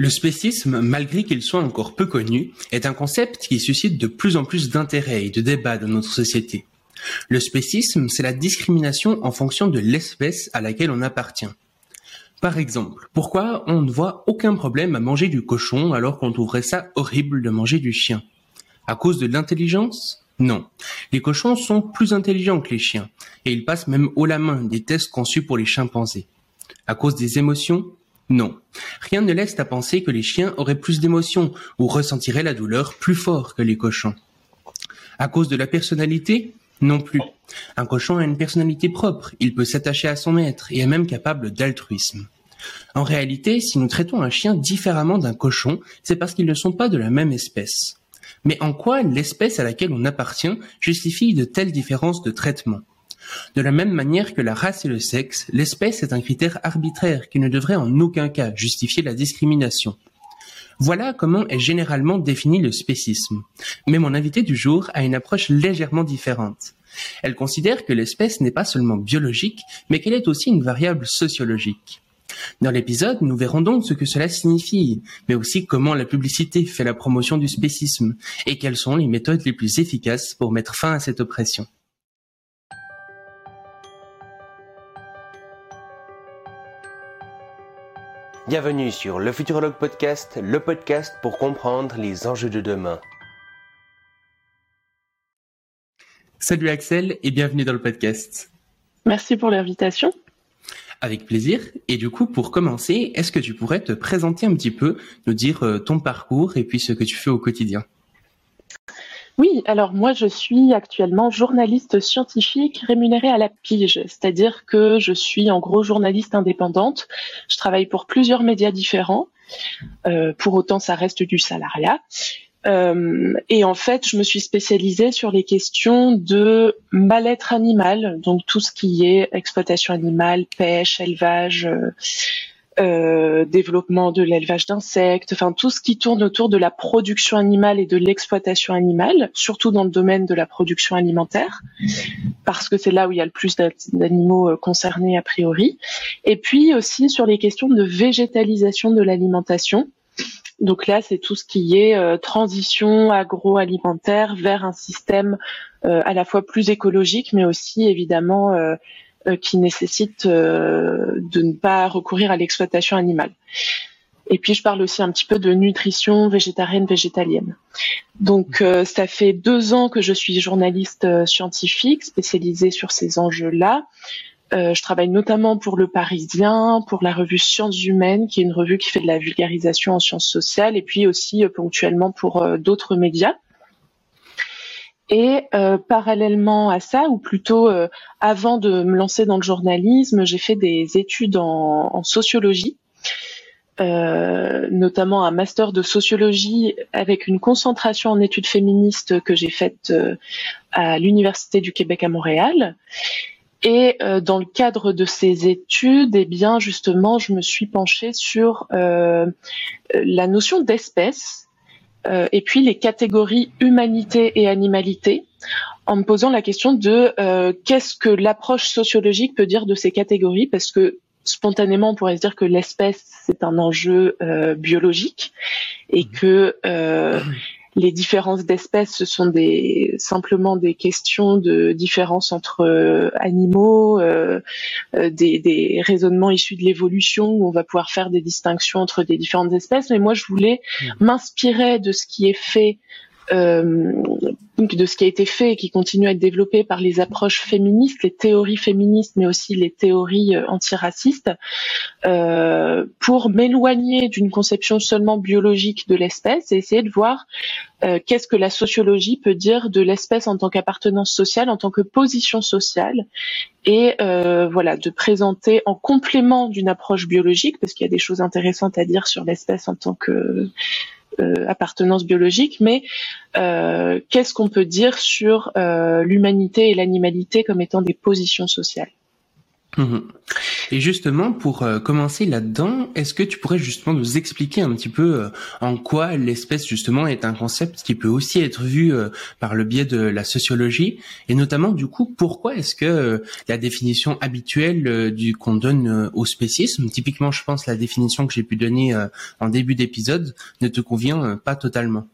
Le spécisme, malgré qu'il soit encore peu connu, est un concept qui suscite de plus en plus d'intérêt et de débats dans notre société. Le spécisme, c'est la discrimination en fonction de l'espèce à laquelle on appartient. Par exemple, pourquoi on ne voit aucun problème à manger du cochon alors qu'on trouverait ça horrible de manger du chien? À cause de l'intelligence? Non. Les cochons sont plus intelligents que les chiens, et ils passent même haut la main des tests conçus pour les chimpanzés. À cause des émotions? Non. Rien ne laisse à penser que les chiens auraient plus d'émotions ou ressentiraient la douleur plus fort que les cochons. À cause de la personnalité? Non plus. Un cochon a une personnalité propre, il peut s'attacher à son maître et est même capable d'altruisme. En réalité, si nous traitons un chien différemment d'un cochon, c'est parce qu'ils ne sont pas de la même espèce. Mais en quoi l'espèce à laquelle on appartient justifie de telles différences de traitement? De la même manière que la race et le sexe, l'espèce est un critère arbitraire qui ne devrait en aucun cas justifier la discrimination. Voilà comment est généralement défini le spécisme. Mais mon invité du jour a une approche légèrement différente. Elle considère que l'espèce n'est pas seulement biologique, mais qu'elle est aussi une variable sociologique. Dans l'épisode, nous verrons donc ce que cela signifie, mais aussi comment la publicité fait la promotion du spécisme et quelles sont les méthodes les plus efficaces pour mettre fin à cette oppression. Bienvenue sur le Futurologue Podcast, le podcast pour comprendre les enjeux de demain. Salut Axel et bienvenue dans le podcast. Merci pour l'invitation. Avec plaisir. Et du coup, pour commencer, est-ce que tu pourrais te présenter un petit peu, nous dire euh, ton parcours et puis ce que tu fais au quotidien? Oui, alors moi je suis actuellement journaliste scientifique rémunérée à la pige, c'est-à-dire que je suis en gros journaliste indépendante. Je travaille pour plusieurs médias différents. Euh, pour autant, ça reste du salariat. Euh, et en fait, je me suis spécialisée sur les questions de mal-être animal, donc tout ce qui est exploitation animale, pêche, élevage, euh, euh, développement de l'élevage d'insectes, enfin tout ce qui tourne autour de la production animale et de l'exploitation animale, surtout dans le domaine de la production alimentaire, parce que c'est là où il y a le plus d'animaux euh, concernés a priori. Et puis aussi sur les questions de végétalisation de l'alimentation. Donc là, c'est tout ce qui est euh, transition agroalimentaire vers un système à la fois plus écologique, mais aussi évidemment euh, qui nécessite euh, de ne pas recourir à l'exploitation animale. Et puis je parle aussi un petit peu de nutrition végétarienne, végétalienne. Donc euh, ça fait deux ans que je suis journaliste scientifique spécialisée sur ces enjeux-là. je travaille notamment pour Le Parisien, pour la revue Sciences Humaines, qui est une revue qui fait de la vulgarisation en sciences sociales, et puis aussi ponctuellement pour d'autres médias. Et euh, parallèlement à ça, ou plutôt euh, avant de me lancer dans le journalisme, j'ai fait des études en, sociologie, euh, notamment un master de sociologie avec une concentration en études féministes que j'ai faite à l'Université du Québec à Montréal. Et dans le cadre de ces études, eh bien justement, je me suis penchée sur la notion d'espèce euh, et puis les catégories humanité et animalité, en me posant la question de euh, qu'est-ce que l'approche sociologique peut dire de ces catégories, parce que spontanément on pourrait se dire que l'espèce c'est un enjeu euh, biologique et mmh. Les différences d'espèces, ce sont des, simplement des questions de différence entre euh, animaux, euh, euh, des, des, raisonnements issus de l'évolution où on va pouvoir faire des distinctions entre des différentes espèces. Mais moi, je voulais mmh. m'inspirer de ce qui est fait de ce qui a été fait et qui continue à être développé par les approches féministes, les théories féministes, mais aussi les théories euh, antiracistes, euh, pour m'éloigner d'une conception seulement biologique de l'espèce et essayer de voir euh, qu'est-ce que la sociologie peut dire de l'espèce en tant qu'appartenance sociale, en tant que position sociale, et euh, voilà, de présenter en complément d'une approche biologique, parce qu'il y a des choses intéressantes à dire sur l'espèce en tant que euh, appartenance biologique, mais euh, qu'est-ce qu'on peut dire sur euh, l'humanité et l'animalité comme étant des positions sociales? Et justement, pour euh, commencer là-dedans, est-ce que tu pourrais justement nous expliquer un petit peu euh, en quoi l'espèce justement est un concept qui peut aussi être vu euh, par le biais de la sociologie, et notamment du coup, pourquoi est-ce que la définition habituelle du qu'on donne au spécisme, typiquement, je pense la définition que j'ai pu donner en début d'épisode, ne te convient pas totalement?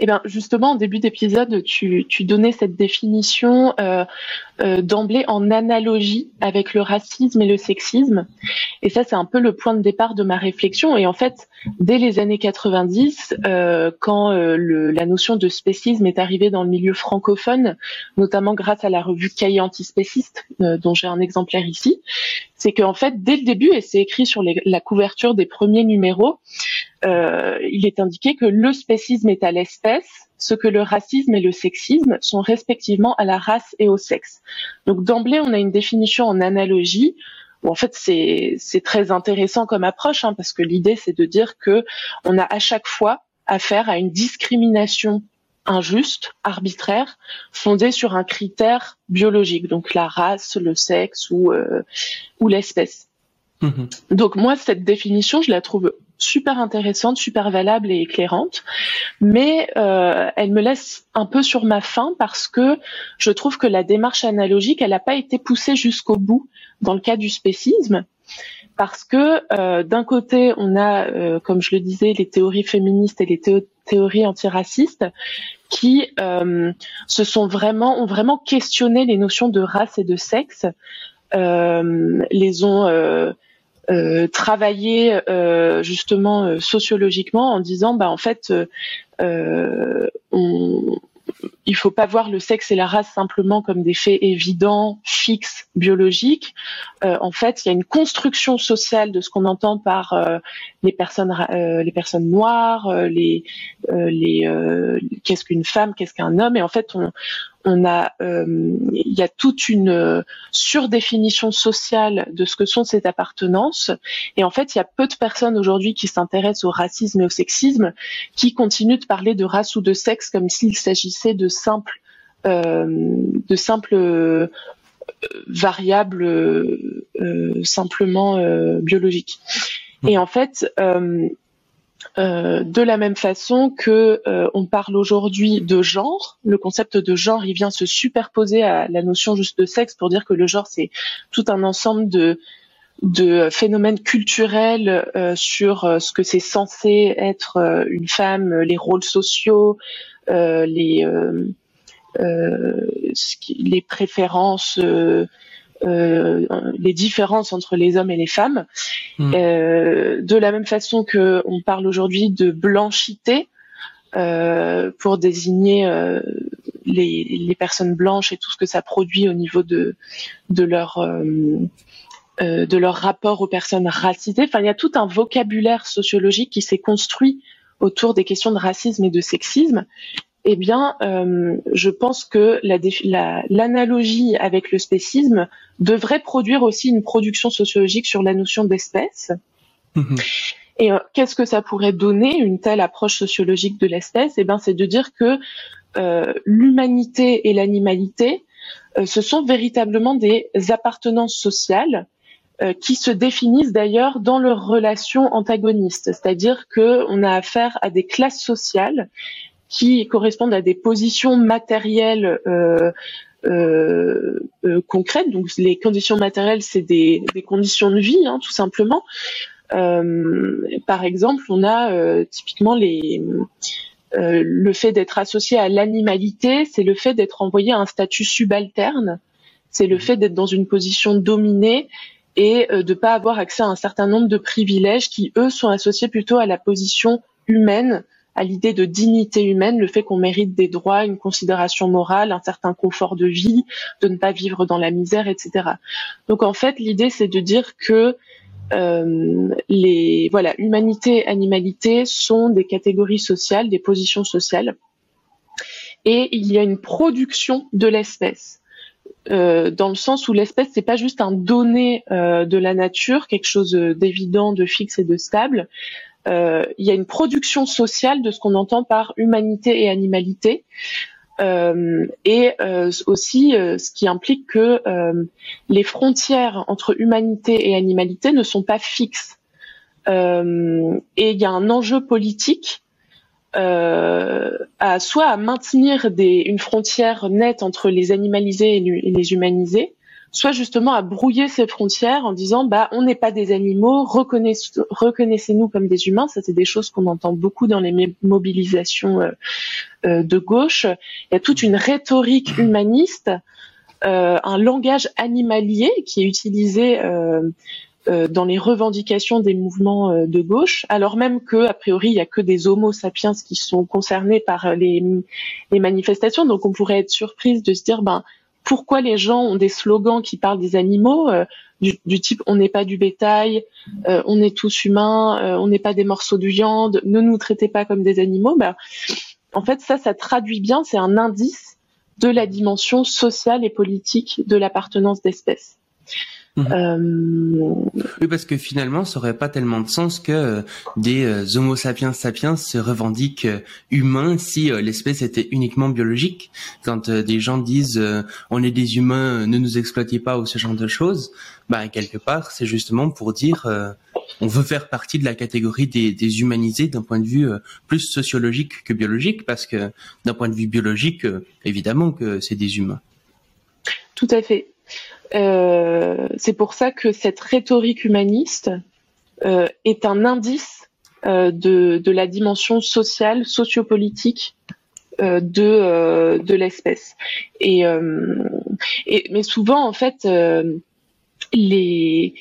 Eh bien, justement, en début d'épisode, tu, tu, donnais cette définition euh, euh, d'emblée en analogie avec le racisme et le sexisme. Et ça, c'est un peu le point de départ de ma réflexion. Et en fait, dès les années 90, euh, quand la notion de spécisme est arrivée dans le milieu francophone, notamment grâce à la revue Cahier antispéciste, dont j'ai un exemplaire ici, c'est qu'en fait, dès le début, et c'est écrit sur la couverture des premiers numéros, euh, il est indiqué que le spécisme est à l'espèce, ce que le racisme et le sexisme sont respectivement à la race et au sexe. Donc d'emblée, on a une définition en analogie. Où en fait, c'est très intéressant comme approche, hein, parce que l'idée, c'est de dire que on a à chaque fois affaire à une discrimination injuste, arbitraire, fondée sur un critère biologique, donc la race, le sexe ou, euh, ou l'espèce. Mhm. Donc moi, cette définition, je la trouve super intéressante, super valable et éclairante, mais euh, elle me laisse un peu sur ma faim parce que je trouve que la démarche analogique, elle n'a pas été poussée jusqu'au bout dans le cas du spécisme, parce que euh, d'un côté, on a, euh, comme je le disais, les théories féministes et les théories antiracistes qui se sont vraiment, ont vraiment questionné les notions de race et de sexe, les ont euh, travailler euh, justement euh, sociologiquement en disant bah en fait on, il faut pas voir le sexe et la race simplement comme des faits évidents, fixes, biologiques. Euh, en fait, il y a une construction sociale de ce qu'on entend par euh, les personnes, euh, les personnes noires, les, les, qu'est-ce qu'une femme, qu'est-ce qu'un homme, et en fait, on, on a, il y a toute une surdéfinition sociale de ce que sont ces appartenances. Et en fait, il y a peu de personnes aujourd'hui qui s'intéressent au racisme et au sexisme, qui continuent de parler de race ou de sexe comme s'il s'agissait de simples, euh, de simples euh, variables euh, simplement biologiques. Et en fait, de la même façon que on parle aujourd'hui de genre, le concept de genre, il vient se superposer à la notion juste de sexe pour dire que le genre c'est tout un ensemble de phénomènes culturels sur ce que c'est censé être une femme, les rôles sociaux, euh, euh, euh, les préférences les différences entre les hommes et les femmes. Hmm. de la même façon que on parle aujourd'hui de blanchité pour désigner les, les, personnes blanches et tout ce que ça produit au niveau de de leur de leur rapport aux personnes racisées. Enfin, il y a tout un vocabulaire sociologique qui s'est construit autour des questions de racisme et de sexisme, eh bien, euh, je pense que l'analogie la, avec le spécisme devrait produire aussi une production sociologique sur la notion d'espèce. Mhm. Et euh, qu'est-ce que ça pourrait donner une telle approche sociologique de l'espèce? Eh bien, c'est de dire que euh, l'humanité et l'animalité, ce sont véritablement des appartenances sociales qui se définissent d'ailleurs dans leurs relations antagonistes, c'est-à-dire que on a affaire à des classes sociales qui correspondent à des positions matérielles euh, euh, euh concrètes. Donc les conditions matérielles, c'est des, des, conditions de vie, hein, tout simplement. Euh, par exemple, on a typiquement les le fait d'être associé à l'animalité, c'est le fait d'être envoyé à un statut subalterne, c'est le fait d'être dans une position dominée et euh, de pas avoir accès à un certain nombre de privilèges qui, eux, sont associés plutôt à la position humaine, à l'idée de dignité humaine, le fait qu'on mérite des droits, une considération morale, un certain confort de vie, de ne pas vivre dans la misère, etc. Donc en fait, l'idée, c'est de dire que euh, les voilà, humanité, animalité sont des catégories sociales, des positions sociales, et il y a une production de l'espèce. Euh, dans le sens où l'espèce c'est pas juste un donné euh, de la nature, quelque chose d'évident, de fixe et de stable. Euh, il y a une production sociale de ce qu'on entend par humanité et animalité. et aussi ce qui implique que les frontières entre humanité et animalité ne sont pas fixes. et il y a un enjeu politique euh, à soit à maintenir une frontière nette entre les animalisés et, les humanisés, soit justement à brouiller ces frontières en disant bah on n'est pas des animaux, reconnaissez-nous comme des humains. Ça c'est des choses qu'on entend beaucoup dans les mobilisations euh, euh, de gauche. Il y a toute une rhétorique humaniste, euh, un langage animalier qui est utilisé dans les revendications des mouvements de gauche, alors même que a priori il y a que des Homo sapiens qui sont concernés par les, les manifestations. Donc on pourrait être surprise de se dire ben pourquoi les gens ont des slogans qui parlent des animaux du, du, type on n'est pas du bétail, on est tous humains, on n'est pas des morceaux de viande, ne nous traitez pas comme des animaux. Ben, en fait, ça, ça traduit bien, c'est un indice de la dimension sociale et politique de l'appartenance d'espèces. Mhm. Euh, oui, parce que finalement, ça aurait pas tellement de sens que euh, des euh, Homo sapiens sapiens se revendiquent humains si l'espèce était uniquement biologique. Quand des gens disent on est des humains, ne nous exploitez pas ou ce genre de choses, bah quelque part, c'est justement pour dire on veut faire partie de la catégorie des, des humanisés d'un point de vue plus sociologique que biologique, parce que d'un point de vue biologique, évidemment que c'est des humains. Tout à fait. Euh, c'est pour ça que cette rhétorique humaniste euh, est un indice euh, de, la dimension sociale, sociopolitique de, de l'espèce. Et, mais souvent, en fait, les,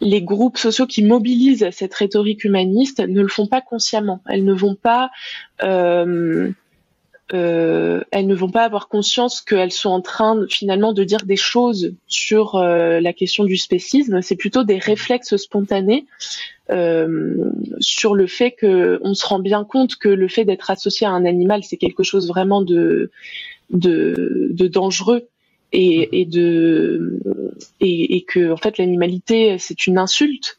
les groupes sociaux qui mobilisent cette rhétorique humaniste ne le font pas consciemment. Elles ne vont pas euh, elles ne vont pas avoir conscience qu'elles sont en train finalement de dire des choses sur euh, la question du spécisme. C'est plutôt des réflexes spontanés euh, sur le fait que on se rend bien compte que le fait d'être associé à un animal, c'est quelque chose vraiment de de, de dangereux et, et de et, et que en fait l'animalité c'est une insulte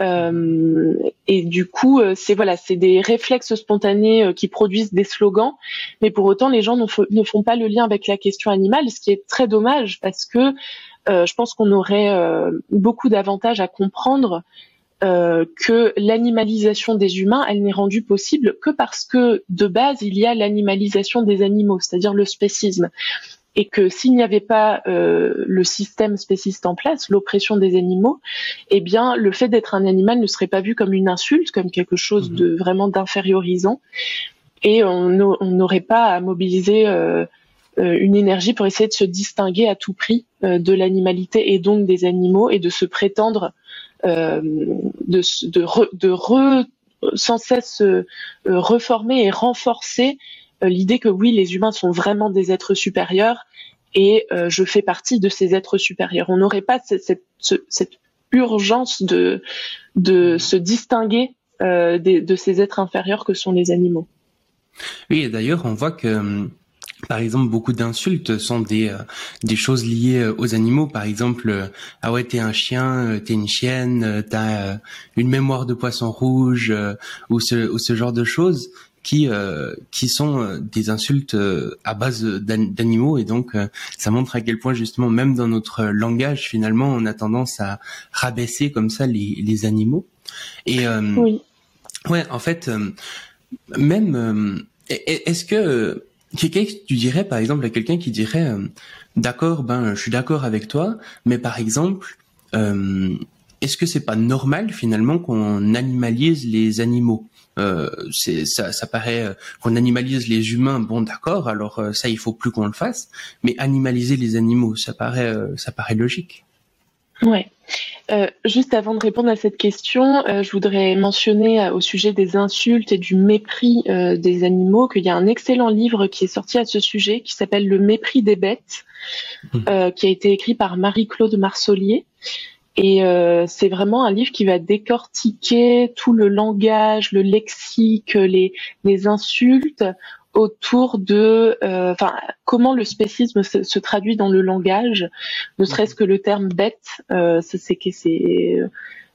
euh, et du coup, euh, c'est voilà, c'est des réflexes spontanés euh, qui produisent des slogans, mais pour autant, les gens ne font pas le lien avec la question animale, ce qui est très dommage parce que je pense qu'on aurait beaucoup d'avantages à comprendre que l'animalisation des humains, elle n'est rendue possible que parce que de base, il y a l'animalisation des animaux, c'est-à-dire le spécisme et que s'il n'y avait pas euh, le système spéciste en place, l'oppression des animaux, eh bien le fait d'être un animal ne serait pas vu comme une insulte, comme quelque chose mhm. de vraiment d'infériorisant, et on n'aurait pas à mobiliser euh, euh, une énergie pour essayer de se distinguer à tout prix de l'animalité et donc des animaux et de se prétendre de, de, sans cesse reformer et renforcer l'idée que oui, les humains sont vraiment des êtres supérieurs et euh, je fais partie de ces êtres supérieurs. On n'aurait pas cette, urgence de, se distinguer euh, de ces êtres inférieurs que sont les animaux. Oui, et d'ailleurs, on voit que par exemple, beaucoup d'insultes sont des euh, des choses liées aux animaux. Par exemple, ah ouais, t'es un chien, t'es une chienne, t'as une mémoire de poisson rouge, ou ce ou ce genre de choses qui euh, qui sont euh, des insultes euh, à base d'animaux. Et donc ça montre à quel point justement même dans notre langage finalement on a tendance à rabaisser comme ça les, les animaux. Et oui. ouais en fait même est-ce que quelqu'un tu dirais par exemple à quelqu'un qui dirait d'accord ben je suis d'accord avec toi mais par exemple est-ce que c'est pas normal finalement qu'on animalise les animaux? Euh, c'est ça, ça paraît euh, qu'on animalise les humains, bon d'accord, alors euh, ça il faut plus qu'on le fasse, mais animaliser les animaux, ça paraît ça paraît logique. Ouais. Euh, juste avant de répondre à cette question, je voudrais mentionner au sujet des insultes et du mépris des animaux qu'il y a un excellent livre qui est sorti à ce sujet qui s'appelle Le mépris des bêtes, mmh. qui a été écrit par Marie-Claude Marsolier et euh, c'est vraiment un livre qui va décortiquer tout le langage, le lexique, les, les insultes autour de, euh, enfin, comment le spécisme se, traduit dans le langage, ne serait-ce que le terme bête, euh, c'est c'est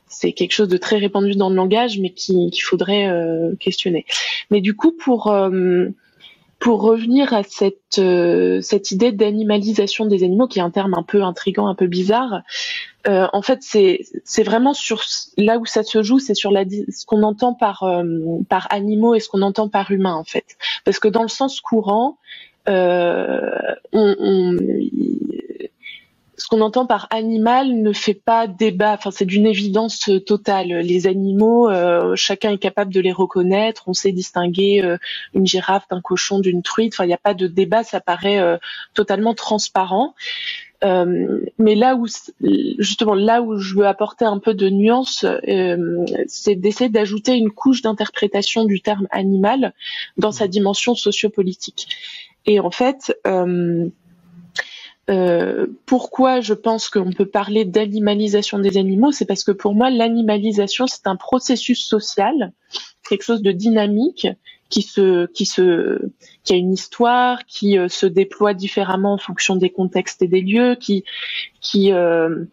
c'est quelque chose de très répandu dans le langage, mais qu'il faudrait questionner. Mais du coup, pour pour revenir à cette euh, cette idée d'animalisation des animaux, qui est un terme un peu intrigant, un peu bizarre, euh, en fait, c'est vraiment sur là où ça se joue, c'est sur la ce qu'on entend par euh, par animaux et ce qu'on entend par humains, en fait. Parce que dans le sens courant, on, on ce qu'on entend par animal ne fait pas débat. Enfin, c'est d'une évidence euh, totale. Les animaux, euh, chacun est capable de les reconnaître. On sait distinguer euh, une girafe d'un cochon, d'une truite. Enfin, il n'y a pas de débat. Ça paraît totalement transparent. mais là où, justement, là où je veux apporter un peu de nuance, c'est d'essayer d'ajouter une couche d'interprétation du terme animal dans sa dimension sociopolitique. Et en fait, euh, pourquoi je pense qu'on peut parler d'animalisation des animaux, c'est parce que pour moi, l'animalisation, c'est un processus social, quelque chose de dynamique, qui se, qui se, qui a une histoire, qui euh, se déploie différemment en fonction des contextes et des lieux, qui, qui, euh,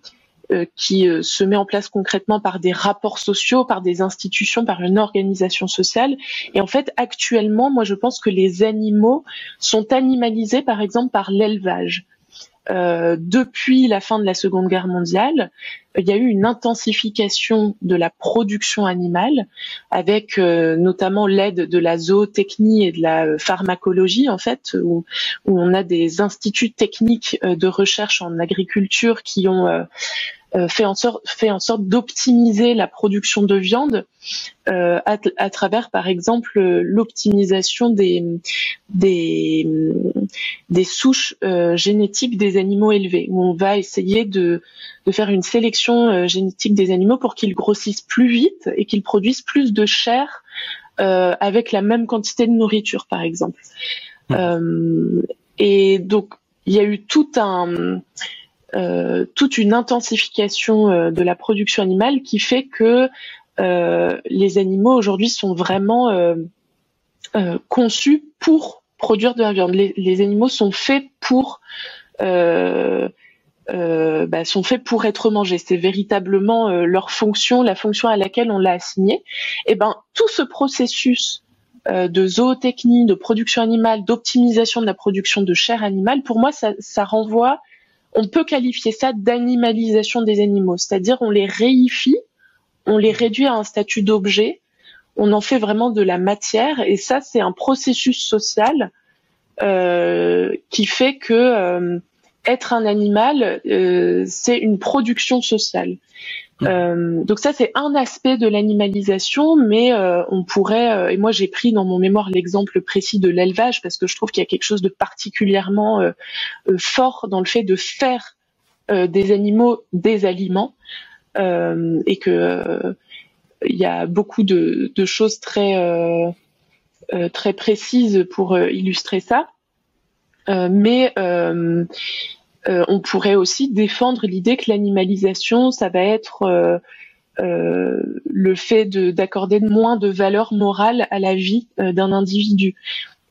qui se met en place concrètement par des rapports sociaux, par des institutions, par une organisation sociale. Et en fait, actuellement, moi, je pense que les animaux sont animalisés, par exemple, par l'élevage. Euh, depuis la fin de la Seconde Guerre mondiale, il y a eu une intensification de la production animale, avec euh, notamment l'aide de la zootechnie et de la pharmacologie, en fait, où, où on a des instituts techniques euh, de recherche en agriculture qui ont euh, fait en sorte fait en sorte d'optimiser la production de viande euh, à, à, travers par exemple l'optimisation des des des souches euh, génétiques des animaux élevés où on va essayer de de faire une sélection euh, génétique des animaux pour qu'ils grossissent plus vite et qu'ils produisent plus de chair euh, avec la même quantité de nourriture par exemple mmh. et donc il y a eu tout un euh, toute une intensification euh, de la production animale qui fait que euh, les animaux aujourd'hui sont vraiment conçus pour produire de la viande. Les, animaux sont faits pour bah, sont faits pour être mangés. C'est véritablement leur fonction, la fonction à laquelle on l'a assigné. Et ben tout ce processus de zootechnie, de production animale, d'optimisation de la production de chair animale, pour moi, ça renvoie on peut qualifier ça d'animalisation des animaux, c'est-à-dire on les réifie, on les réduit à un statut d'objet, on en fait vraiment de la matière, et ça c'est un processus social euh, qui fait que euh, être un animal, euh, c'est une production sociale. Mmh. Euh, donc ça c'est un aspect de l'animalisation, mais euh, on pourrait et moi j'ai pris dans mon mémoire l'exemple précis de l'élevage parce que je trouve qu'il y a quelque chose de particulièrement fort dans le fait de faire des animaux des aliments et que il y a beaucoup de, de choses très très précises pour illustrer ça. Mais euh, on pourrait aussi défendre l'idée que l'animalisation, ça va être euh, euh, le fait d'accorder moins de valeur morale à la vie d'un individu.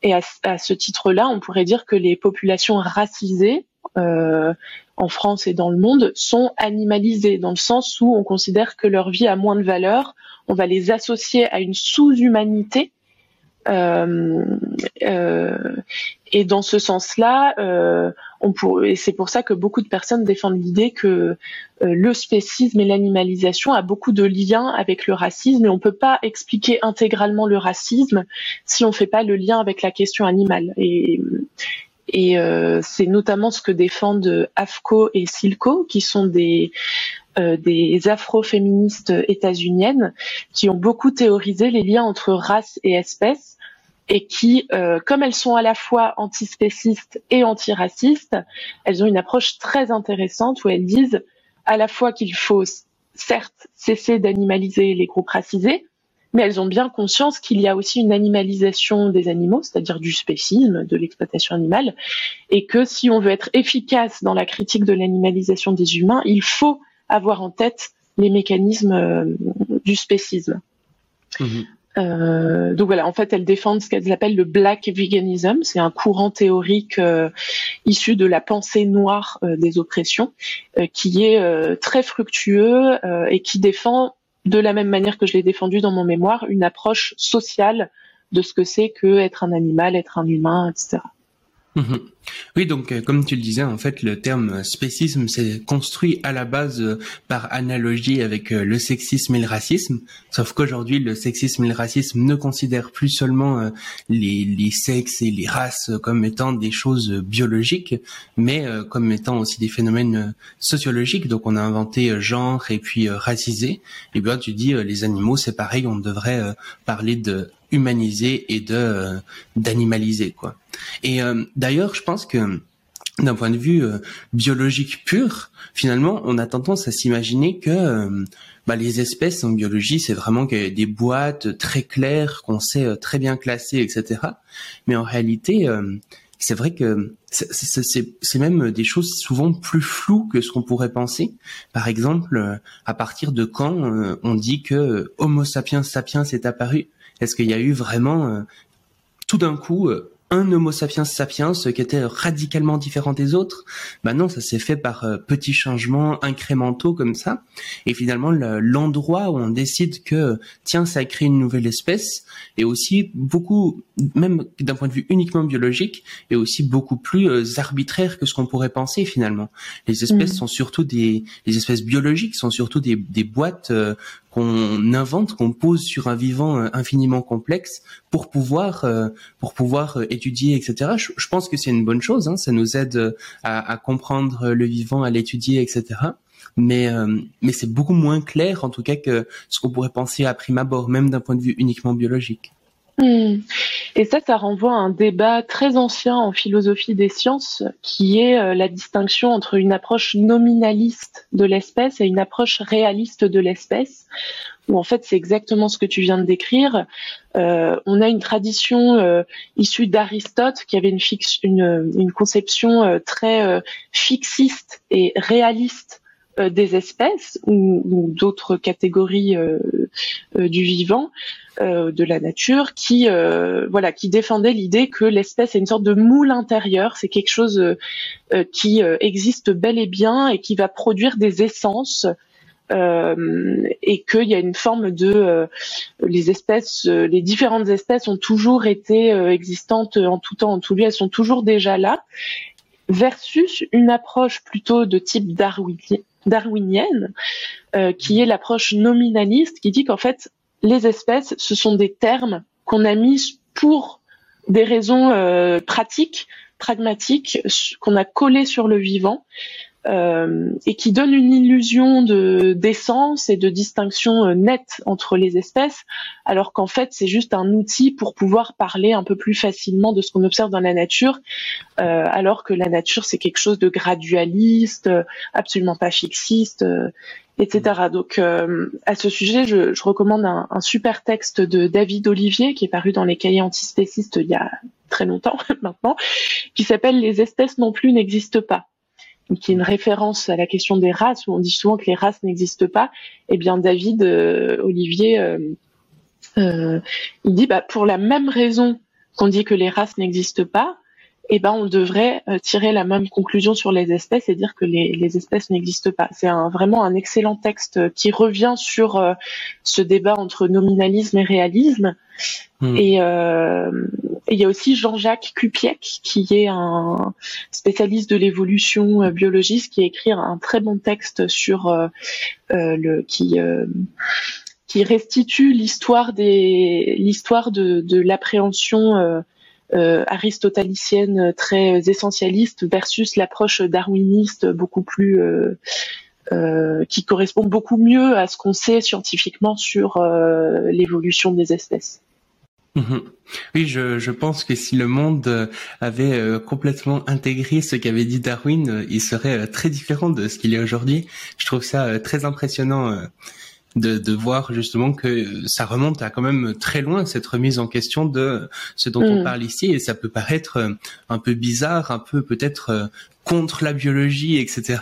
Et à, ce titre-là, on pourrait dire que les populations racisées en France et dans le monde sont animalisées, dans le sens où on considère que leur vie a moins de valeur, on va les associer à une sous-humanité euh, euh, et dans ce sens-là, euh, c'est pour ça que beaucoup de personnes défendent l'idée que le spécisme et l'animalisation a beaucoup de liens avec le racisme, et on peut pas expliquer intégralement le racisme si on fait pas le lien avec la question animale. Et, euh, c'est notamment ce que défendent AFCO et SILCO, qui sont des euh, des afroféministes états-uniennes qui ont beaucoup théorisé les liens entre race et espèce et qui, euh, comme elles sont à la fois antispécistes et antiracistes, elles ont une approche très intéressante où elles disent à la fois qu'il faut certes cesser d'animaliser les groupes racisés, mais elles ont bien conscience qu'il y a aussi une animalisation des animaux, c'est-à-dire du spécisme, de l'exploitation animale, et que si on veut être efficace dans la critique de l'animalisation des humains, il faut avoir en tête les mécanismes euh, du spécisme. Mmh. Euh, donc voilà, en fait, elles défendent ce qu'elles appellent le black veganism. C'est un courant théorique euh, issu de la pensée noire des oppressions, qui est très fructueux et qui défend, de la même manière que je l'ai défendu dans mon mémoire, une approche sociale de ce que c'est que être un animal, être un humain, etc. Mhm. Oui, donc euh, comme tu le disais, en fait, le terme spécisme s'est construit à la base euh, par analogie avec euh, le sexisme et le racisme, sauf qu'aujourd'hui, le sexisme et le racisme ne considèrent plus seulement les, les, sexes et les races comme étant des choses biologiques, mais comme étant aussi des phénomènes sociologiques. Donc on a inventé genre et puis racisé. Et bien tu dis, les animaux, c'est pareil, on devrait parler de humaniser et de d'animaliser quoi. Et euh, d'ailleurs, je pense que d'un point de vue euh, biologique pur, finalement, on a tendance à s'imaginer que euh, bah, les espèces en biologie, c'est vraiment des boîtes très claires qu'on sait très bien classer, etc. Mais en réalité, c'est vrai que c'est même des choses souvent plus floues que ce qu'on pourrait penser. Par exemple, à partir de quand on dit que Homo sapiens sapiens est apparu? Est-ce qu'il y a eu vraiment tout d'un coup un Homo sapiens sapiens qui était radicalement différent des autres. Maintenant, ça s'est fait par euh, petits changements incrémentaux comme ça. Et finalement, l'endroit où on décide que tiens, ça crée une nouvelle espèce est aussi beaucoup, même d'un point de vue uniquement biologique, est aussi beaucoup plus euh, arbitraire que ce qu'on pourrait penser finalement. Les espèces mmh. sont surtout des, les espèces biologiques sont surtout des, des boîtes euh, qu'on invente, qu'on pose sur un vivant euh, infiniment complexe pour pouvoir euh, pour pouvoir euh, étudier, etc. Je, pense que c'est une bonne chose. Hein, ça nous aide à, à, comprendre le vivant, à l'étudier, etc. Mais mais c'est beaucoup moins clair en tout cas que ce qu'on pourrait penser à prime abord, même d'un point de vue uniquement biologique. Et ça, ça renvoie à un débat très ancien en philosophie des sciences, qui est euh, la distinction entre une approche nominaliste de l'espèce et une approche réaliste de l'espèce, où en fait c'est exactement ce que tu viens de décrire. Euh, on a une tradition euh, issue d'Aristote qui avait une conception très fixiste et réaliste des espèces ou, d'autres catégories du vivant, euh, de la nature qui euh, voilà qui défendait l'idée que l'espèce est une sorte de moule intérieur, c'est quelque chose euh, qui existe bel et bien et qui va produire des essences et qu'il y a une forme de les espèces, les différentes espèces ont toujours été existantes en tout temps, en tout lieu, elles sont toujours déjà là, versus une approche plutôt de type darwinienne, qui est l'approche nominaliste, qui dit qu'en fait les espèces, ce sont des termes qu'on a mis pour des raisons euh, pratiques, pragmatiques, qu'on a collés sur le vivant. Euh, et qui donnent une illusion de d'essence et de distinction euh, nette entre les espèces, alors qu'en fait c'est juste un outil pour pouvoir parler un peu plus facilement de ce qu'on observe dans la nature, alors que la nature c'est quelque chose de gradualiste, absolument pas fixiste, etc. Donc euh, à ce sujet, je, je recommande un, un, super texte de David Olivier qui est paru dans les cahiers antispécistes il y a très longtemps maintenant, qui s'appelle Les espèces non plus n'existent pas qui est une référence à la question des races, où on dit souvent que les races n'existent pas. Eh bien, David euh, Olivier, euh, euh, il dit bah, pour la même raison qu'on dit que les races n'existent pas, eh ben on devrait tirer la même conclusion sur les espèces et dire que les, les espèces n'existent pas. C'est un, vraiment un excellent texte qui revient sur euh, ce débat entre nominalisme et réalisme. Hmm. Et il y a aussi Jean-Jacques Kupiec, qui est un spécialiste de l'évolution biologiste, qui a écrit un très bon texte sur le qui qui restitue l'histoire l'histoire de, l'appréhension euh, aristotalicienne très essentialiste versus l'approche darwiniste beaucoup plus euh, euh, qui correspond beaucoup mieux à ce qu'on sait scientifiquement sur l'évolution des espèces. Mhm. Oui, je, je, pense que si le monde avait complètement intégré ce qu'avait dit Darwin, il serait très différent de ce qu'il est aujourd'hui. Je trouve ça très impressionnant de, de, voir justement que ça remonte à quand même très loin cette remise en question de ce dont on mm. parle ici et ça peut paraître euh, un peu bizarre, un peu peut-être euh, contre la biologie, etc.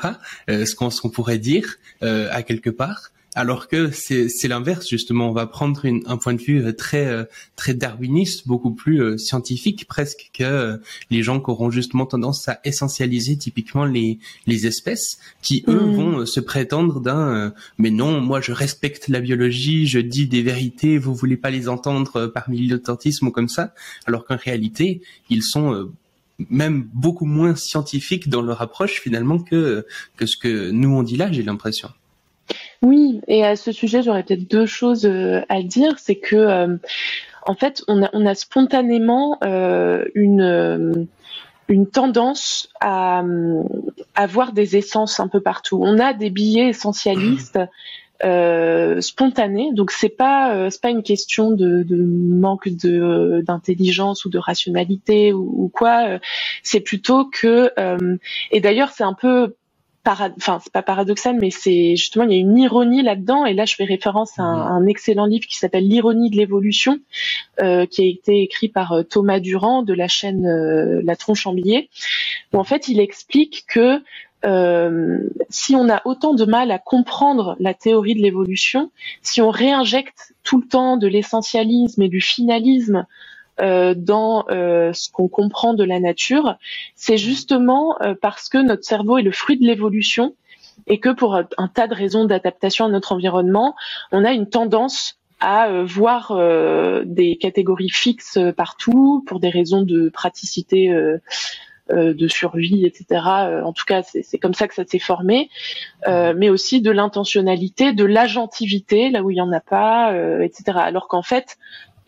Euh, ce qu'on pourrait dire à quelque part. Alors que c'est l'inverse justement. On va prendre un point de vue très très darwiniste, beaucoup plus scientifique presque que les gens qui auront justement tendance à essentialiser typiquement les les espèces, qui eux mm. vont se prétendre d'un mais non, moi je respecte la biologie, je dis des vérités, vous voulez pas les entendre par militantisme ou comme ça, alors qu'en réalité ils sont même beaucoup moins scientifiques dans leur approche finalement que que ce que nous on dit là, j'ai l'impression. Oui, et à ce sujet, j'aurais peut-être deux choses euh, à dire. C'est que, euh, en fait, on a, on a spontanément euh, une tendance à, à avoir des essences un peu partout. On a des billets essentialistes euh, spontané. Donc c'est pas c'est pas une question de, manque de d'intelligence ou de rationalité ou, quoi. C'est plutôt que et d'ailleurs c'est un peu enfin c'est pas paradoxal, mais c'est justement il y a une ironie là-dedans. Et là, je fais référence à un, mmh. excellent livre qui s'appelle L'ironie de l'évolution, euh, qui a été écrit par Thomas Durand de la chaîne La Tronche en Billet, où en fait il explique que euh, si on a autant de mal à comprendre la théorie de l'évolution, si on réinjecte tout le temps de l'essentialisme et du finalisme euh, dans euh, ce qu'on comprend de la nature, c'est justement parce que notre cerveau est le fruit de l'évolution et que pour un tas de raisons d'adaptation à notre environnement, on a une tendance à voir des catégories fixes partout pour des raisons de praticité euh, de survie, etc. Euh, en tout cas, c'est comme ça que ça s'est formé, euh, mais aussi de l'intentionnalité, de l'agentivité, là où il y en a pas, etc. Alors qu'en fait,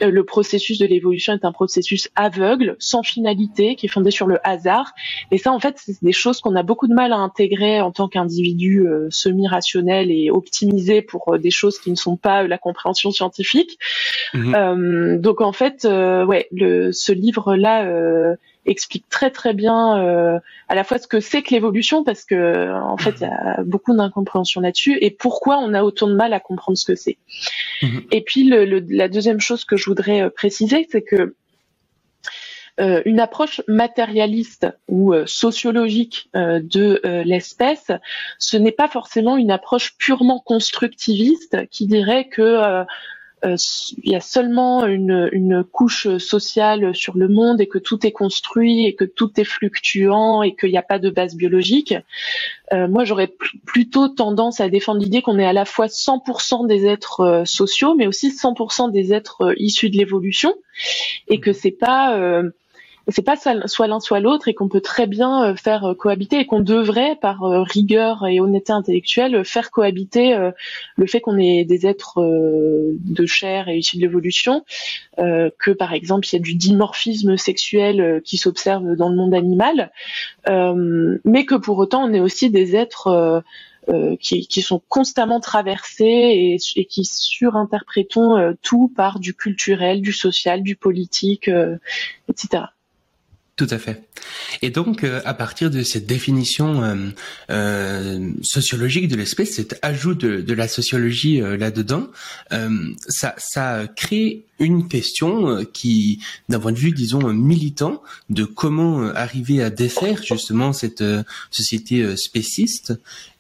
le processus de l'évolution est un processus aveugle, sans finalité, qui est fondé sur le hasard. Et ça, en fait, c'est des choses qu'on a beaucoup de mal à intégrer en tant qu'individu semi-rationnel et optimisé pour des choses qui ne sont pas la compréhension scientifique. Mmh. donc, en fait, ouais, le, ce livre-là explique très très bien euh, à la fois ce que c'est que l'évolution parce que en fait il y a beaucoup d'incompréhension là-dessus et pourquoi on a autant de mal à comprendre ce que c'est. Mhm. Et puis le, la deuxième chose que je voudrais euh, préciser, c'est que euh, une approche matérialiste ou sociologique de l'espèce, ce n'est pas forcément une approche purement constructiviste qui dirait que il y a seulement une, une, couche sociale sur le monde et que tout est construit et que tout est fluctuant et qu'il n'y a pas de base biologique. Euh, moi, j'aurais plutôt tendance à défendre l'idée qu'on est à la fois 100% des êtres euh, sociaux, mais aussi 100% des êtres issus de l'évolution, et que c'est pas c'est pas soit l'un soit l'autre et qu'on peut très bien euh, faire euh, cohabiter et qu'on devrait par euh, rigueur et honnêteté intellectuelle faire cohabiter le fait qu'on est des êtres de chair et issus de l'évolution que par exemple il y a du dimorphisme sexuel qui s'observe dans le monde animal mais que pour autant on est aussi des êtres qui, sont constamment traversés et qui surinterprétons tout par du culturel, du social, du politique, etc. Tout à fait. Et donc, euh, à partir de cette définition euh, euh, sociologique de l'espèce, cet ajout de, la sociologie là-dedans, ça, ça crée une question qui, d'un point de vue, disons, militant, de comment arriver à défaire justement cette société spéciste,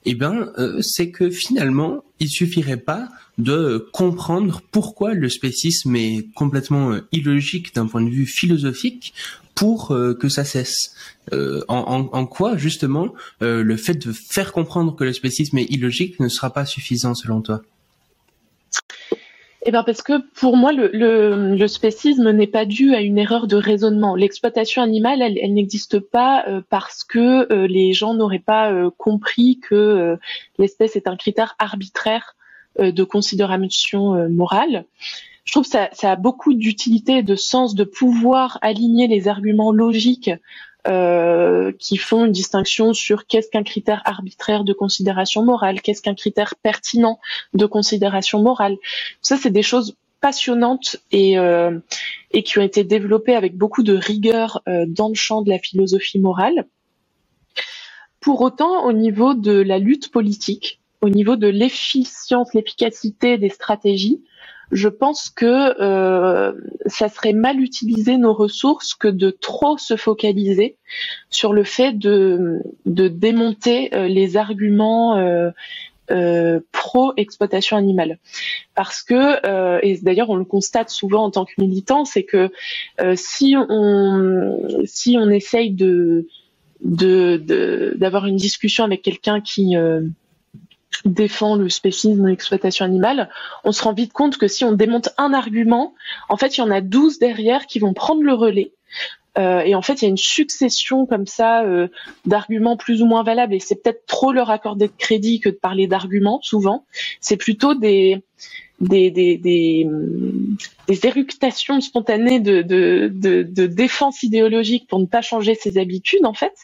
eh ben, c'est que finalement, il suffirait pas de comprendre pourquoi le spécisme est complètement illogique d'un point de vue philosophique pour euh, que ça cesse. Euh, en, quoi justement euh, le fait de faire comprendre que le spécisme est illogique ne sera pas suffisant selon toi? Eh ben parce que pour moi le, spécisme n'est pas dû à une erreur de raisonnement. L'exploitation animale, elle n'existe pas parce que les gens n'auraient pas compris que l'espèce est un critère arbitraire de considération morale je trouve que ça, a beaucoup d'utilité de sens de pouvoir aligner les arguments logiques euh, qui font une distinction sur qu'est-ce qu'un critère arbitraire de considération morale, qu'est-ce qu'un critère pertinent de considération morale. Ça, c'est des choses passionnantes et, euh, qui ont été développées avec beaucoup de rigueur euh, dans le champ de la philosophie morale. Pour autant, au niveau de la lutte politique, au niveau de l'efficience, l'efficacité des stratégies, je pense que euh, ça serait mal utiliser nos ressources que de trop se focaliser sur le fait de, de démonter euh, les arguments euh, pro exploitation animale. Parce que et d'ailleurs on le constate souvent en tant que militant c'est que si on si on essaye de de d'avoir une discussion avec quelqu'un qui défend le spécisme l'exploitation animale, on se rend vite compte que si on démonte un argument, en fait, il y en a 12 derrière qui vont prendre le relais. Euh, et en fait, il y a une succession comme ça euh, d'arguments plus ou moins valables. Et c'est peut-être trop leur accorder de crédit que de parler d'arguments, souvent. C'est plutôt des, des, des, des, éructations spontanées de, de, de, défense idéologique pour ne pas changer ses habitudes, en fait.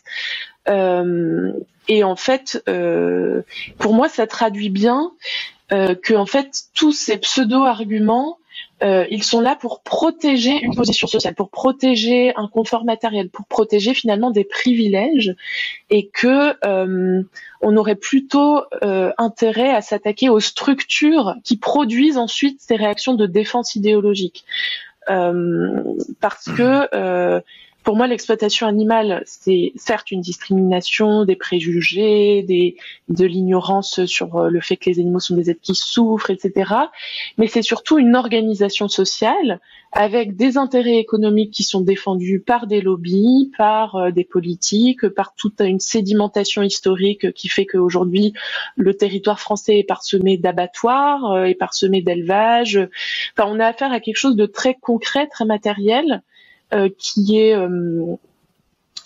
Euh, et en fait, euh, pour moi, ça traduit bien euh, que fait tous ces pseudo-arguments, ils sont là pour protéger une position sociale, pour protéger un confort matériel, pour protéger finalement des privilèges, et que on aurait plutôt intérêt à s'attaquer aux structures qui produisent ensuite ces réactions de défense idéologique, parce que pour moi, l'exploitation animale, c'est certes une discrimination, des préjugés, des, de l'ignorance sur euh, le fait que les animaux sont des êtres qui souffrent, etc. Mais c'est surtout une organisation sociale avec des intérêts économiques qui sont défendus par des lobbies, par euh, des politiques, par toute une sédimentation historique qui fait qu'aujourd'hui le territoire français est parsemé d'abattoirs, est euh, parsemé d'élevage. Enfin, on a affaire à quelque chose de très concret, très matériel qui est euh,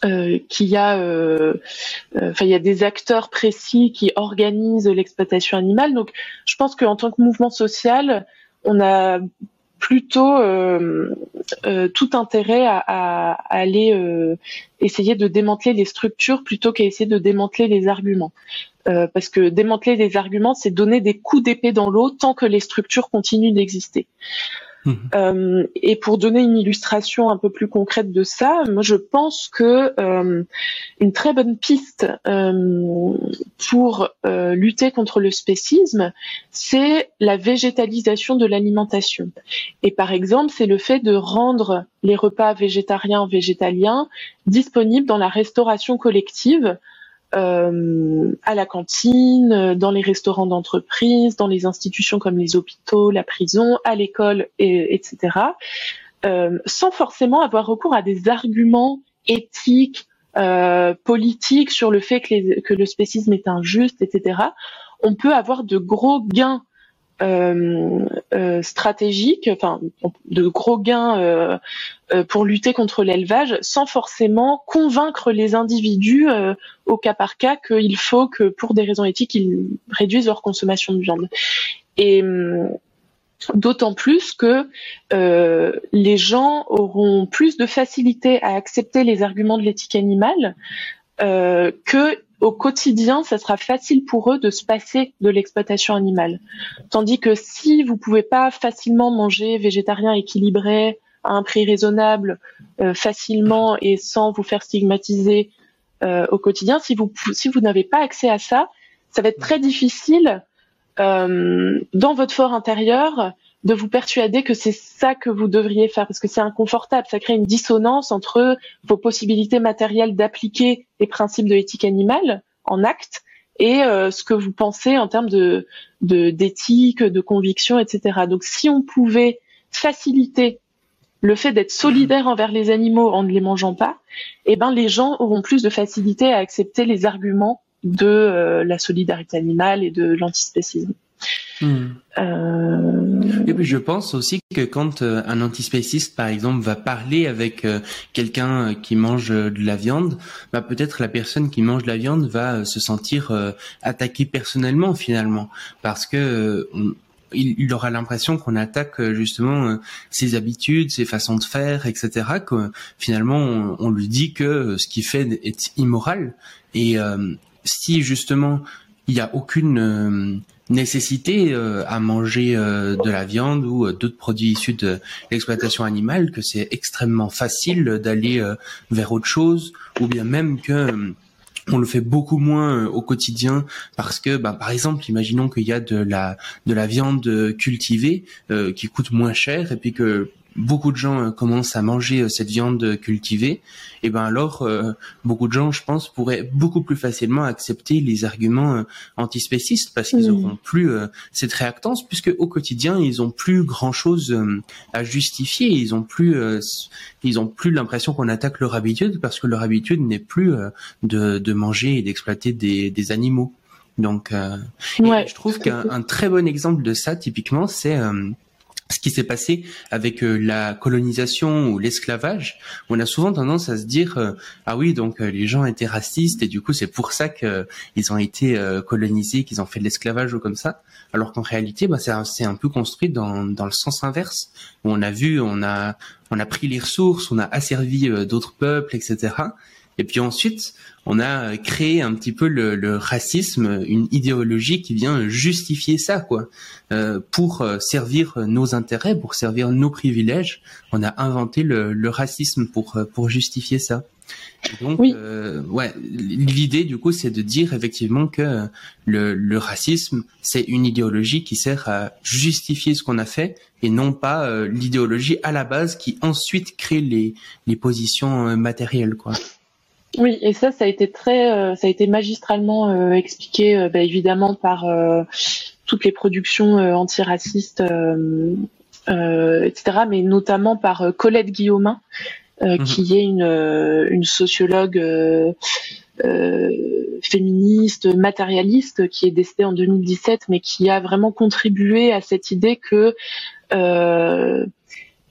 euh, a, il y a des acteurs précis qui organisent l'exploitation animale. Donc, je pense qu'en tant que mouvement social, on a plutôt tout intérêt à, à, aller essayer de démanteler les structures plutôt qu'à essayer de démanteler les arguments. parce que démanteler les arguments, c'est donner des coups d'épée dans l'eau tant que les structures continuent d'exister. Mhm. Euh, et pour donner une illustration un peu plus concrète de ça, moi je pense que euh, une très bonne piste euh, pour lutter contre le spécisme, c'est la végétalisation de l'alimentation. Et par exemple, c'est le fait de rendre les repas végétariens végétaliens disponibles dans la restauration collective euh, à la cantine, dans les restaurants d'entreprise, dans les institutions comme les hôpitaux, la prison, à l'école, et, etc., euh, sans forcément avoir recours à des arguments éthiques, euh, politiques sur le fait que, que le spécisme est injuste, etc. On peut avoir de gros gains stratégiques, enfin de gros gains euh, euh, pour lutter contre l'élevage, sans forcément convaincre les individus au cas par cas qu'il faut que pour des raisons éthiques ils réduisent leur consommation de viande. Et hum, D'autant plus que euh, les gens auront plus de facilité à accepter les arguments de l'éthique animale euh, que au quotidien, ça sera facile pour eux de se passer de l'exploitation animale. Tandis que si vous pouvez pas facilement manger végétarien équilibré à un prix raisonnable, euh, facilement et sans vous faire stigmatiser euh, au quotidien, si vous n'avez pas accès à ça, ça va être très difficile euh, dans votre fort intérieur de vous persuader que c'est ça que vous devriez faire parce que c'est inconfortable, ça crée une dissonance entre vos possibilités matérielles d'appliquer les principes de l'éthique animale en acte et euh, ce que vous pensez en termes de d'éthique, de, conviction, etc. Donc si on pouvait faciliter le fait d'être solidaire envers les animaux en ne les mangeant pas, eh ben les gens auront plus de facilité à accepter les arguments de euh, la solidarité animale et de l'antispécisme. Hmm. Euh... Et puis je pense aussi que quand euh, un antispéciste, par exemple, va parler avec euh, quelqu'un qui mange de la viande, bah peut-être la personne qui mange de la viande va se sentir attaquée personnellement finalement, parce que il, aura l'impression qu'on attaque justement ses habitudes, ses façons de faire, etc. Que finalement on, on lui dit que ce qu'il fait est immoral. Et si justement il n'y a aucune nécessité euh, à manger euh, de la viande ou euh, d'autres produits issus de l'exploitation animale, que c'est extrêmement facile d'aller vers autre chose, ou bien même que on le fait beaucoup moins au quotidien parce que, bah, par exemple, imaginons qu'il y a de la de la viande cultivée qui coûte moins cher et puis que beaucoup de gens commencent à manger cette viande cultivée, et ben alors beaucoup de gens, je pense, pourraient beaucoup plus facilement accepter les arguments antispécistes parce qu'ils n'auront plus cette réactance puisque au quotidien ils ont plus grand chose à justifier, ils ont plus ils ont plus l'impression qu'on attaque leur habitude parce que leur habitude n'est plus de, de manger et d'exploiter des, des animaux. Donc, euh, je trouve qu'un très bon exemple de ça, typiquement, c'est euh, ce qui s'est passé avec euh, la colonisation ou l'esclavage. On a souvent tendance à se dire ah oui donc les gens étaient racistes et du coup c'est pour ça qu'ils ont été colonisés, qu'ils ont fait de l'esclavage ou comme ça. Alors qu'en réalité, bah, c'est un peu construit dans, dans le sens inverse. Où on a vu, on a on a pris les ressources, on a asservi d'autres peuples, etc. Et puis ensuite, on a créé un petit peu le, racisme, une idéologie qui vient justifier ça, quoi, euh, pour euh, servir nos intérêts, pour servir nos privilèges. On a inventé le, racisme pour euh, pour justifier ça. donc, ouais, l'idée du coup, c'est de dire effectivement que le, racisme, c'est une idéologie qui sert à justifier ce qu'on a fait et non pas l'idéologie à la base qui ensuite crée les les positions matérielles, quoi. Oui, et ça, ça a été très, euh, ça a été magistralement euh, expliqué, euh, bah, évidemment par toutes les productions antiracistes, etc., mais notamment par Colette Guillaumin, mhm. qui est une, une sociologue féministe, matérialiste, qui est décédée en 2017, mais qui a vraiment contribué à cette idée que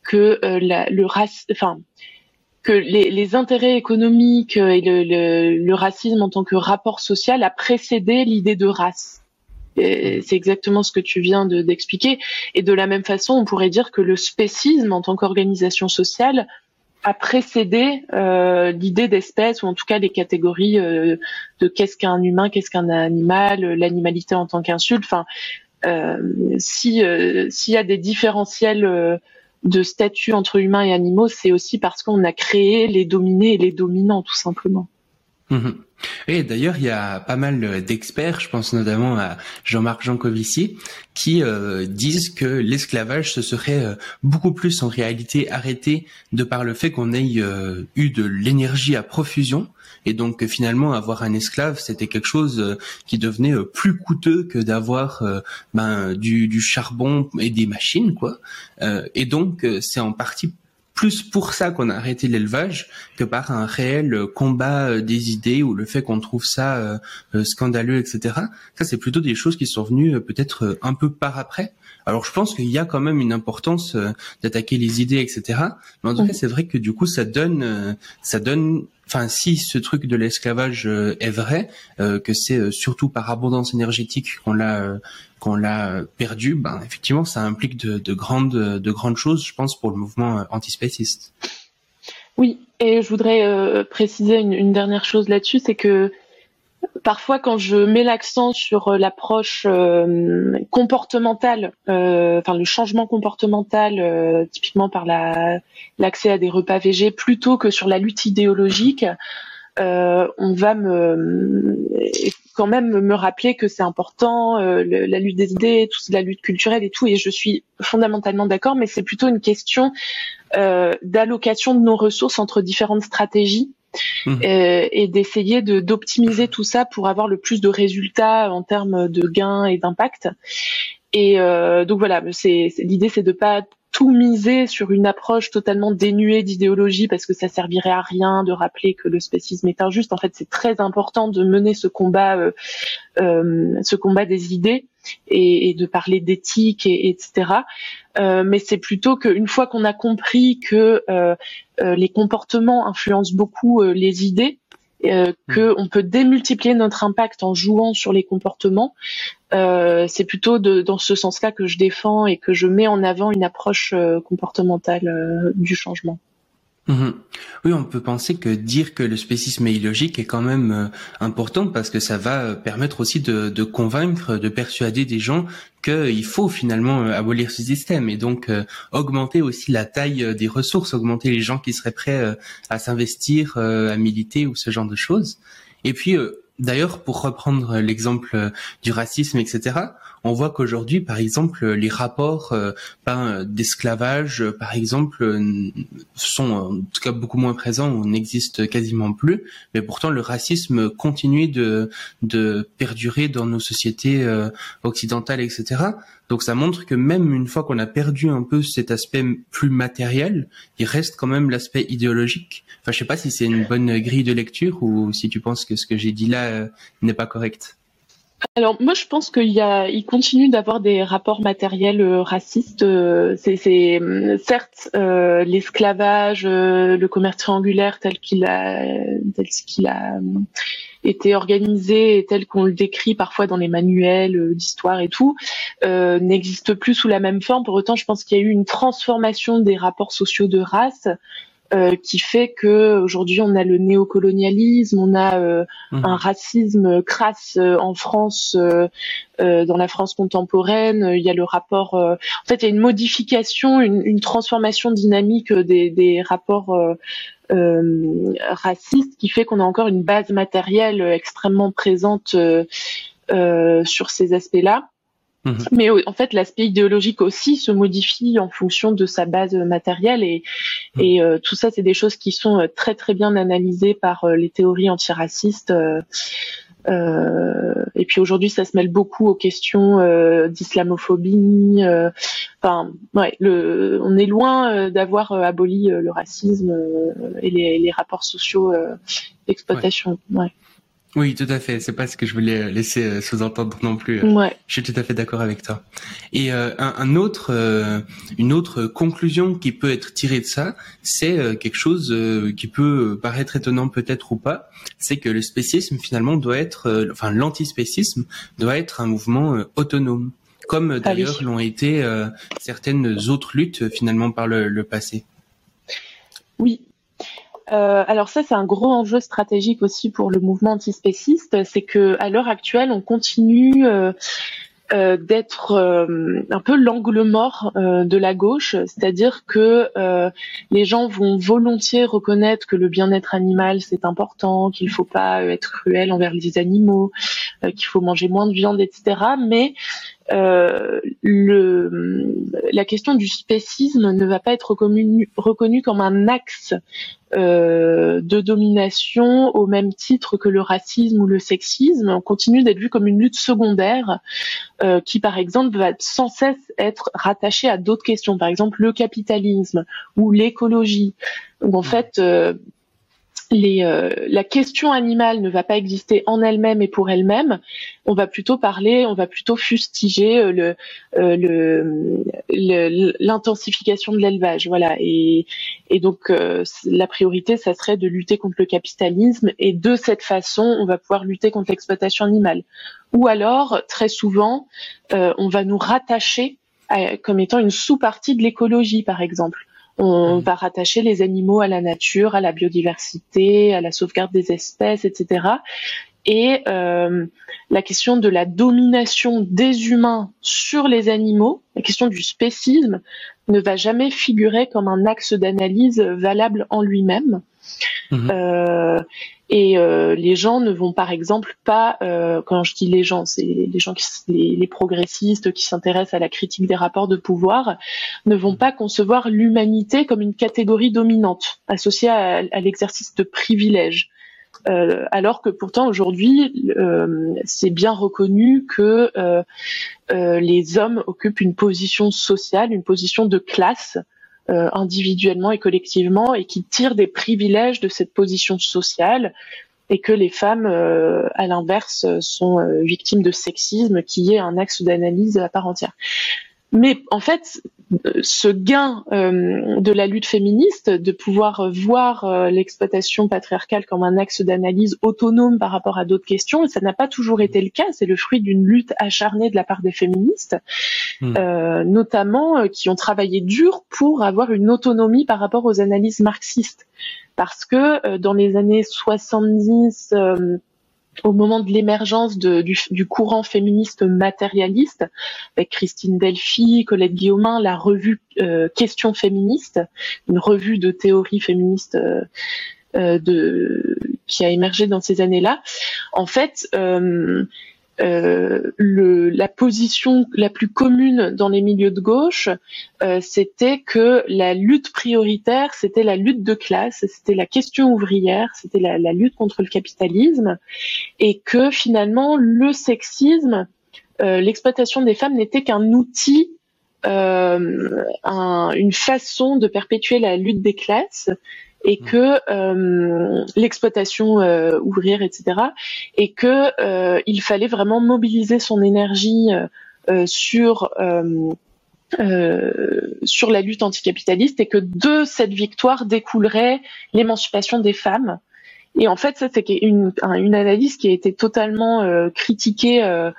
que la, le race, enfin que les, les, intérêts économiques et le, le, racisme en tant que rapport social a précédé l'idée de race. C'est exactement ce que tu viens d'expliquer. et de la même façon, on pourrait dire que le spécisme en tant qu'organisation sociale a précédé euh, l'idée d'espèce ou en tout cas les catégories euh, de qu'est-ce qu'un humain, qu'est-ce qu'un animal, l'animalité en tant qu'insulte. Enfin, euh, si euh, s'il y a des différentiels euh, de statut entre humains et animaux, c'est aussi parce qu'on a créé les dominés et les dominants, tout simplement. Mhm. Et d'ailleurs, il y a pas mal d'experts, je pense notamment à Jean-Marc Jancovici, qui euh, disent que l'esclavage se serait euh, beaucoup plus en réalité arrêté de par le fait qu'on ait euh, eu de l'énergie à profusion et donc finalement avoir un esclave c'était quelque chose euh, qui devenait euh, plus coûteux que d'avoir euh, ben, du, du, charbon et des machines quoi et donc c'est en partie plus pour ça qu'on a arrêté l'élevage que par un réel combat des idées ou le fait qu'on trouve ça scandaleux, etc. Ça, c'est plutôt des choses qui sont venues peut-être un peu par après. Alors, je pense qu'il y a quand même une importance d'attaquer les idées, etc. Mais en tout cas, c'est vrai que du coup, ça donne, ça donne enfin si ce truc de l'esclavage euh, est vrai, euh, que c'est euh, surtout par abondance énergétique qu'on l'a qu'on l'a perdu, ben effectivement ça implique de, grandes de grandes choses, je pense, pour le mouvement antispéciste. Oui, et je voudrais préciser une, dernière chose là-dessus, c'est que parfois quand je mets l'accent sur l'approche comportementale, enfin le changement comportemental, typiquement par la l'accès à des repas végés, plutôt que sur la lutte idéologique, euh, on va me quand même me rappeler que c'est important, euh, la lutte des idées, la lutte culturelle et tout, et je suis fondamentalement d'accord, mais c'est plutôt une question euh, d'allocation de nos ressources entre différentes stratégies. Mmh. et d'essayer de d'optimiser tout ça pour avoir le plus de résultats en termes de gains et d'impact. Et donc voilà, c'est l'idée, c'est de pas tout miser sur une approche totalement dénuée d'idéologie parce que ça servirait à rien de rappeler que le spécisme est injuste. En fait, c'est très important de mener ce combat, euh, euh, ce combat des idées et, de parler d'éthique, et, etc. Euh, mais c'est plutôt qu'une fois qu'on a compris que les comportements influencent beaucoup les idées, euh, hmm. que on peut démultiplier notre impact en jouant sur les comportements. Euh, c'est plutôt de, dans ce sens-là que je défends et que je mets en avant une approche euh, comportementale euh, du changement. Mhm. Oui, on peut penser que dire que le spécisme est illogique est quand même euh, important parce que ça va euh, permettre aussi de, de convaincre, de persuader des gens qu'il faut finalement euh, abolir ce système et donc augmenter aussi la taille des ressources, augmenter les gens qui seraient prêts à s'investir, à militer ou ce genre de choses. Et puis D'ailleurs, pour reprendre l'exemple du racisme, etc., on voit qu'aujourd'hui, par exemple, les rapports euh, d'esclavage, par exemple, sont en tout cas beaucoup moins présents ou n'existent quasiment plus. Mais pourtant, le racisme continue de, perdurer dans nos sociétés euh, occidentales, etc. Donc ça montre que même une fois qu'on a perdu un peu cet aspect plus matériel, il reste quand même l'aspect idéologique. Enfin, je sais pas si c'est une bonne grille de lecture ou si tu penses que ce que j'ai dit là euh, n'est pas correct. Alors moi je pense qu'il continue d'avoir des rapports matériels euh, racistes. Euh, c'est, certes l'esclavage, le commerce triangulaire tel qu'il a, tel qu'il a été organisé tel qu'on le décrit parfois dans les manuels euh, d'histoire et tout, euh, n'existe plus sous la même forme. Pour autant, je pense qu'il y a eu une transformation des rapports sociaux de race euh, qui fait que aujourd'hui on a le néocolonialisme, on a euh, mmh. un racisme crasse euh, en France, dans la France contemporaine. Il y a le rapport, en fait, il y a une modification, une, une transformation dynamique des, des rapports euh, raciste qui fait qu'on a encore une base matérielle extrêmement présente euh, sur ces aspects-là. Mhm. Mais en fait, l'aspect idéologique aussi se modifie en fonction de sa base matérielle et, mhm. et euh, tout ça, c'est des choses qui sont très très bien analysées par les théories antiracistes. Euh, et puis aujourd'hui, ça se mêle beaucoup aux questions euh, d'islamophobie. Euh, enfin, ouais, le, on est loin d'avoir aboli le racisme et les, les, rapports sociaux d'exploitation. Ouais. Oui, tout à fait. C'est pas ce que je voulais laisser sous-entendre non plus. Ouais. Je suis tout à fait d'accord avec toi. Et un, un, autre, une autre conclusion qui peut être tirée de ça, c'est quelque chose qui peut paraître étonnant peut-être ou pas, c'est que le spécisme finalement doit être, euh, enfin l'antispécisme doit être un mouvement euh, autonome, comme ah d'ailleurs l'ont été euh, certaines autres luttes finalement par le, passé. Oui. alors ça, c'est un gros enjeu stratégique aussi pour le mouvement antispéciste, c'est que à l'heure actuelle, on continue euh, d'être euh, un peu l'angle mort euh, de la gauche, c'est-à-dire que les gens vont volontiers reconnaître que le bien-être animal c'est important, qu'il faut pas être cruel envers les animaux, qu'il faut manger moins de viande, etc. Mais euh, le, la question du spécisme ne va pas être reconnue comme un axe euh, de domination au même titre que le racisme ou le sexisme. On continue d'être vu comme une lutte secondaire euh, qui, par exemple, va sans cesse être rattachée à d'autres questions, par exemple le capitalisme ou l'écologie. Donc en mmh. fait, euh, la question animale ne va pas exister en elle-même et pour elle-même. On va plutôt parler, on va plutôt fustiger euh, le, euh, l'intensification de l'élevage, voilà. Et, et donc la priorité, ça serait de lutter contre le capitalisme et de cette façon, on va pouvoir lutter contre l'exploitation animale. Ou alors, très souvent, on va nous rattacher comme étant une sous-partie de l'écologie, par exemple. On mmh. va rattacher les animaux à la nature, à la biodiversité, à la sauvegarde des espèces, etc. Et euh, la question de la domination des humains sur les animaux, la question du spécisme, ne va jamais figurer comme un axe d'analyse valable en lui-même. Mmh. Euh, et euh, les gens ne vont par exemple pas, euh, quand je dis les gens, c'est les gens qui, les, les progressistes qui s'intéressent à la critique des rapports de pouvoir, ne vont pas concevoir l'humanité comme une catégorie dominante associée à, à l'exercice de privilèges. Euh, alors que pourtant aujourd'hui, euh, c'est bien reconnu que euh, les hommes occupent une position sociale, une position de classe individuellement et collectivement et qui tirent des privilèges de cette position sociale et que les femmes, à l'inverse, sont victimes de sexisme qui est un axe d'analyse à part entière. Mais en fait, ce gain euh, de la lutte féministe, de pouvoir voir euh, l'exploitation patriarcale comme un axe d'analyse autonome par rapport à d'autres questions, ça n'a pas toujours été le cas. C'est le fruit d'une lutte acharnée de la part des féministes, hmm. euh, notamment qui ont travaillé dur pour avoir une autonomie par rapport aux analyses marxistes. Parce que dans les années 70, au moment de l'émergence du, courant féministe matérialiste, avec Christine Delphi, Colette Guillaumin, la revue euh, Question féministe, une revue de théorie féministe euh, euh, de, qui a émergé dans ces années-là. En fait, euh, la position la plus commune dans les milieux de gauche, euh, c'était que la lutte prioritaire, c'était la lutte de classe, c'était la question ouvrière, c'était la, lutte contre le capitalisme, et que finalement le sexisme, euh, l'exploitation des femmes n'était qu'un outil euh, un, une façon de perpétuer la lutte des classes et mmh. que euh, l'exploitation euh, ouvrière, etc. Et que euh, il fallait vraiment mobiliser son énergie euh, sur sur la lutte anticapitaliste et que de cette victoire découlerait l'émancipation des femmes. Et en fait, ça c'est une, une analyse qui a été totalement critiquée.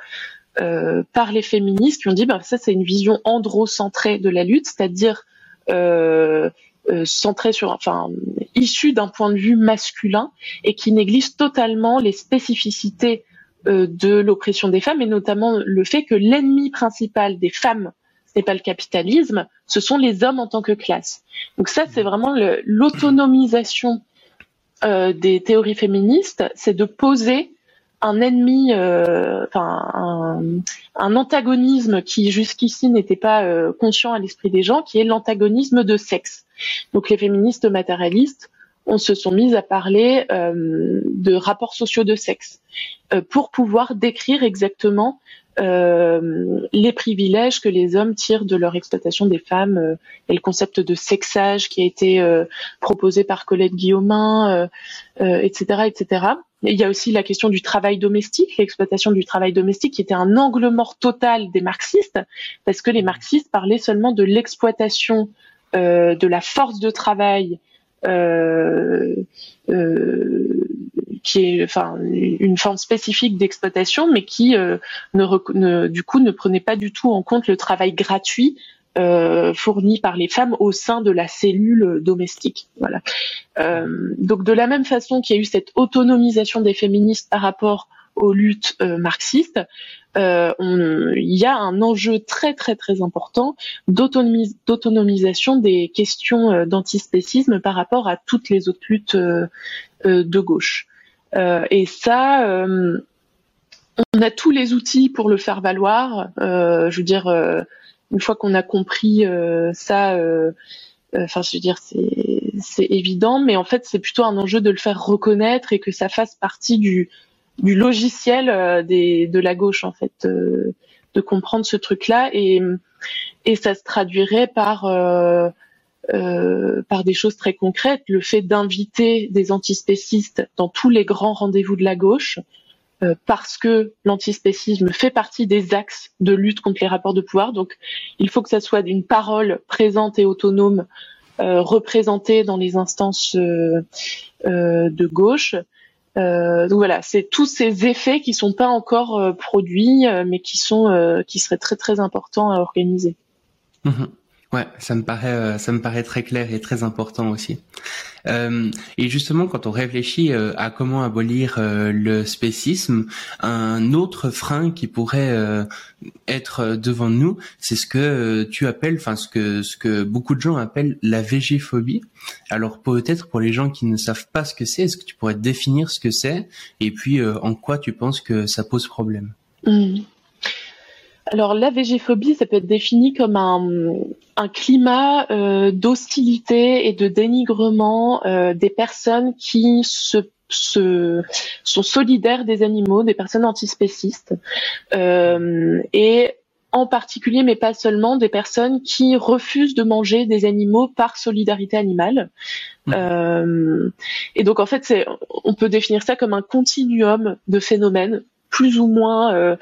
Euh, par les féministes qui ont dit ben ça c'est une vision androcentrée de la lutte, c'est-à-dire euh, euh, centré sur, enfin, issu d'un point de vue masculin et qui néglige totalement les spécificités euh, de l'oppression des femmes et notamment le fait que l'ennemi principal des femmes, ce n'est pas le capitalisme, ce sont les hommes en tant que classe. Donc ça, c'est vraiment l'autonomisation euh, des théories féministes, c'est de poser un ennemi, euh, enfin un, un, antagonisme qui jusqu'ici n'était pas euh, conscient à l'esprit des gens, qui est l'antagonisme de sexe. Donc les féministes matérialistes, on se sont mises à parler euh, de rapports sociaux de sexe pour pouvoir décrire exactement euh, les privilèges que les hommes tirent de leur exploitation des femmes euh, et le concept de sexage qui a été euh, proposé par Colette Guillaumin, etc., etc. il y a aussi la question du travail domestique, l'exploitation du travail domestique qui était un angle mort total des marxistes parce que les marxistes parlaient seulement de l'exploitation de la force de travail euh, euh, qui est enfin une forme spécifique d'exploitation, mais qui euh, ne, du coup ne prenait pas du tout en compte le travail gratuit euh, fourni par les femmes au sein de la cellule domestique. Voilà. Euh, donc de la même façon qu'il y a eu cette autonomisation des féministes par rapport aux luttes euh, marxistes, il y a un enjeu très très très important d'autonomisation des questions d'antispécisme par rapport à toutes les autres luttes de gauche. Et ça, on a tous les outils pour le faire valoir. Je veux dire, une fois qu'on a compris ça, enfin, je veux dire, c'est évident, mais en fait, c'est plutôt un enjeu de le faire reconnaître et que ça fasse partie du logiciel de la gauche en fait de comprendre ce truc là et ça se traduirait euh, par des choses très concrètes, le fait d'inviter des antispécistes dans tous les grands rendez-vous de la gauche, euh, parce que l'antispécisme fait partie des axes de lutte contre les rapports de pouvoir. Donc, il faut que ça soit une parole présente et autonome, euh, représentée dans les instances de gauche. donc voilà, c'est tous ces effets qui sont pas encore produits, mais qui sont, qui seraient très très importants à organiser. Mmh Ouais, ça me paraît, euh, ça me paraît très clair et très important aussi. Euh, et justement, quand on réfléchit euh, à comment abolir euh, le spécisme, un autre frein qui pourrait être devant nous, c'est ce que tu appelles, enfin ce que ce que beaucoup de gens appellent la végéphobie. Alors peut-être pour les gens qui ne savent pas ce que c'est, est-ce que tu pourrais définir ce que c'est et puis en quoi tu penses que ça pose problème? Mmh. Alors la végéphobie, ça peut être défini comme un, climat euh, d'hostilité et de dénigrement euh, des personnes qui se, sont solidaires des animaux, des personnes antispécistes, euh, et en particulier, mais pas seulement, des personnes qui refusent de manger des animaux par solidarité animale. Mmh. et donc en fait, on peut définir ça comme un continuum de phénomènes plus ou moins euh,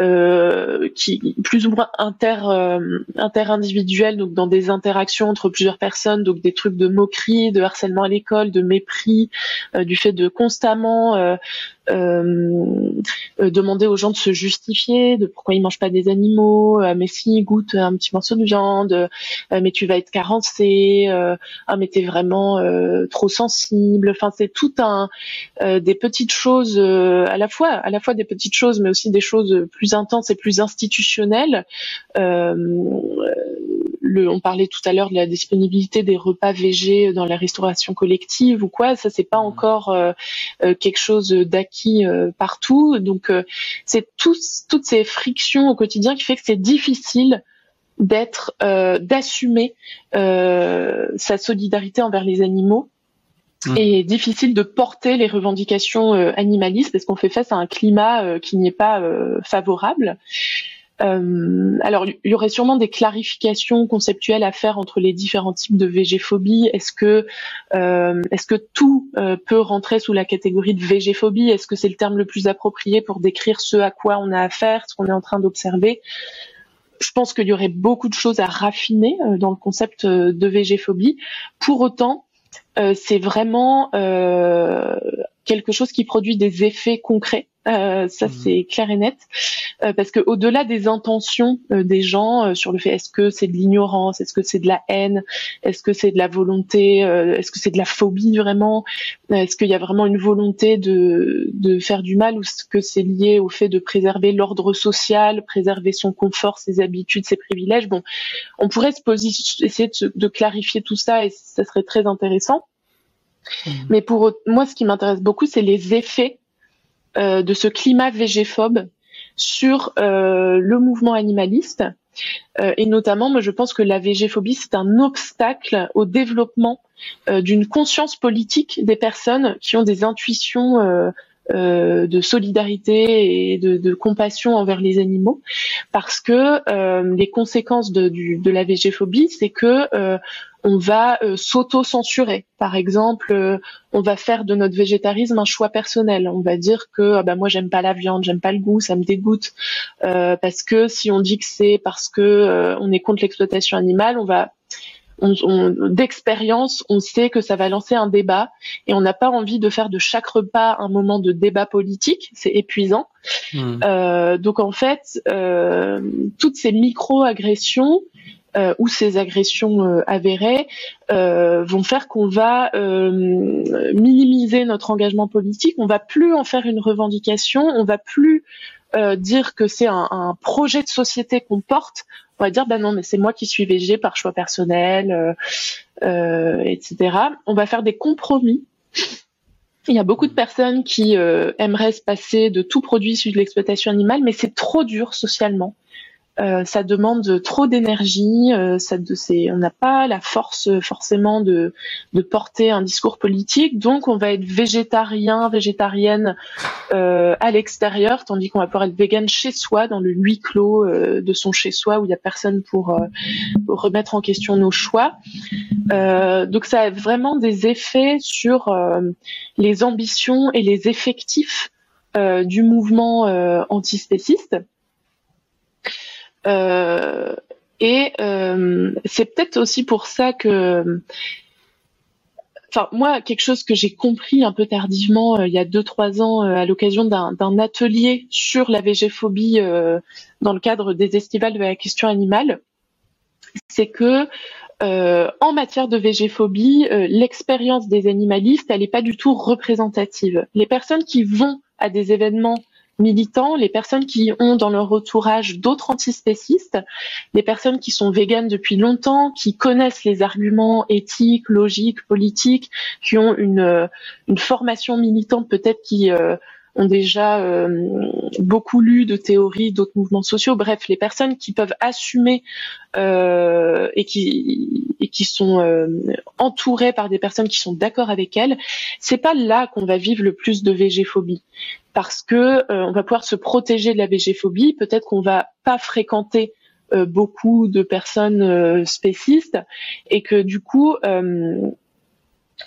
euh, qui plus ou moins inter euh, inter-individuel donc dans des interactions entre plusieurs personnes donc des trucs de moquerie de harcèlement à l'école de mépris du fait de constamment demander aux gens de se justifier de pourquoi ils mangent pas des animaux, mais si goûte un petit morceau de viande, mais tu vas être carencé, ah mais t'es vraiment trop sensible. Enfin c'est tout un des petites choses à la fois à la fois des petites choses mais aussi des choses plus intenses et plus institutionnelles. Le, on parlait tout à l'heure de la disponibilité des repas végés dans la restauration collective ou quoi. Ça, c'est pas mmh. encore euh, euh, quelque chose d'acquis euh, partout. Donc, c'est toutes ces frictions au quotidien qui fait que c'est difficile d'être, d'assumer sa solidarité envers les animaux mmh. et difficile de porter les revendications animalistes parce qu'on fait face à un climat qui n'y est pas favorable. Euh, alors, il y aurait sûrement des clarifications conceptuelles à faire entre les différents types de végéphobie. Est-ce que, euh, est-ce que tout euh, peut rentrer sous la catégorie de végéphobie? Est-ce que c'est le terme le plus approprié pour décrire ce à quoi on a affaire, ce qu'on est en train d'observer? Je pense qu'il y aurait beaucoup de choses à raffiner euh, dans le concept euh, de végéphobie. Pour autant, c'est vraiment quelque chose qui produit des effets concrets euh, ça, mmh. c'est clair et net. Euh, parce que au-delà des intentions euh, des gens sur le fait est-ce que c'est de l'ignorance, est-ce que c'est de la haine, est-ce que c'est de la volonté, est-ce que c'est de la phobie vraiment, est-ce qu'il y a vraiment une volonté de, de faire du mal ou est-ce que c'est lié au fait de préserver l'ordre social, préserver son confort, ses habitudes, ses privilèges? Bon, on pourrait se poser, essayer de, de clarifier tout ça et ça serait très intéressant. Mmh. Mais pour moi, ce qui m'intéresse beaucoup, c'est les effets euh, de ce climat végéphobe sur euh, le mouvement animaliste. Euh, et notamment, moi, je pense que la végéphobie, c'est un obstacle au développement d'une conscience politique des personnes qui ont des intuitions euh, de solidarité et de, de, compassion envers les animaux, parce que euh, les conséquences de, du, de la végéphobie, c'est que euh, on va s'auto-censurer. Par exemple, on va faire de notre végétarisme un choix personnel. On va dire que ah bah moi j'aime pas la viande, j'aime pas le goût, ça me dégoûte. parce que si on dit que c'est parce que on est contre l'exploitation animale, on va on, d'expérience, on sait que ça va lancer un débat et on n'a pas envie de faire de chaque repas un moment de débat politique, c'est épuisant. Hmm. Euh, donc en fait, euh, toutes ces micro-agressions euh, ou ces agressions avérées vont faire qu'on va minimiser notre engagement politique, on va plus en faire une revendication, on va plus dire que c'est un, projet de société qu'on porte, on va dire bah non mais c'est moi qui suis végé par choix personnel, euh, euh, etc. On va faire des compromis. Il y a beaucoup de personnes qui euh, aimeraient se passer de tout produit issu de l'exploitation animale, mais c'est trop dur socialement. Euh, ça demande trop d'énergie, euh, on n'a pas la force forcément de, de porter un discours politique, donc on va être végétarien, végétarienne euh, à l'extérieur, tandis qu'on va pouvoir être vegan chez soi, dans le huis clos de son chez soi où il n'y a personne pour, remettre en question nos choix. donc ça a vraiment des effets sur les ambitions et les effectifs du mouvement antispéciste. Euh, et euh, c'est peut-être aussi pour ça que enfin moi quelque chose que j'ai compris un peu tardivement euh, il y a deux trois ans à l'occasion d'un atelier sur la végéphobie dans le cadre des estivales de la question animale c'est que en matière de végéphobie l'expérience des animalistes elle n'est pas du tout représentative. Les personnes qui vont à des événements militants, les personnes qui ont dans leur entourage d'autres antispécistes, les personnes qui sont véganes depuis longtemps, qui connaissent les arguments éthiques, logiques, politiques, qui ont une, euh, une formation militante peut-être qui euh, ont déjà euh, beaucoup lu de théories d'autres mouvements sociaux. Bref, les personnes qui peuvent assumer euh, et qui et qui sont euh, entourées par des personnes qui sont d'accord avec elles, c'est pas là qu'on va vivre le plus de végéphobie parce que on va pouvoir se protéger de la végéphobie. Peut-être qu'on va pas fréquenter beaucoup de personnes spécistes et que du coup euh,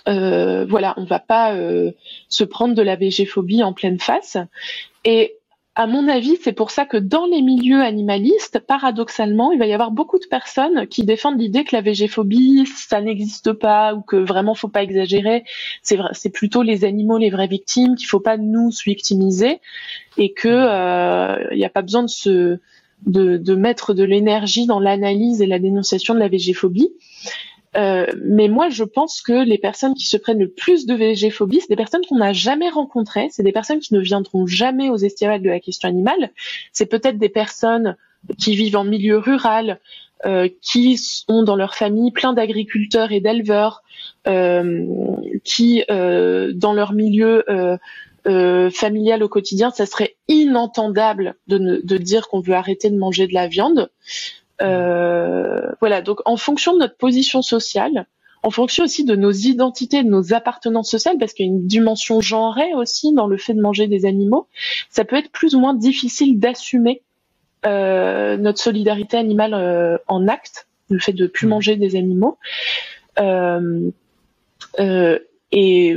voilà, on va pas euh, se prendre de la végéphobie en pleine face. Et à mon avis, c'est pour ça que dans les milieux animalistes, paradoxalement, il va y avoir beaucoup de personnes qui défendent l'idée que la végéphobie, ça n'existe pas ou que vraiment faut pas exagérer. C'est plutôt les animaux les vraies victimes, qu'il faut pas nous victimiser et que euh, il n'y a pas besoin de, de mettre de l'énergie dans l'analyse et la dénonciation de la végéphobie. Euh, mais moi, je pense que les personnes qui se prennent le plus de végéphobie, c'est des personnes qu'on n'a jamais rencontrées, c'est des personnes qui ne viendront jamais aux estivales de la question animale. C'est peut-être des personnes qui vivent en milieu rural, euh, qui ont dans leur famille plein d'agriculteurs et d'éleveurs, euh, qui euh, dans leur milieu euh, familial au quotidien, ça serait inentendable de, de dire qu'on veut arrêter de manger de la viande. Euh, voilà, donc en fonction de notre position sociale, en fonction aussi de nos identités, de nos appartenances sociales, parce qu'il y a une dimension genrée aussi dans le fait de manger des animaux, ça peut être plus ou moins difficile d'assumer euh, notre solidarité animale euh, en acte, le fait de plus mmh. manger des animaux. Euh, euh, et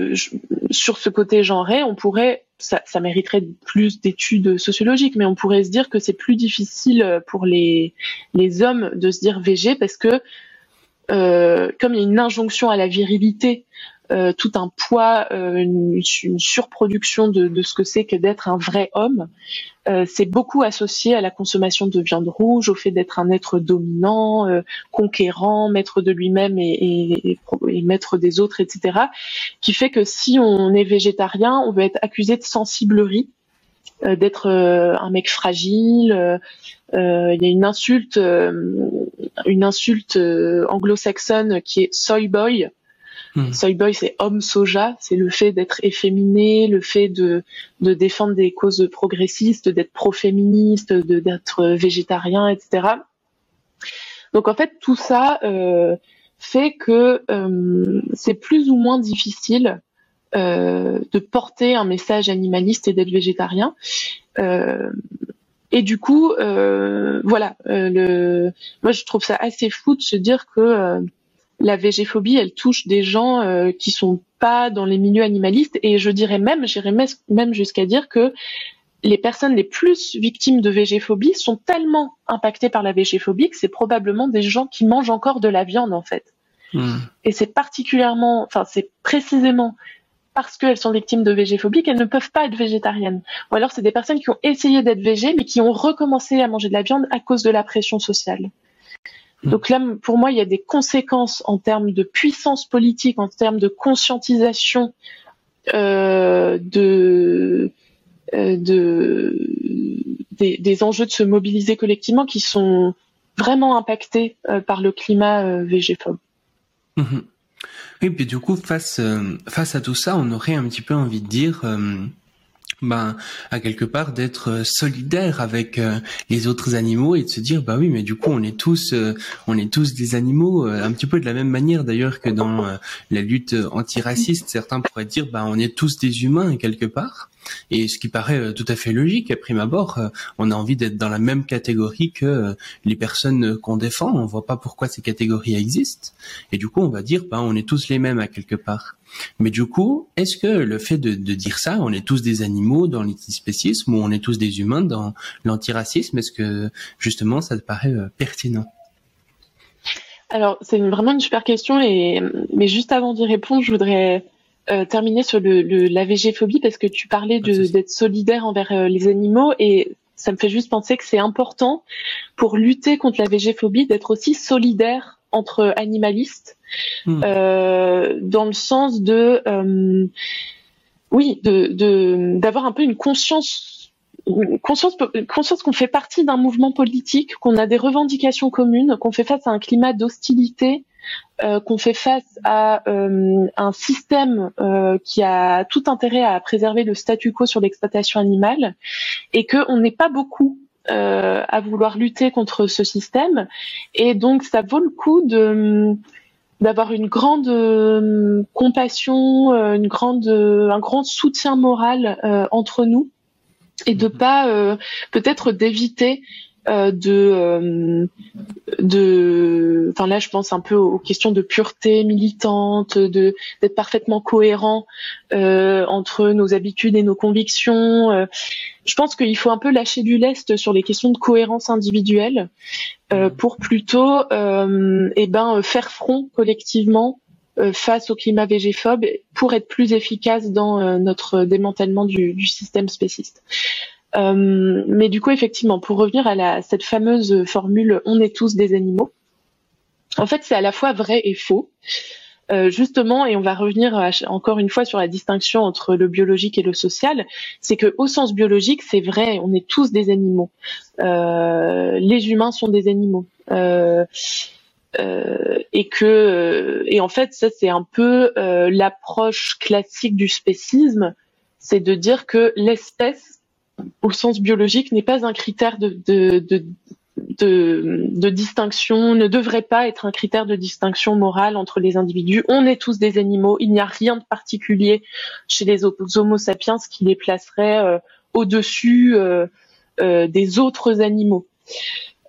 sur ce côté genré, on pourrait, ça, mériterait plus d'études sociologiques, mais on pourrait se dire que c'est plus difficile pour les, les hommes de se dire VG parce que euh, comme il y a une injonction à la virilité euh, tout un poids, euh, une, surproduction de, ce que c'est que d'être un vrai homme. Euh, c'est beaucoup associé à la consommation de viande rouge, au fait d'être un être dominant, conquérant, maître de lui-même et, maître des autres, etc. Qui fait que si on est végétarien, on va être accusé de sensiblerie d'être un mec fragile. Il y a une insulte, une insulte anglo-saxonne qui est soy boy, Hmm. Soy boy, c'est homme soja, c'est le fait d'être efféminé, le fait de, défendre des causes progressistes, d'être pro-féministe, d'être végétarien, etc. Donc en fait, tout ça euh, fait que euh, c'est plus ou moins difficile euh, de porter un message animaliste et d'être végétarien. et du coup, voilà, le, moi je trouve ça assez fou de se dire que la végéphobie, elle touche des gens euh, qui sont pas dans les milieux animalistes et je dirais même, j'irais même jusqu'à dire que les personnes les plus victimes de végéphobie sont tellement impactées par la végéphobie que c'est probablement des gens qui mangent encore de la viande en fait. Hmm. Et c'est particulièrement, enfin c'est précisément parce qu'elles sont victimes de végéphobie qu'elles ne peuvent pas être végétariennes. Ou alors c'est des personnes qui ont essayé d'être végé mais qui ont recommencé à manger de la viande à cause de la pression sociale. Mm. Donc là, pour moi, il y a des conséquences en termes de puissance politique, en termes de conscientisation euh, de, euh, de des, enjeux de se mobiliser collectivement qui sont vraiment impactés euh, par le climat végéphobe. Mm-hmm. Oui, puis du coup, face face à tout ça, on aurait un petit peu envie de dire ben à quelque part d'être euh, solidaire avec euh, les autres animaux et de se dire bah oui mais du coup on est tous euh, on est tous des animaux un petit peu de la même manière d'ailleurs que dans la lutte antiraciste certains pourraient dire bah on est tous des humains quelque part et ce qui paraît tout à fait logique, à prime abord, on a envie d'être dans la même catégorie que les personnes qu'on défend. On voit pas pourquoi ces catégories existent. Et du coup, on va dire, bah, on est tous les mêmes à quelque part. Mais du coup, est-ce que le fait de, dire ça, on est tous des animaux dans l'antispécisme ou on est tous des humains dans l'antiracisme, est-ce que justement ça te paraît pertinent? Alors, c'est vraiment une super question, et mais juste avant d'y répondre, je voudrais euh, terminer sur le, la végéphobie parce que tu parlais d'être solidaire envers euh, les animaux et ça me fait juste penser que c'est important pour lutter contre la végéphobie d'être aussi solidaire entre animalistes hmm. euh, dans le sens de euh, oui de d'avoir un peu une conscience conscience conscience qu'on fait partie d'un mouvement politique qu'on a des revendications communes qu'on fait face à un climat d'hostilité euh, qu'on fait face à euh, un système euh, qui a tout intérêt à préserver le statu quo sur l'exploitation animale et qu'on n'est pas beaucoup à vouloir lutter contre ce système et donc ça vaut le coup de d'avoir une grande compassion, une grande, un grand soutien moral entre nous et de mm-hmm. pas peut-être d'éviter euh, de de enfin là je pense un peu aux questions de pureté militante de d'être parfaitement cohérent entre nos habitudes et nos convictions je pense qu'il faut un peu lâcher du lest sur les questions de cohérence individuelle pour plutôt eh ben faire front collectivement face au climat végéphobe pour être plus efficace dans notre démantèlement du, du système spéciste. Euh, mais du coup, effectivement, pour revenir à la, cette fameuse formule "on est tous des animaux", en fait, c'est à la fois vrai et faux. Euh, justement, et on va revenir encore une fois sur la distinction entre le biologique et le social, c'est que au sens biologique, c'est vrai, on est tous des animaux. Euh, les humains sont des animaux. Euh, euh et que et en fait ça c'est un peu l'approche classique du spécisme, c'est de dire que l'espèce au sens biologique n'est pas un critère de, distinction, ne devrait pas être un critère de distinction morale entre les individus. On est tous des animaux, il n'y a rien de particulier chez les Homo sapiens qui les placerait euh, au-dessus euh, euh, des autres animaux.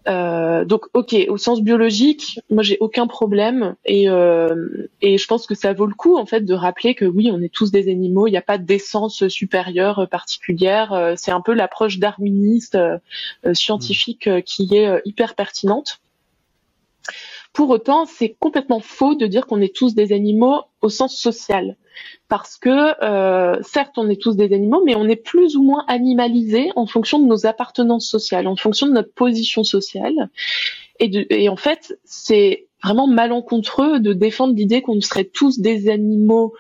Euh, donc, ok, au sens biologique, moi j'ai aucun problème et euh, et je pense que ça vaut le coup en fait de rappeler que oui, on est tous des animaux, il n'y a pas d'essence supérieure particulière. Euh, c'est un peu l'approche darwiniste scientifique qui est hyper pertinente. Pour autant, c'est complètement faux de dire qu'on est tous des animaux au sens social. Parce que, euh, certes, on est tous des animaux, mais on est plus ou moins animalisés en fonction de nos appartenances sociales, en fonction de notre position sociale. Et, et en fait, c'est vraiment malencontreux de défendre l'idée qu'on serait tous des animaux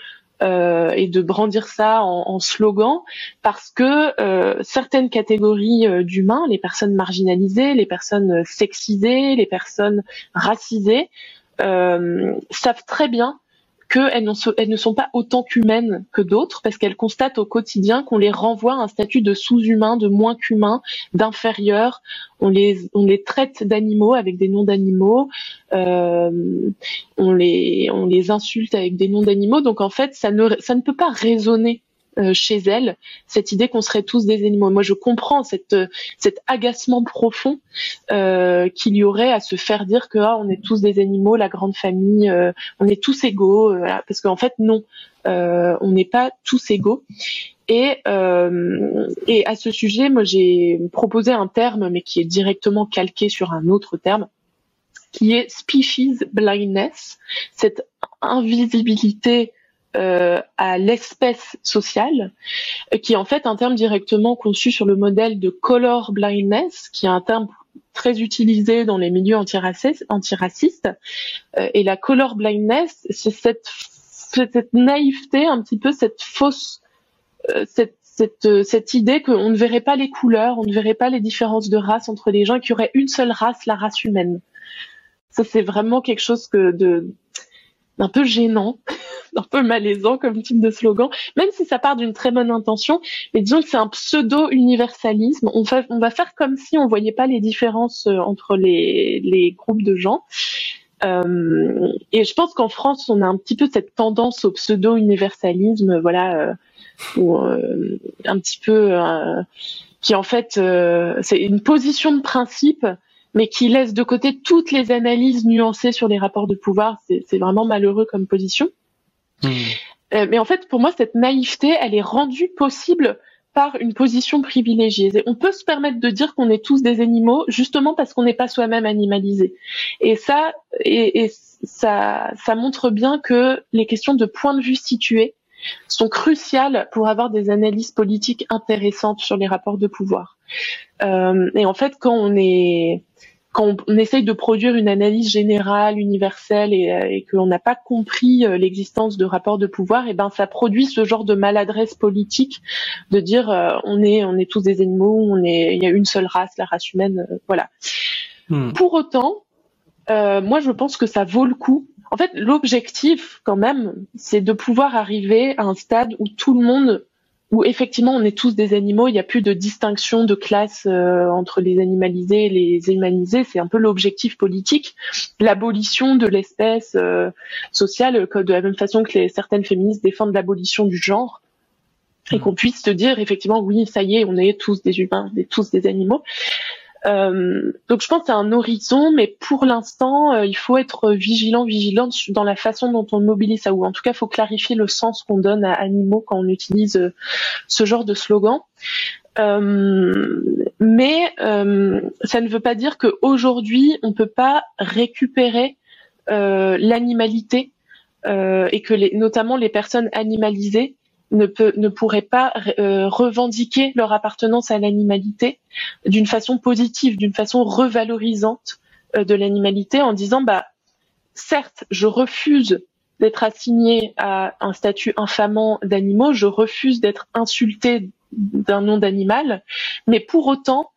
euh, et de brandir ça en, slogan parce que euh, certaines catégories euh, d'humains, les personnes marginalisées, les personnes sexisées, les personnes racisées, savent très bien qu'elles ne sont pas autant qu'humaines que d'autres parce qu'elles constatent au quotidien qu'on les renvoie à un statut de sous-humain, de moins qu'humain, d'inférieur. On les, traite d'animaux avec des noms d'animaux. Euh, on les, insulte avec des noms d'animaux. Donc en fait, ça ne, ça ne peut pas résonner euh, chez elle cette idée qu'on serait tous des animaux. Moi, je comprends cette, cet agacement profond euh, qu'il y aurait à se faire dire que ah, on est tous des animaux, la grande famille, euh, on est tous égaux, euh, parce qu'en fait non, on n'est pas tous égaux. Et, et à ce sujet, moi j'ai proposé un terme, mais qui est directement calqué sur un autre terme, qui est species blindness, cette invisibilité euh, à l'espèce sociale, euh, qui est en fait un terme directement conçu sur le modèle de color blindness, qui est un terme très utilisé dans les milieux antiracistes. Euh, et la color blindness, c'est cette, naïveté, un petit peu cette fausse, cette, cette, cette idée qu'on ne verrait pas les couleurs, on ne verrait pas les différences de race entre les gens, qu'il y aurait une seule race, la race humaine. Ça, c'est vraiment quelque chose de d'un peu gênant un peu malaisant comme type de slogan, même si ça part d'une très bonne intention. Mais disons que c'est un pseudo-universalisme. On, on va faire comme si on voyait pas les différences euh, entre les, les groupes de gens. Euh, et je pense qu'en France, on a un petit peu cette tendance au pseudo-universalisme, voilà, euh, un petit peu, qui en fait, c'est une position de principe mais qui laisse de côté toutes les analyses nuancées sur les rapports de pouvoir. C'est vraiment malheureux comme position. Euh, mais en fait, pour moi, cette naïveté, elle est rendue possible par une position privilégiée. on peut se permettre de dire qu'on est tous des animaux justement parce qu'on n'est pas soi-même animalisé. Et ça, ça, montre bien que les questions de point de vue situé sont cruciales pour avoir des analyses politiques intéressantes sur les rapports de pouvoir. Euh, et en fait, quand on est quand on, essaye de produire une analyse générale, universelle, et, euh, et qu'on n'a pas compris euh, l'existence de rapports de pouvoir, et ben ça produit ce genre de maladresse politique de dire euh, on est on est tous des animaux, on est il y a une seule race, la race humaine, voilà. Hmm. Pour autant, moi je pense que ça vaut le coup. En fait, l'objectif quand même, c'est de pouvoir arriver à un stade où tout le monde où effectivement on est tous des animaux, il n'y a plus de distinction de classe euh, entre les animalisés et les humanisés, c'est un peu l'objectif politique, l'abolition de l'espèce euh, sociale, de la même façon que les, certaines féministes défendent l'abolition du genre, et qu'on puisse se dire effectivement oui, ça y est, on est tous des humains, on est tous des animaux. Euh, donc je pense que c'est un horizon, mais pour l'instant, euh, il faut être vigilant, vigilante dans la façon dont on mobilise ça, ou en tout cas, il faut clarifier le sens qu'on donne à animaux quand on utilise euh, ce genre de slogan. mais ça ne veut pas dire qu'aujourd'hui, on ne peut pas récupérer l'animalité et que notamment les personnes animalisées ne, peut, pourraient pas euh, revendiquer leur appartenance à l'animalité d'une façon positive, d'une façon revalorisante euh, de l'animalité en disant bah certes je refuse d'être assigné à un statut infamant d'animaux, je refuse d'être insulté d'un nom d'animal, mais pour autant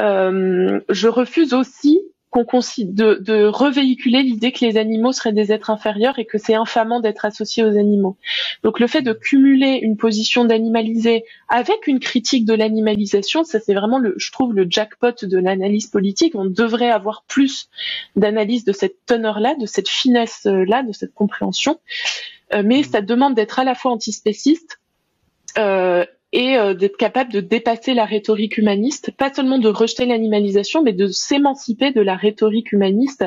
euh, je refuse aussi qu'on de, de revéhiculer l'idée que les animaux seraient des êtres inférieurs et que c'est infamant d'être associé aux animaux. Donc le fait de cumuler une position d'animalisé avec une critique de l'animalisation, ça c'est vraiment le, je trouve le jackpot de l'analyse politique. On devrait avoir plus d'analyse de cette teneur-là, de cette finesse-là, de cette compréhension. Euh, mais ça demande d'être à la fois antispéciste euh, et euh, d'être capable de dépasser la rhétorique humaniste, pas seulement de rejeter l'animalisation, mais de s'émanciper de la rhétorique humaniste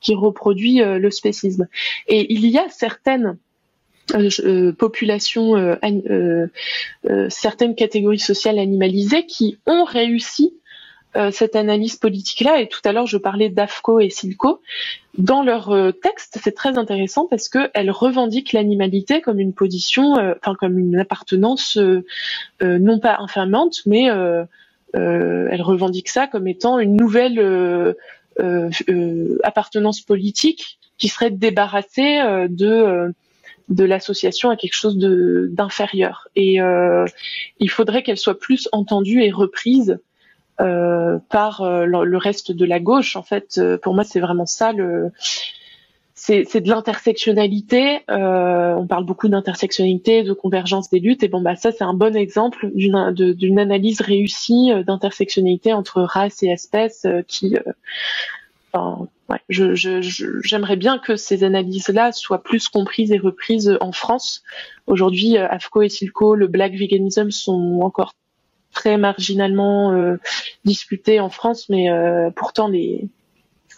qui reproduit euh, le spécisme. Et il y a certaines euh, populations, certaines catégories sociales animalisées qui ont réussi euh, cette analyse politique-là. Et tout à l'heure, je parlais d'AFCO et SILCO. Dans leur euh, texte, c'est très intéressant parce qu'elles revendiquent l'animalité comme une position, euh, enfin comme une appartenance non pas infamante, mais elles revendiquent ça comme étant une nouvelle appartenance politique qui serait débarrassée de de l'association à quelque chose d'inférieur. Et il faudrait qu'elle soit plus entendue et reprise euh, par euh, le reste de la gauche. En fait, euh, pour moi, c'est vraiment ça le c'est de l'intersectionnalité. Euh, on parle beaucoup d'intersectionnalité, de convergence des luttes, et bon bah ça c'est un bon exemple d'une analyse réussie d'intersectionnalité entre race et espèce qui. Enfin, ouais, je, j'aimerais bien que ces analyses-là soient plus comprises et reprises en France. Aujourd'hui, AFCO et SILCO, le black veganism sont encore très marginalement euh, discuté en France, mais euh, pourtant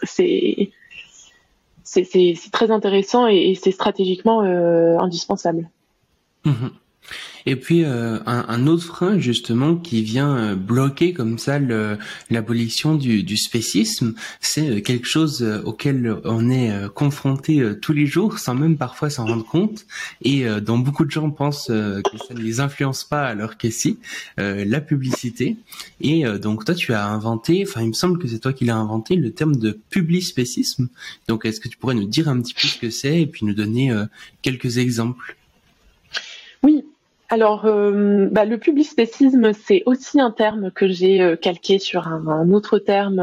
c'est très intéressant et, c'est stratégiquement euh, indispensable. Mhm. Et puis euh, un, un, autre frein justement qui vient euh, bloquer comme ça l'abolition du, du spécisme, c'est euh, quelque chose auquel on est confronté tous les jours sans même parfois s'en rendre compte et dont beaucoup de gens pensent que ça ne les influence pas alors que si, la publicité. Et donc toi tu as inventé, enfin il me semble que c'est toi qui l'as inventé, le terme de publispécisme. Donc est-ce que tu pourrais nous dire un petit peu ce que c'est et puis nous donner quelques exemples? Alors, euh, bah, le publicspécisme, c'est aussi un terme que j'ai euh, calqué sur un, autre terme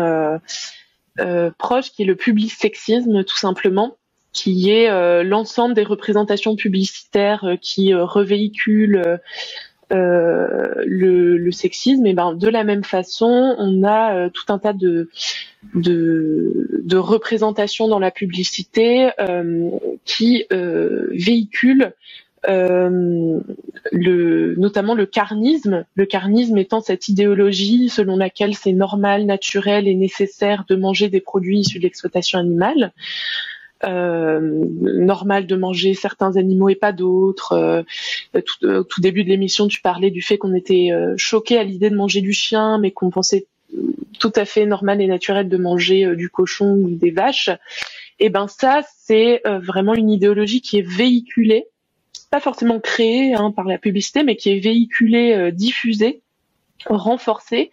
euh, proche, qui est le public-sexisme, tout simplement, qui est l'ensemble des représentations publicitaires qui revéhiculent le, sexisme. Et ben, de la même façon, on a tout un tas de, représentations dans la publicité qui véhiculent euh, le, notamment le carnisme, le carnisme étant cette idéologie selon laquelle c'est normal, naturel et nécessaire de manger des produits issus de l'exploitation animale. Euh, normal de manger certains animaux et pas d'autres. Euh, tout, tout, début de l'émission, tu parlais du fait qu'on était euh, choqué à l'idée de manger du chien, mais qu'on pensait tout à fait normal et naturel de manger du cochon ou des vaches. Et ben ça, c'est vraiment une idéologie qui est véhiculée pas forcément créé hein, par la publicité, mais qui est véhiculé, euh, diffusé, renforcé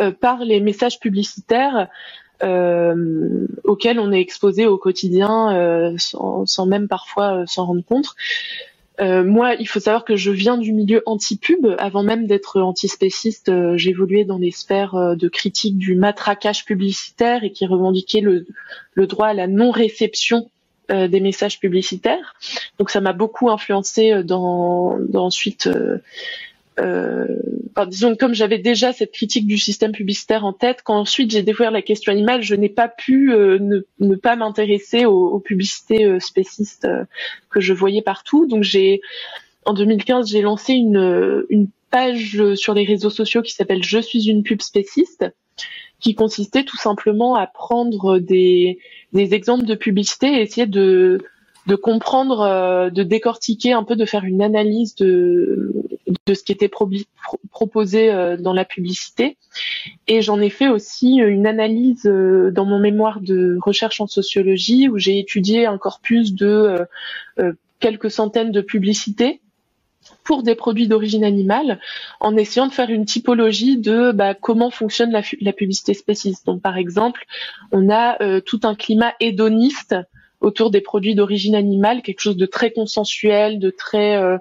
euh, par les messages publicitaires euh, auxquels on est exposé au quotidien sans, même parfois s'en rendre compte. moi, il faut savoir que je viens du milieu anti-pub. Avant même d'être antispéciste, j'évoluais dans les sphères de critique du matraquage publicitaire et qui revendiquait le droit à la non-réception euh, des messages publicitaires. Donc ça m'a beaucoup influencé euh, dans, ensuite. Euh, euh, enfin, disons comme j'avais déjà cette critique du système publicitaire en tête, quand ensuite j'ai découvert la question animale, je n'ai pas pu ne, pas m'intéresser aux, publicités spécistes que je voyais partout. Donc j'ai en 2015 j'ai lancé une, une page sur les réseaux sociaux qui s'appelle Je suis une pub spéciste qui consistait tout simplement à prendre des, exemples de publicité et essayer de comprendre, euh, de décortiquer un peu, de faire une analyse de, de ce qui était proposé euh, dans la publicité. Et j'en ai fait aussi une analyse euh, dans mon mémoire de recherche en sociologie où j'ai étudié un corpus de quelques centaines de publicités pour des produits d'origine animale en essayant de faire une typologie de bah, comment fonctionne la, publicité spéciste. Donc par exemple, on a tout un climat hédoniste autour des produits d'origine animale, quelque chose de très consensuel, de très euh,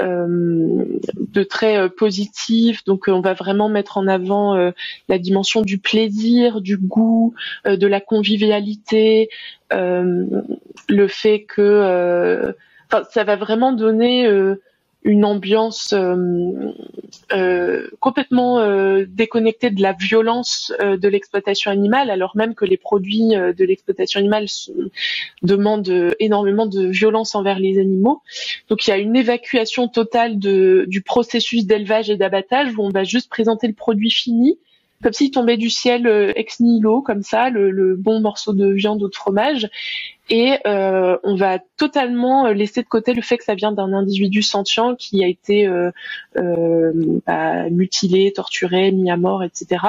euh, de très euh, positif. Donc on va vraiment mettre en avant la dimension du plaisir, du goût, de la convivialité, le fait que ça va vraiment donner une ambiance euh, euh, complètement euh, déconnectée de la violence de l'exploitation animale, alors même que les produits de l'exploitation animale demandent énormément de violence envers les animaux. Donc il y a une évacuation totale de, du processus d'élevage et d'abattage où on va juste présenter le produit fini comme s'il tombait du ciel euh, ex nihilo, comme ça, le, bon morceau de viande ou de fromage. Et euh, on va totalement euh, laisser de côté le fait que ça vient d'un individu sentient qui a été bah, mutilé, torturé, mis à mort, etc.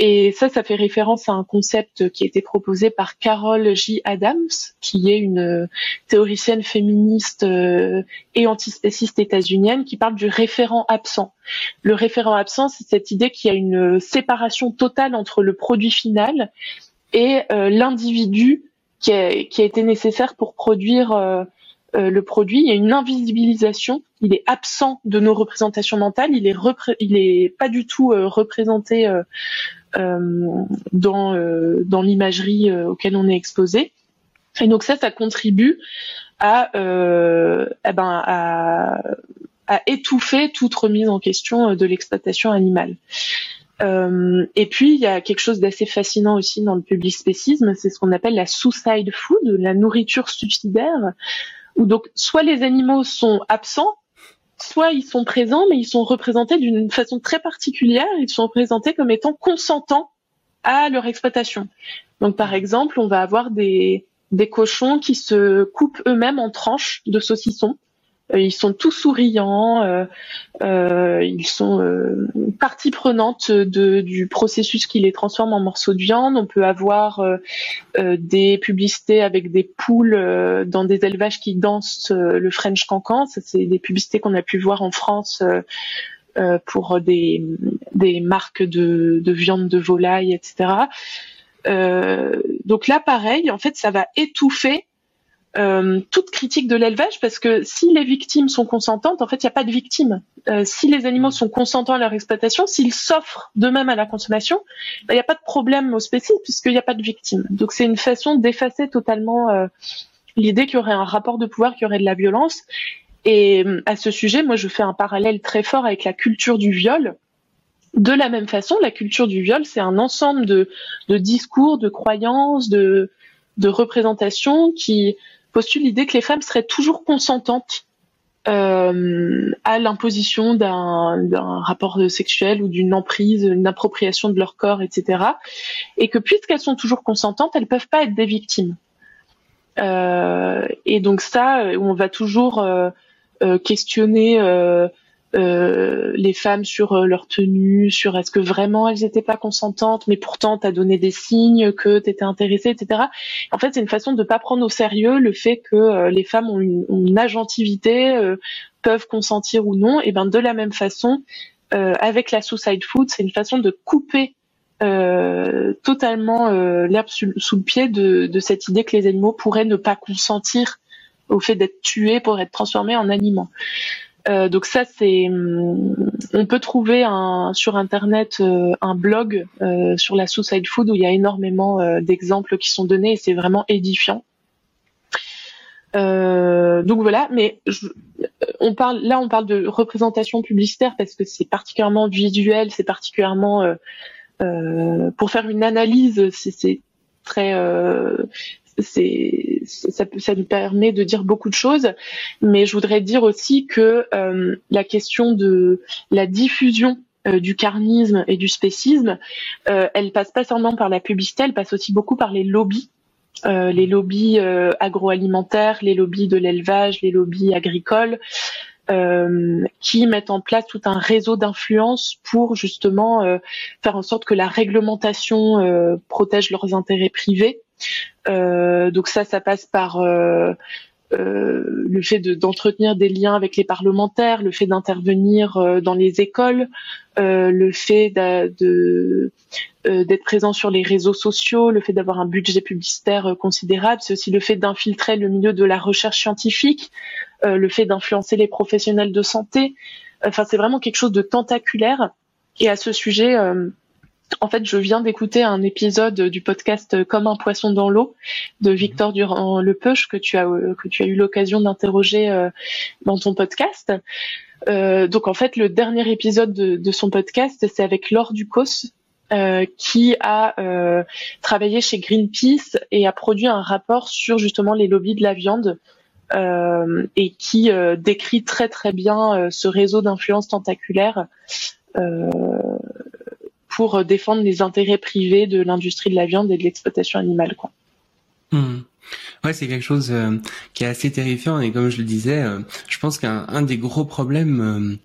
Et ça, ça fait référence à un concept qui a été proposé par Carol J. Adams, qui est une théoricienne féministe euh, et antispéciste états-unienne, qui parle du référent absent. Le référent absent, c'est cette idée qu'il y a une séparation totale entre le produit final et euh, l'individu qui a, été nécessaire pour produire euh, le produit. Il y a une invisibilisation. Il est absent de nos représentations mentales. Il est, il est pas du tout représenté euh, dans, euh, dans l'imagerie euh, auquel on est exposé. Et donc ça, ça contribue à, eh ben, étouffer toute remise en question de l'exploitation animale. Euh, et puis il y a quelque chose d'assez fascinant aussi dans le public spécisme, c'est ce qu'on appelle la suicide food, la nourriture suicidaire, où donc soit les animaux sont absents, soit ils sont présents, mais ils sont représentés d'une façon très particulière. Ils sont représentés comme étant consentants à leur exploitation. Donc, par exemple, on va avoir des, des cochons qui se coupent eux-mêmes en tranches de saucissons ils sont tous souriants, euh, euh, ils sont partie prenante de, du processus qui les transforme en morceaux de viande. On peut avoir des publicités avec des poules dans des élevages qui dansent le French cancan. Ça, c'est des publicités qu'on a pu voir en France. pour des, des marques de, de viande de volaille, etc. donc là, pareil, en fait, ça va étouffer euh, toute critique de l'élevage parce que si les victimes sont consentantes, en fait, il n'y a pas de victimes. Euh, si les animaux sont consentants à leur exploitation, s'ils s'offrent d'eux-mêmes à la consommation, ben, il n'y a pas de problème au spécifique puisqu'il n'y a pas de victimes. Donc c'est une façon d'effacer totalement euh, l'idée qu'il y aurait un rapport de pouvoir, qu'il y aurait de la violence. Et à ce sujet, moi, je fais un parallèle très fort avec la culture du viol. De la même façon, la culture du viol, c'est un ensemble de, discours, de croyances, de représentations qui postule l'idée que les femmes seraient toujours consentantes euh, à l'imposition d'un rapport sexuel ou d'une emprise, une appropriation de leur corps, etc. Et que puisqu'elles sont toujours consentantes, elles peuvent pas être des victimes. Euh, et donc ça, on va toujours euh, questionner euh, les femmes sur euh, leur tenue, sur est-ce que vraiment elles n'étaient pas consentantes, mais pourtant tu as donné des signes que tu étais intéressée, etc. En fait, c'est une façon de pas prendre au sérieux le fait que euh, les femmes ont une, une agentivité, peuvent consentir ou non. Et ben de la même façon, avec la suicide food, c'est une façon de couper totalement l'herbe sous, sous, le pied de, de cette idée que les animaux pourraient ne pas consentir au fait d'être tués pour être transformés en aliments. Euh, donc ça, c'est, hum, on peut trouver sur internet euh, un blog euh, sur la suicide food où il y a énormément d'exemples qui sont donnés et c'est vraiment édifiant. donc voilà, mais on parle là, on parle de représentation publicitaire parce que c'est particulièrement visuel, c'est particulièrement pour faire une analyse, c'est très c'est ça, ça nous permet de dire beaucoup de choses, mais je voudrais dire aussi que euh, la question de la diffusion du carnisme et du spécisme, elle passe pas seulement par la publicité, elle passe aussi beaucoup par les lobbies euh, les lobbies euh, agroalimentaires, les lobbies de l'élevage, les lobbies agricoles, euh, qui mettent en place tout un réseau d'influence pour justement faire en sorte que la réglementation protège leurs intérêts privés. Donc ça, ça passe par le fait d'entretenir des liens avec les parlementaires, le fait d'intervenir dans les écoles, le fait euh, d'être présent sur les réseaux sociaux, le fait d'avoir un budget publicitaire euh, considérable, c'est aussi le fait d'infiltrer le milieu de la recherche scientifique, euh, le fait d'influencer les professionnels de santé. Enfin, c'est vraiment quelque chose de tentaculaire. Et à ce sujet, en fait, je viens d'écouter un épisode du podcast Comme un poisson dans l'eau de Victor Durand Lepeuche que tu as que tu as eu l'occasion d'interroger dans ton podcast. donc en fait, le dernier épisode de, de son podcast, c'est avec Laure Ducos, euh, qui a euh, travaillé chez Greenpeace et a produit un rapport sur justement les lobbies de la viande euh, et qui décrit très très bien ce réseau d'influence tentaculaire pour défendre les intérêts privés de l'industrie de la viande et de l'exploitation animale. Quoi. Mmh. Ouais, c'est quelque chose qui est assez terrifiant et comme je le disais, je pense qu'un des gros problèmes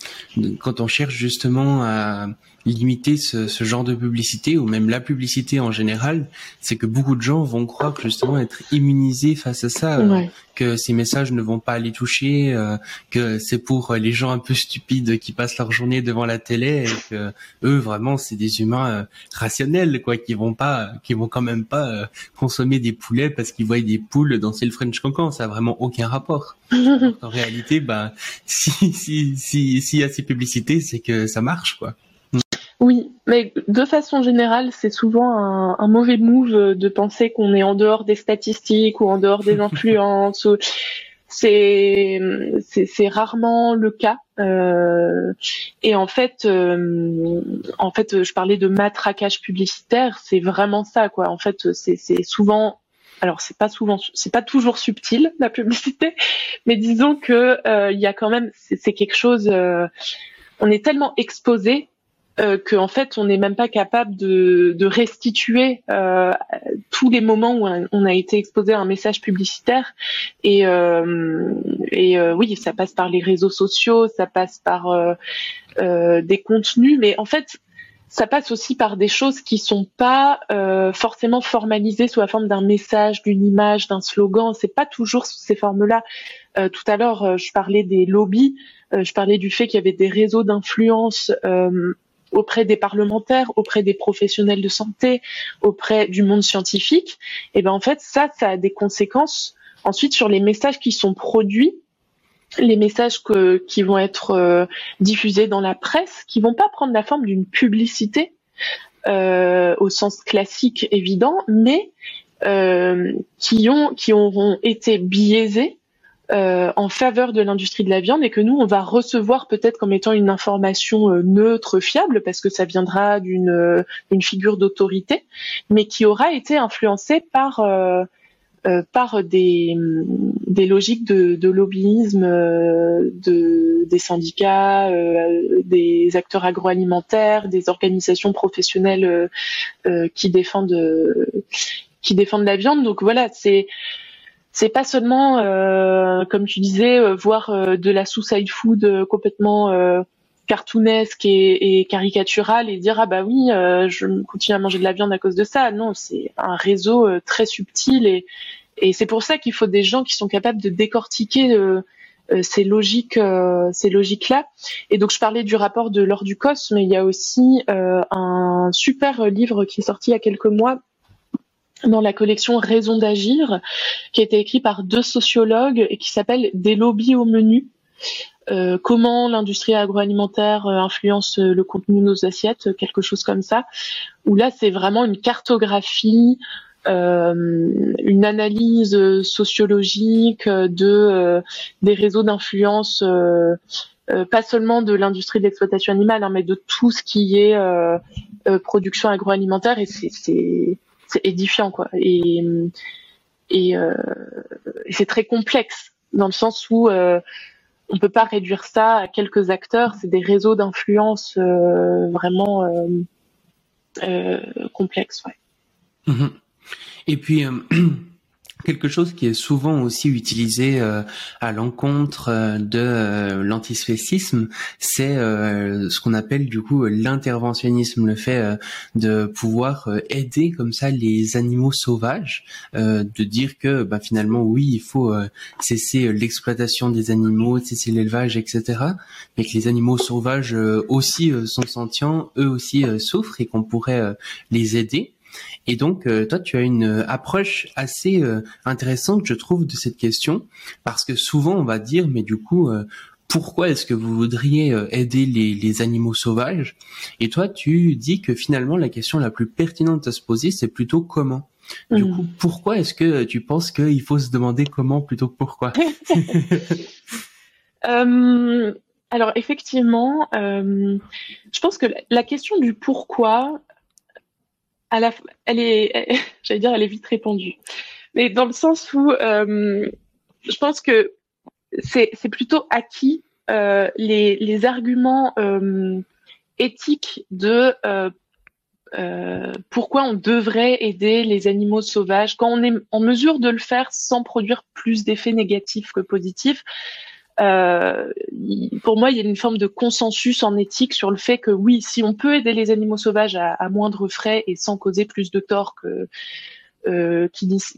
quand on cherche justement à limiter ce, ce, genre de publicité ou même la publicité en général, c'est que beaucoup de gens vont croire justement être immunisés face à ça, euh, que ces messages ne vont pas les toucher, euh, que c'est pour les gens un peu stupides qui passent leur journée devant la télé et que eux vraiment c'est des humains euh, rationnels quoi, qui vont pas, qui vont quand même pas consommer des poulets parce qu'ils voient des poules danser le French Cancan, ça a vraiment aucun rapport. en réalité, bah si si si s'il y a ces publicités, c'est que ça marche quoi. Oui, mais de façon générale, c'est souvent un, mauvais move de penser qu'on est en dehors des statistiques ou en dehors des influences. c'est c'est rarement le cas. Euh, et en fait, euh, en fait, je parlais de matraquage publicitaire. C'est vraiment ça, quoi. En fait, c'est souvent alors c'est pas souvent, c'est pas toujours subtil la publicité, mais disons que euh, il y a quand même, c'est quelque chose. on est tellement exposé euh, qu'en fait on n'est même pas capable de, de restituer euh, tous les moments où on a été exposé à un message publicitaire et, euh, et euh, oui ça passe par les réseaux sociaux ça passe par euh, des contenus mais en fait ça passe aussi par des choses qui sont pas forcément formalisées sous la forme d'un message, d'une image, d'un slogan. C'est pas toujours sous ces formes-là. tout à l'heure, je parlais des lobbies. je parlais du fait qu'il y avait des réseaux d'influence auprès des parlementaires, auprès des professionnels de santé, auprès du monde scientifique, et ben en fait ça, ça a des conséquences ensuite sur les messages qui sont produits, les messages qui vont être euh, diffusés dans la presse, qui vont pas prendre la forme d'une publicité euh, au sens classique évident, mais euh, qui ont qui auront été biaisés euh, en faveur de l'industrie de la viande et que nous on va recevoir peut-être comme étant une information euh, neutre, fiable parce que ça viendra d'une euh, figure d'autorité, mais qui aura été influencée par par des, logiques de, lobbyisme de, des syndicats, des acteurs agroalimentaires, des organisations professionnelles qui défendent qui défendent la viande. Donc voilà, c'est c'est pas seulement, euh, comme tu disais, euh, voir euh, de la suicide food complètement cartoonesque et, et caricaturale et dire ah bah oui, je continue à manger de la viande à cause de ça. Non, c'est un réseau très subtil et, et c'est pour ça qu'il faut des gens qui sont capables de décortiquer ces logiques, ces logiques-là. Et donc je parlais du rapport de Laure Ducos, mais il y a aussi un super livre qui est sorti il y a quelques mois dans la collection Raison d'agir, qui a été écrit par deux sociologues et qui s'appelle Des lobbies au menu. Euh, comment l'industrie agroalimentaire euh, influence euh, le contenu de nos assiettes, quelque chose comme ça. Où là, c'est vraiment une cartographie, une analyse sociologique de des réseaux d'influence. pas seulement de l'industrie de l'exploitation animale, hein, mais de tout ce qui est production agroalimentaire. Et c'est édifiant quoi. Et et, euh, c'est très complexe dans le sens où euh, on peut pas réduire ça à quelques acteurs. C'est des réseaux d'influence vraiment complexes. Ouais. Mhm. Et puis Quelque chose qui est souvent aussi utilisé euh, à l'encontre euh, de euh, l'antispécisme, c'est ce qu'on appelle du coup l'interventionnisme, le fait de pouvoir aider comme ça les animaux sauvages, de dire que bah, finalement oui, il faut cesser l'exploitation des animaux, cesser l'élevage, etc. Mais que les animaux sauvages aussi sont sentients, eux aussi souffrent et qu'on pourrait les aider. Et donc, euh, toi, tu as une euh, approche assez euh, intéressante, je trouve, de cette question, parce que souvent, on va dire, mais du coup, pourquoi est-ce que vous voudriez aider les, animaux sauvages? Et toi, tu dis que finalement, la question la plus pertinente à se poser, c'est plutôt comment? Du mmh. coup, pourquoi est-ce que tu penses qu'il faut se demander comment plutôt que pourquoi? Alors effectivement, je pense que la question du pourquoi, elle est, j'allais dire, elle est vite répandue. Mais dans le sens où euh, je pense que c'est, plutôt acquis euh, les, arguments euh, éthiques de pourquoi on devrait aider les animaux sauvages quand on est en mesure de le faire sans produire plus d'effets négatifs que positifs. Euh, pour moi, il y a une forme de consensus en éthique sur le fait que oui, si on peut aider les animaux sauvages à, moindre frais et sans causer plus de tort que euh,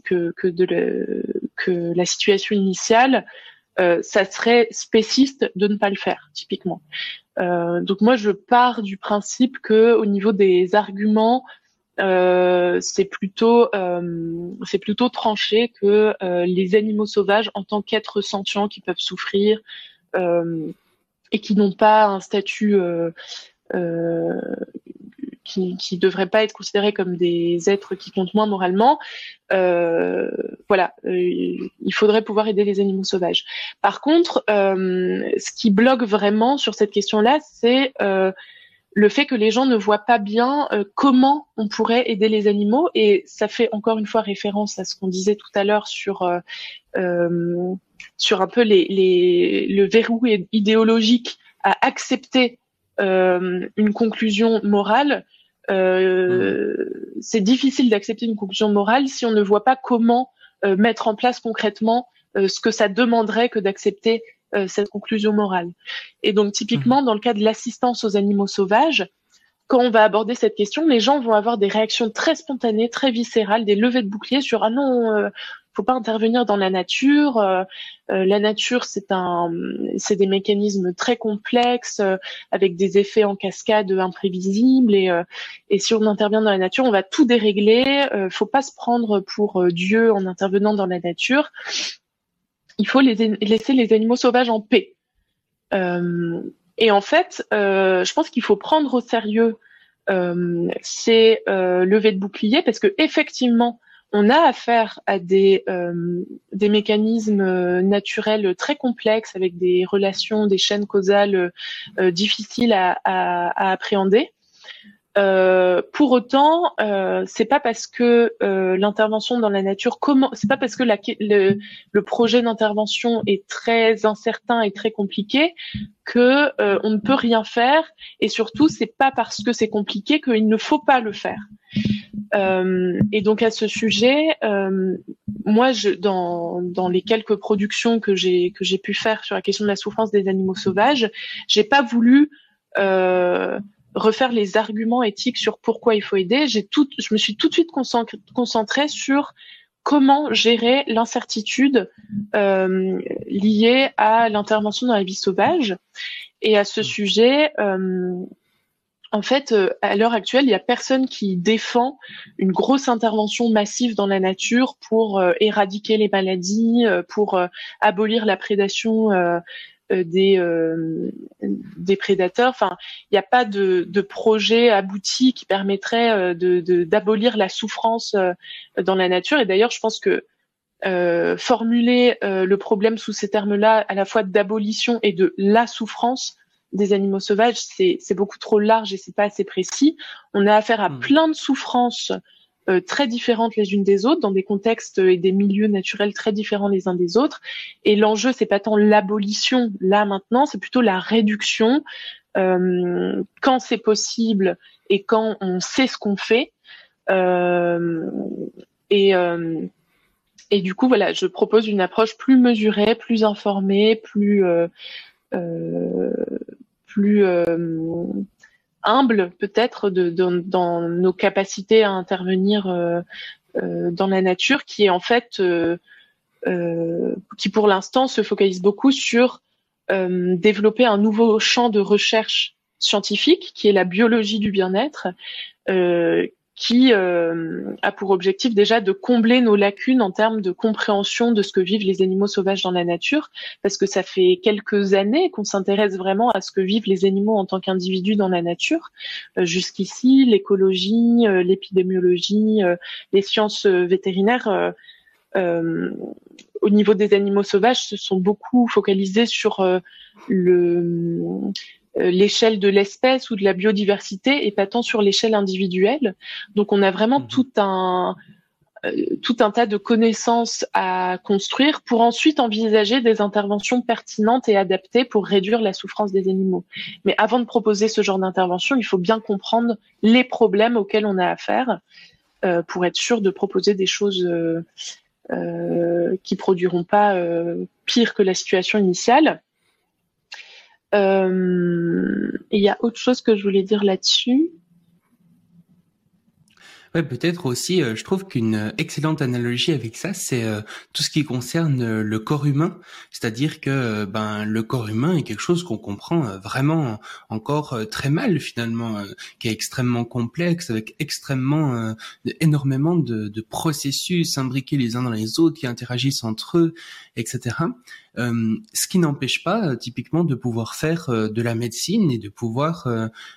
que, que, de le, que la situation initiale, euh, ça serait spéciste de ne pas le faire, typiquement. Euh, donc moi, je pars du principe que au niveau des arguments, euh, c'est plutôt euh, c'est plutôt tranché que euh, les animaux sauvages en tant qu'êtres sentients qui peuvent souffrir et qui n'ont pas un statut qui qui devraient pas être considérés comme des êtres qui comptent moins moralement. voilà, il faudrait pouvoir aider les animaux sauvages. Par contre, ce qui bloque vraiment sur cette question-là, c'est le fait que les gens ne voient pas bien euh, comment on pourrait aider les animaux et ça fait encore une fois référence à ce qu'on disait tout à l'heure sur euh, euh sur un peu les, le verrou idéologique à accepter une conclusion morale. C'est difficile d'accepter une conclusion morale si on ne voit pas comment mettre en place concrètement ce que ça demanderait que d'accepter euh, cette conclusion morale. Et donc typiquement, mhm. dans le cas de l'assistance aux animaux sauvages, quand on va aborder cette question, les gens vont avoir des réactions très spontanées, très viscérales, des levées de boucliers sur ah non, euh, faut pas intervenir dans la nature. Euh, euh, la nature, c'est un, c'est des mécanismes très complexes avec des effets en cascade imprévisibles et et si on intervient dans la nature, on va tout dérégler. faut pas se prendre pour Dieu en intervenant dans la nature il faut laisser les animaux sauvages en paix. Euh, et en fait, euh, je pense qu'il faut prendre au sérieux euh, ces levées de boucliers parce que effectivement, on a affaire à des, mécanismes naturels très complexes avec des relations, des chaînes causales difficiles à appréhender. Euh, pour autant, euh, c'est pas parce que euh, l'intervention dans la nature comment, c'est pas parce que la, le, le, projet d'intervention est très incertain et très compliqué que euh, on ne peut rien faire. Et surtout, c'est pas parce que c'est compliqué qu'il ne faut pas le faire. Euh, et donc à ce sujet, moi, je, dans, dans les quelques productions que j'ai que j'ai pu faire sur la question de la souffrance des animaux sauvages, j'ai pas voulu euh, refaire les arguments éthiques sur pourquoi il faut aider. J'ai tout, je me suis tout de suite concentrée sur comment gérer l'incertitude euh, liée à l'intervention dans la vie sauvage. Et à ce sujet, euh, en fait, euh, à l'heure actuelle, il n'y a personne qui défend une grosse intervention massive dans la nature pour éradiquer les maladies, pour abolir la prédation des, euh, des prédateurs. Enfin, il n'y a pas de, de, projet abouti qui permettrait euh, de d'abolir la souffrance dans la nature. Et d'ailleurs, je pense que euh, formuler le problème sous ces termes-là, à la fois d'abolition et de la souffrance des animaux sauvages, c'est beaucoup trop large et c'est pas assez précis. On a affaire à mmh. plein de souffrances très différentes les unes des autres, dans des contextes et des milieux naturels très différents les uns des autres. Et l'enjeu, c'est pas tant l'abolition là maintenant, c'est plutôt la réduction quand c'est possible et quand on sait ce qu'on fait. et et du coup, voilà, je propose une approche plus mesurée, plus informée, plus euh, euh, plus euh, humble peut-être de, dans nos capacités à intervenir dans la nature, qui est en fait qui pour l'instant se focalise beaucoup sur développer un nouveau champ de recherche scientifique qui est la biologie du bien-être, euh, qui euh, a pour objectif déjà de combler nos lacunes en termes de compréhension de ce que vivent les animaux sauvages dans la nature, parce que ça fait quelques années qu'on s'intéresse vraiment à ce que vivent les animaux en tant qu'individus dans la nature. Euh, jusqu'ici, l'écologie, euh, l'épidémiologie, les sciences vétérinaires au niveau des animaux sauvages se sont beaucoup focalisés sur le euh, l'échelle de l'espèce ou de la biodiversité et pas tant sur l'échelle individuelle. Donc on a vraiment mhm. tout un euh, tout un tas de connaissances à construire pour ensuite envisager des interventions pertinentes et adaptées pour réduire la souffrance des animaux. Mais avant de proposer ce genre d'intervention, il faut bien comprendre les problèmes auxquels on a affaire euh, pour être sûr de proposer des choses euh, euh, qui produiront pas pire que la situation initiale. Euh, il y a autre chose que je voulais dire là-dessus? Ouais, peut-être aussi, euh, je trouve qu'une excellente analogie avec ça, c'est euh, tout ce qui concerne le corps humain. C'est-à-dire que ben le corps humain est quelque chose qu'on comprend vraiment encore très mal finalement, qui est extrêmement complexe, avec extrêmement énormément de, de processus imbriqués les uns dans les autres, qui interagissent entre eux, etc. Euh, ce qui n'empêche pas euh, typiquement de pouvoir faire euh, de la médecine et de pouvoir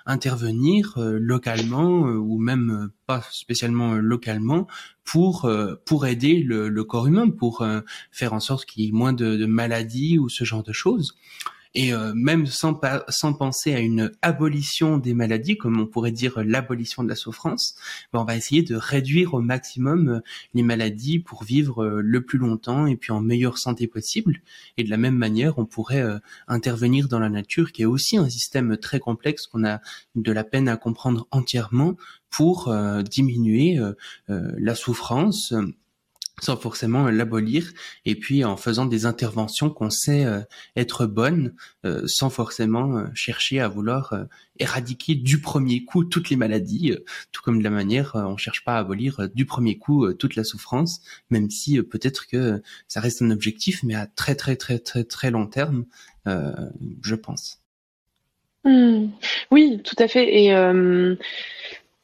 intervenir localement ou même pas spécialement localement pour pour aider le, corps humain, pour faire en sorte qu'il y ait moins de maladies ou ce genre de choses et euh, même sans, sans penser à une abolition des maladies, comme on pourrait dire l'abolition de la souffrance, ben on va essayer de réduire au maximum euh, les maladies pour vivre euh, le plus longtemps et puis en meilleure santé possible. Et de la même manière, on pourrait intervenir dans la nature, qui est aussi un système très complexe qu'on a de la peine à comprendre entièrement pour diminuer la souffrance sans forcément l'abolir, et puis en faisant des interventions qu'on sait euh, être bonnes, euh, sans forcément euh, chercher à vouloir éradiquer du premier coup toutes les maladies, tout comme de la manière on cherche pas à abolir du premier coup toute la souffrance, même si peut-être que ça reste un objectif, mais à très très très très très long terme, je pense. Mmh. Oui, tout à fait. Et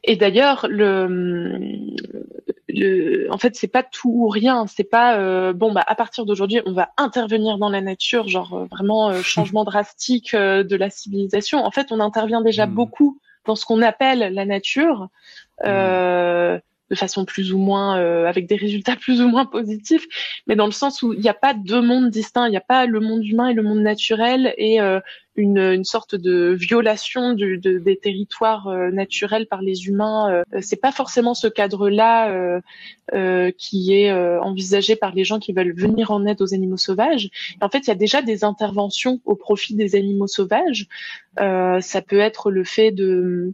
et d'ailleurs, le, le, en fait, c'est pas tout ou rien. C'est pas euh, bon. Bah, à partir d'aujourd'hui, on va intervenir dans la nature, genre euh, vraiment euh, changement drastique de la civilisation. En fait, on intervient déjà hmm. beaucoup dans ce qu'on appelle la nature. De façon plus ou moins euh, avec des résultats plus ou moins positifs, mais dans le sens où il n'y a pas deux mondes distincts, il n'y a pas le monde humain et le monde naturel et euh, une, une, sorte de violation du, de, des territoires euh, naturels par les humains. c'est pas forcément ce cadre-là qui est envisagé par les gens qui veulent venir en aide aux animaux sauvages. en fait, il y a déjà des interventions au profit des animaux sauvages. ça peut être le fait de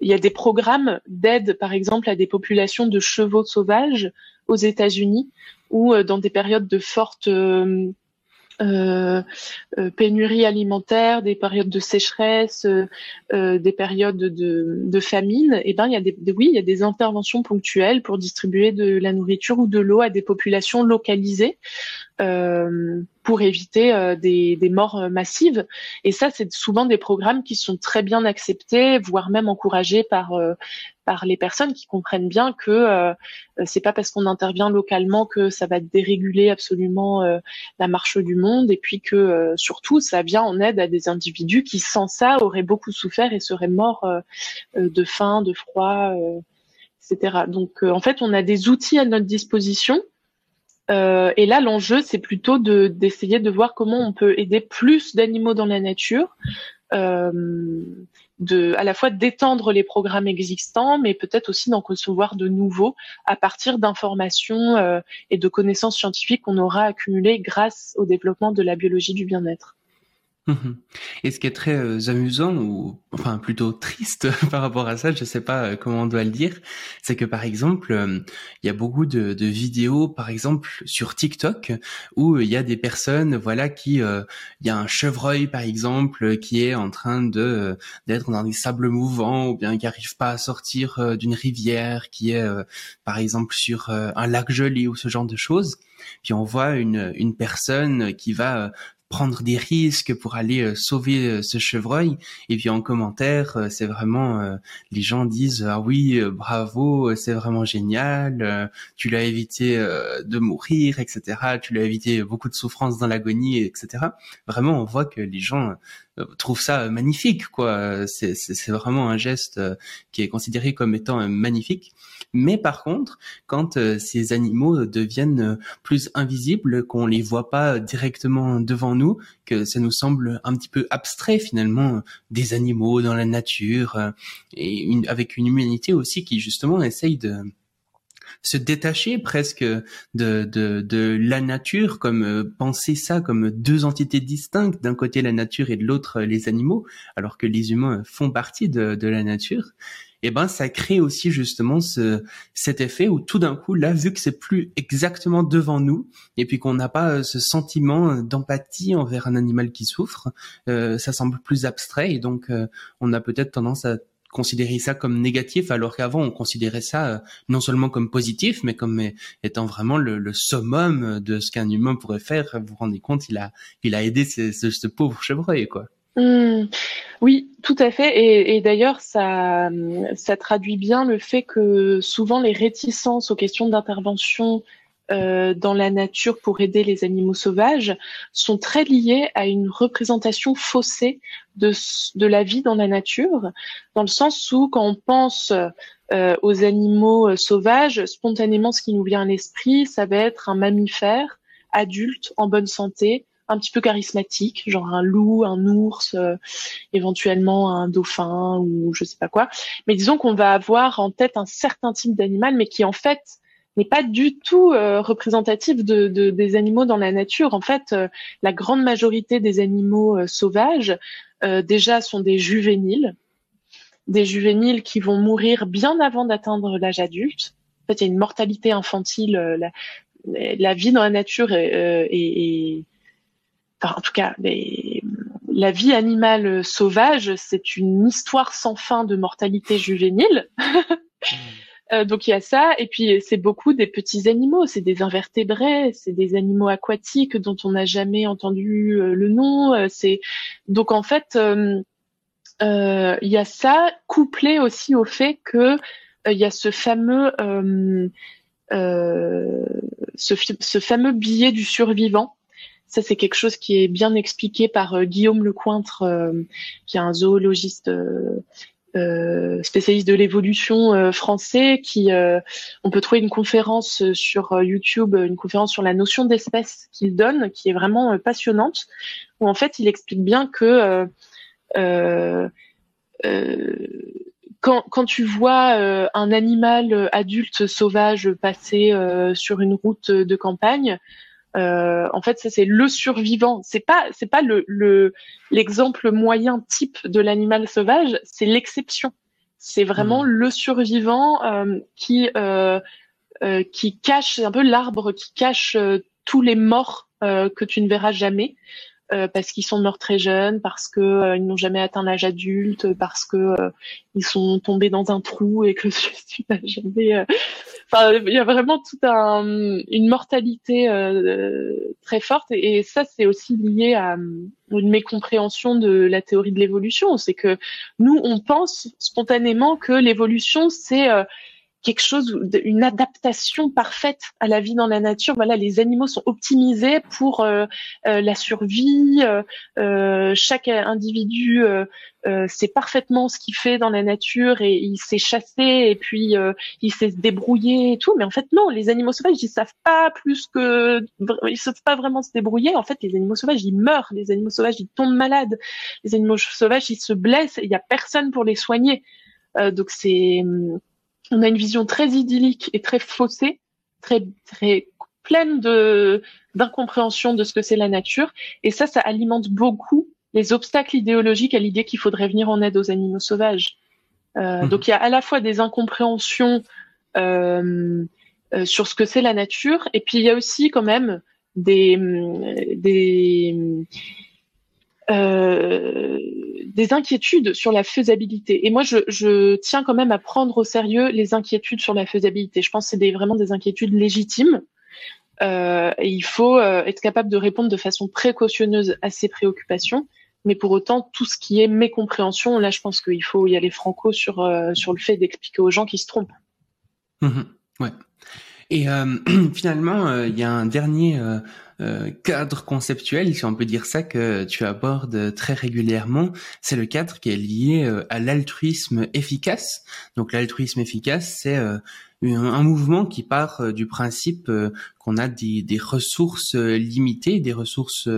il y a des programmes d'aide, par exemple, à des populations de chevaux sauvages aux États-Unis, ou euh, dans des périodes de forte euh, euh, pénurie alimentaire, des périodes de sécheresse, des périodes de, famine, et eh ben il y a des, oui il y a des interventions ponctuelles pour distribuer de la nourriture ou de l'eau à des populations localisées euh, pour éviter euh, des, des, morts euh, massives. Et ça, c'est souvent des programmes qui sont très bien acceptés, voire même encouragés par par les personnes qui comprennent bien que c'est pas parce qu'on intervient localement que ça va déréguler absolument la marche du monde, et puis que surtout ça vient en aide à des individus qui sans ça auraient beaucoup souffert et seraient morts de faim, de froid, etc. Donc en fait, on a des outils à notre disposition euh, et là, l'enjeu, c'est plutôt de d'essayer de voir comment on peut aider plus d'animaux dans la nature. Euh, à la fois d'étendre les programmes existants, mais peut-être aussi d'en concevoir de nouveaux à partir d'informations euh, et de connaissances scientifiques qu'on aura accumulées grâce au développement de la biologie du bien-être. Mhm. Et ce qui est très euh, amusant ou enfin plutôt triste par rapport à ça, je sais pas euh, comment on doit le dire, c'est que par exemple, euh, il y a beaucoup de, de, vidéos, par exemple sur TikTok, où il y a des personnes, voilà, qui, il y a un chevreuil par exemple qui est en train de d'être dans des sables mouvants ou bien qui arrive pas à sortir d'une rivière, qui est par exemple sur un lac gelé ou ce genre de choses. Puis on voit une, une personne qui va prendre des risques pour aller euh, sauver euh, ce chevreuil. Et puis en commentaire, euh, c'est vraiment les gens disent ah oui bravo, c'est vraiment génial, tu l'as évité de mourir, etc. Tu l'as évité beaucoup de souffrance dans l'agonie, etc. Vraiment, on voit que les gens trouvent ça magnifique, quoi. C'est vraiment un geste qui est considéré comme étant magnifique. Mais par contre, quand euh, ces animaux deviennent euh, plus invisibles, qu'on les voit pas directement devant nous, que ça nous semble un petit peu abstrait finalement des animaux dans la nature euh, et avec une humanité aussi qui justement essaye de se détacher presque de, de, de la nature, comme penser ça comme deux entités distinctes, d'un côté la nature et de l'autre les animaux, alors que les humains font partie de, de la nature. Et eh ben ça crée aussi justement ce, cet effet où tout d'un coup là vu que c'est plus exactement devant nous et puis qu'on n'a pas euh, ce sentiment d'empathie envers un animal qui souffre, euh, ça semble plus abstrait. Et donc euh, on a peut-être tendance à considérer ça comme négatif alors qu'avant on considérait ça non seulement comme positif mais comme étant vraiment le, summum de ce qu'un humain pourrait faire. Vous vous rendez compte, il a il a aidé ce, pauvre chevreuil quoi. Mmh. Oui, tout à fait. Et, et d'ailleurs, ça, ça traduit bien le fait que souvent les réticences aux questions d'intervention euh, dans la nature pour aider les animaux sauvages sont très liées à une représentation faussée de, de la vie dans la nature, dans le sens où quand on pense euh, aux animaux euh, sauvages, spontanément, ce qui nous vient à l'esprit, ça va être un mammifère adulte en bonne santé un petit peu charismatique, genre un loup, un ours, euh, éventuellement un dauphin ou je sais pas quoi. Mais disons qu'on va avoir en tête un certain type d'animal, mais qui en fait n'est pas du tout euh, représentatif de, des animaux dans la nature. En fait, euh, la grande majorité des animaux sauvages déjà sont des juvéniles, des juvéniles qui vont mourir bien avant d'atteindre l'âge adulte. En fait, il y a une mortalité infantile. La, vie dans la nature est, est en tout cas, la vie animale sauvage, c'est une histoire sans fin de mortalité juvénile. Euh, donc il y a ça, et puis c'est beaucoup des petits animaux, c'est des invertébrés, c'est des animaux aquatiques dont on n'a jamais entendu euh, le nom. Euh, c'est donc en fait il y a ça couplé aussi au fait que il y a ce fameux ce, ce fameux billet du survivant. Ça, c'est quelque chose qui est bien expliqué par Guillaume Lecointre, qui est un zoologiste euh, spécialiste de l'évolution français. Qui, on peut trouver une conférence sur YouTube, une conférence sur la notion d'espèce qu'il donne, qui est vraiment passionnante, où en fait, il explique bien que quand, quand, tu vois un animal adulte sauvage passer sur une route de campagne, euh, en fait, ça c'est le survivant. C'est pas c'est pas le l'exemple moyen type de l'animal sauvage, c'est l'exception. C'est vraiment mmh. le survivant euh, qui euh, euh, qui cache un peu l'arbre qui cache tous les morts que tu ne verras jamais. Euh, parce qu'ils sont morts très jeunes, parce que euh, n'ont jamais atteint l'âge adulte, parce que euh, sont tombés dans un trou et que tu n'as jamais. Enfin, il y a vraiment toute un, une mortalité très forte, et, ça c'est aussi lié à une mécompréhension de la théorie de l'évolution. C'est que nous on pense spontanément que l'évolution c'est quelque chose, une adaptation parfaite à la vie dans la nature. Voilà, les animaux sont optimisés pour euh, euh, la survie. Euh, chaque individu sait parfaitement ce qu'il fait dans la nature et il sait chasser et puis il sait se débrouiller et tout. Mais en fait, non, les animaux sauvages, ils savent pas plus que, ils savent pas vraiment se débrouiller. En fait, les animaux sauvages, ils meurent. Les animaux sauvages, ils tombent malades. Les animaux sauvages, ils se blessent. Il y a personne pour les soigner. donc c'est on a une vision très idyllique et très faussée, très très pleine de d'incompréhension de ce que c'est la nature. Et ça, ça alimente beaucoup les obstacles idéologiques à l'idée qu'il faudrait venir en aide aux animaux sauvages. Euh, mhm. Donc il y a à la fois des incompréhensions euh, euh, sur ce que c'est la nature, et puis il y a aussi quand même des des euh, des inquiétudes sur la faisabilité. Et moi, je, tiens quand même à prendre au sérieux les inquiétudes sur la faisabilité. Je pense que c'est vraiment des inquiétudes légitimes. Euh, et il faut euh, être capable de répondre de façon précautionneuse à ces préoccupations. Mais pour autant, tout ce qui est mécompréhension, là, je pense qu'il faut y aller franco sur, le fait d'expliquer aux gens qui se trompent. Mmh. Et euh, finalement, il y a un dernier euh, cadre conceptuel, si on peut dire ça, que tu abordes très régulièrement, c'est le cadre qui est lié euh, à l'altruisme efficace. Donc l'altruisme efficace, c'est euh, un mouvement qui part du principe qu'on a des, ressources limitées, des ressources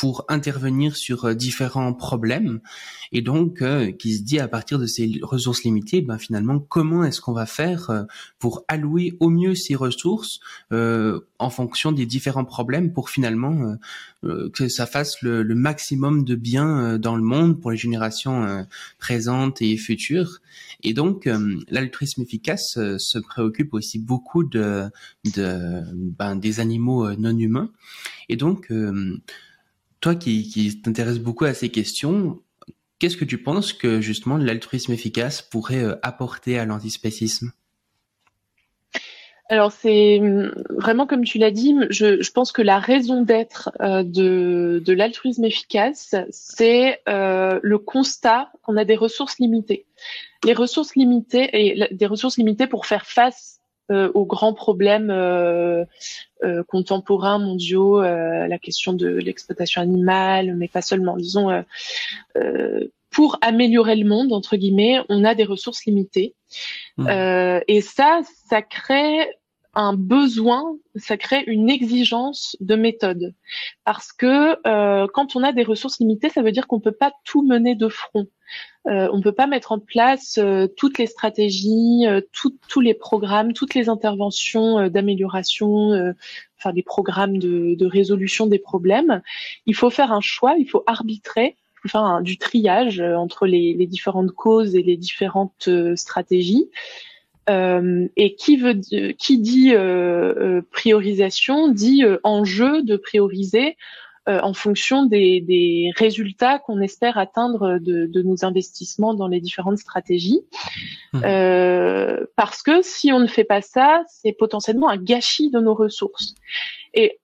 pour intervenir sur euh, différents problèmes et donc euh, qui se dit à partir de ces ressources limitées, ben finalement comment est-ce qu'on va faire euh, pour allouer au mieux ces ressources en fonction des différents problèmes pour finalement que ça fasse le, le, maximum de bien dans le monde pour les générations présentes et futures. Et donc l'altruisme efficace se préoccupe aussi beaucoup de, de ben, des animaux non humains et donc toi qui, qui t'intéresses beaucoup à ces questions, qu'est-ce que tu penses que justement l'altruisme efficace pourrait euh, apporter à l'antispécisme? Alors c'est hum, vraiment comme tu l'as dit, je, je, pense que la raison d'être euh, de, de l'altruisme efficace, c'est euh, le constat qu'on a des ressources limitées. Les ressources limitées et des ressources limitées pour faire face aux grands problèmes euh, euh, contemporains mondiaux, la question de l'exploitation animale, mais pas seulement. Disons, pour améliorer le monde entre guillemets, on a des ressources limitées, mmh. et ça, ça crée un besoin, ça crée une exigence de méthode. Parce que euh, quand on a des ressources limitées, ça veut dire qu'on peut pas tout mener de front. Euh, on peut pas mettre en place euh, toutes les stratégies, euh, tous les programmes, toutes les interventions d'amélioration, enfin des programmes de, de, résolution des problèmes. Il faut faire un choix, il faut arbitrer, enfin du triage entre les, les différentes causes et les différentes stratégies. Euh, et qui veut qui dit euh, euh, priorisation dit enjeu de prioriser en fonction des, des résultats qu'on espère atteindre de, de, nos investissements dans les différentes stratégies. Mmh. parce que si on ne fait pas ça, c'est potentiellement un gâchis de nos ressources. Et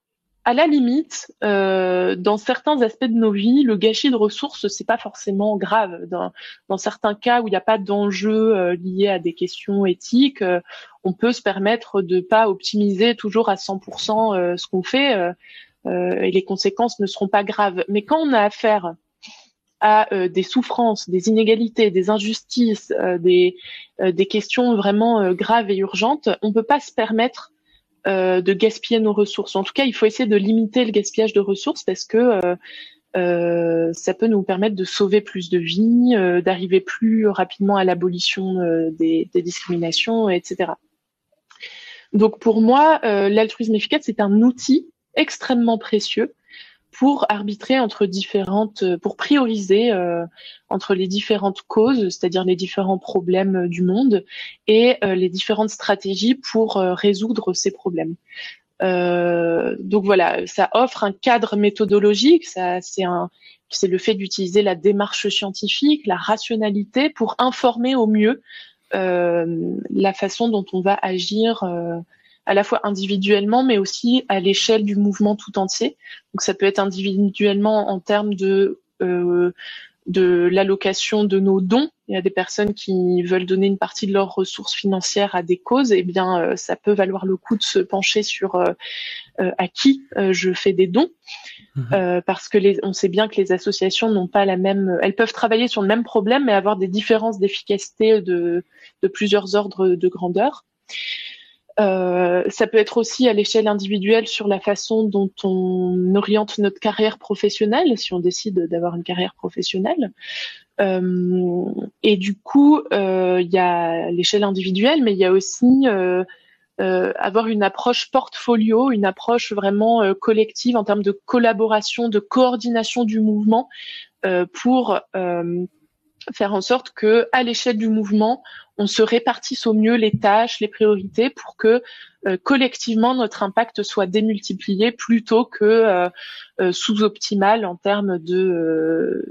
à la limite, euh, dans certains aspects de nos vies, le gâchis de ressources, c'est pas forcément grave. Dans, certains cas où il n'y a pas d'enjeux euh, liés à des questions éthiques, euh, on peut se permettre de pas optimiser toujours à 100% euh, ce qu'on fait et les conséquences ne seront pas graves. Mais quand on a affaire à des souffrances, des inégalités, des injustices, des, des questions vraiment graves et urgentes, on peut pas se permettre de gaspiller nos ressources. En tout cas, il faut essayer de limiter le gaspillage de ressources parce que euh, euh, ça peut nous permettre de sauver plus de vies, d'arriver plus rapidement à l'abolition des, discriminations, etc. Donc pour moi, l'altruisme efficace, c'est un outil extrêmement précieux pour arbitrer entre différentes, euh, pour prioriser euh, entre les différentes causes, c'est-à-dire les différents problèmes euh, du monde, et les différentes stratégies pour résoudre ces problèmes. donc voilà, ça offre un cadre méthodologique. Ça, c'est un, c'est le fait d'utiliser la démarche scientifique, la rationalité pour informer au mieux la façon dont on va agir à la fois individuellement, mais aussi à l'échelle du mouvement tout entier. Donc ça peut être individuellement en termes de euh, de l'allocation de nos dons. Il y a des personnes qui veulent donner une partie de leurs ressources financières à des causes. Eh bien, euh, ça peut valoir le coup de se pencher sur euh, euh, à qui je fais des dons, mhm. parce que les, on sait bien que les associations n'ont pas la même. Elles peuvent travailler sur le même problème, mais avoir des différences d'efficacité de, de plusieurs ordres de grandeur. Euh, ça peut être aussi à l'échelle individuelle sur la façon dont on oriente notre carrière professionnelle, si on décide d'avoir une carrière professionnelle. Euh, et du coup, euh, il y a l'échelle individuelle, mais il y a aussi avoir une approche portfolio, une approche vraiment collective en termes de collaboration, de coordination du mouvement pour faire en sorte que à l'échelle du mouvement, on se répartisse au mieux les tâches, les priorités pour que euh, collectivement notre impact soit démultiplié plutôt que euh, euh, sous-optimal en termes de,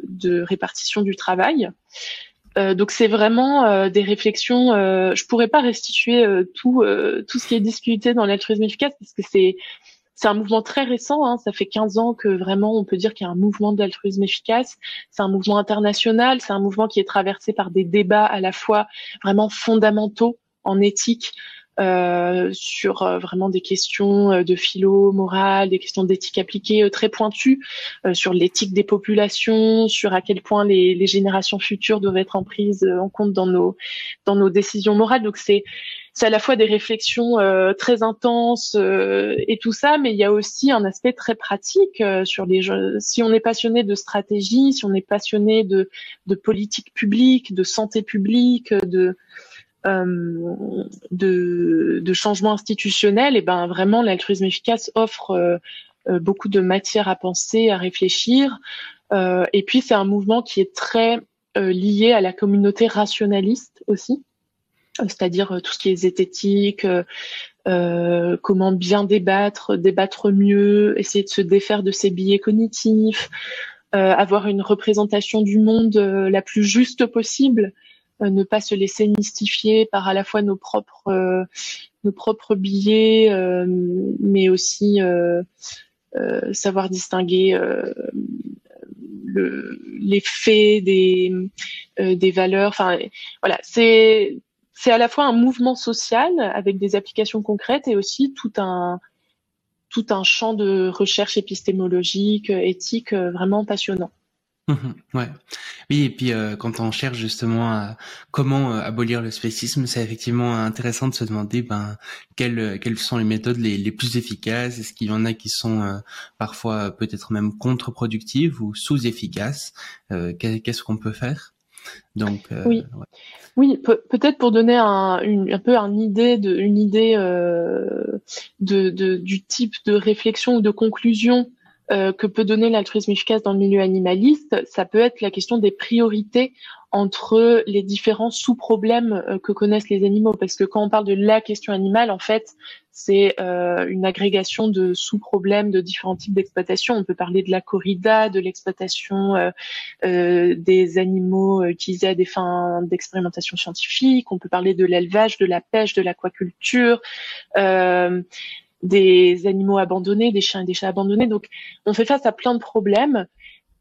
répartition du travail. donc c'est vraiment des réflexions. je pourrais pas restituer tout tout ce qui est discuté dans l'altruisme efficace parce que c'est c'est un mouvement très récent, hein, ça fait 15 ans que vraiment on peut dire qu'il y a un mouvement d'altruisme efficace. C'est un mouvement international, c'est un mouvement qui est traversé par des débats à la fois vraiment fondamentaux en éthique, euh, sur euh, vraiment des questions euh, de philo, morale, des questions d'éthique appliquée très pointues, sur l'éthique des populations, sur à quel point les, les, générations futures doivent être en prise en compte dans nos dans nos décisions morales. Donc c'est c'est à la fois des réflexions euh, très intenses euh, et tout ça, mais il y a aussi un aspect très pratique euh, sur les jeux. Si on est passionné de stratégie, si on est passionné de, de politique publique, de santé publique, de de, de changement institutionnel, et ben vraiment l'altruisme efficace offre beaucoup de matière à penser, à réfléchir. et puis c'est un mouvement qui est très lié à la communauté rationaliste aussi c'est-à-dire euh, tout ce qui est zététique, euh, euh, comment bien débattre, débattre mieux, essayer de se défaire de ses billets cognitifs, avoir une représentation du monde la plus juste possible, ne pas se laisser mystifier par à la fois nos propres nos propres billets, mais aussi savoir distinguer le, les faits des des valeurs. Enfin, voilà, c'est c'est à la fois un mouvement social avec des applications concrètes et aussi tout un tout un champ de recherche épistémologique, éthique euh, vraiment passionnant. Mhm, ouais. Oui, et puis euh, quand on cherche justement à comment euh, abolir le spécisme, c'est effectivement intéressant de se demander ben quelles quelles sont les méthodes les, les plus efficaces. Est-ce qu'il y en a qui sont parfois peut-être même contre-productives ou sous-efficaces? Qu'est-ce qu'on peut faire? Donc oui. Ouais. Oui, peut-être pour donner un, un, peu une idée, de, une idée euh, de, de, du type de réflexion ou de conclusion euh, que peut donner l'altruisme efficace dans le milieu animaliste, ça peut être la question des priorités entre les différents sous-problèmes euh, que connaissent les animaux. Parce que quand on parle de la question animale, en fait, c'est euh, une agrégation de sous-problèmes de différents types d'exploitation. On peut parler de la corrida, de l'exploitation euh, des animaux utilisés à des fins d'expérimentation scientifique. On peut parler de l'élevage, de la pêche, de l'aquaculture. des animaux abandonnés, des chiens et des chats abandonnés. Donc, on fait face à plein de problèmes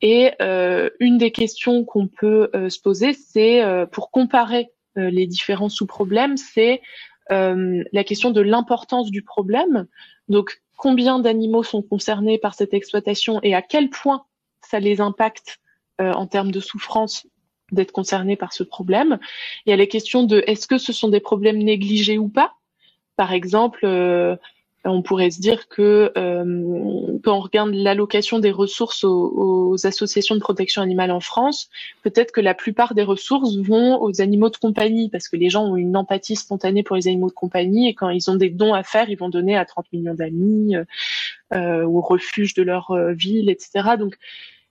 et euh, une des questions qu'on peut euh, se poser, c'est euh, pour comparer les différents sous-problèmes, c'est la question de l'importance du problème. Donc, combien d'animaux sont concernés par cette exploitation et à quel point ça les impacte en termes de souffrance d'être concernés par ce problème. Il y a les questions de est-ce que ce sont des problèmes négligés ou pas? Par exemple, on pourrait se dire que euh, quand on regarde l'allocation des ressources aux, associations de protection animale en France, peut-être que la plupart des ressources vont aux animaux de compagnie parce que les gens ont une empathie spontanée pour les animaux de compagnie et quand ils ont des dons à faire, ils vont donner à 30 millions d'amis euh, euh, au refuge de leur euh, ville, etc. Donc,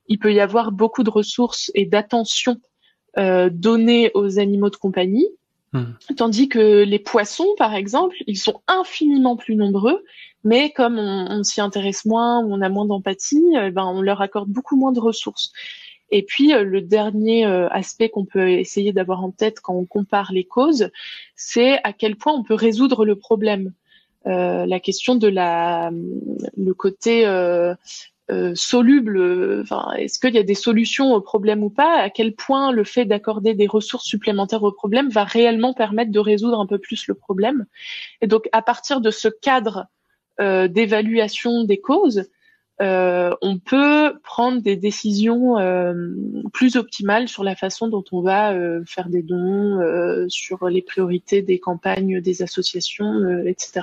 il peut y avoir beaucoup de ressources et d'attention données aux animaux de compagnie. Tandis que les poissons, par exemple, ils sont infiniment plus nombreux, mais comme on, s'y intéresse moins, on a moins d'empathie, eh ben on leur accorde beaucoup moins de ressources. Et puis euh, le dernier euh, aspect qu'on peut essayer d'avoir en tête quand on compare les causes, c'est à quel point on peut résoudre le problème. Euh, la question de la le côté soluble. Enfin, est-ce qu'il y a des solutions au problème ou pas? À quel point le fait d'accorder des ressources supplémentaires au problème va réellement permettre de résoudre un peu plus le problème? Et donc, à partir de ce cadre d'évaluation des causes, euh, on peut prendre des décisions euh, plus optimales sur la façon dont on va euh, faire des dons, sur les priorités des campagnes, des associations, etc.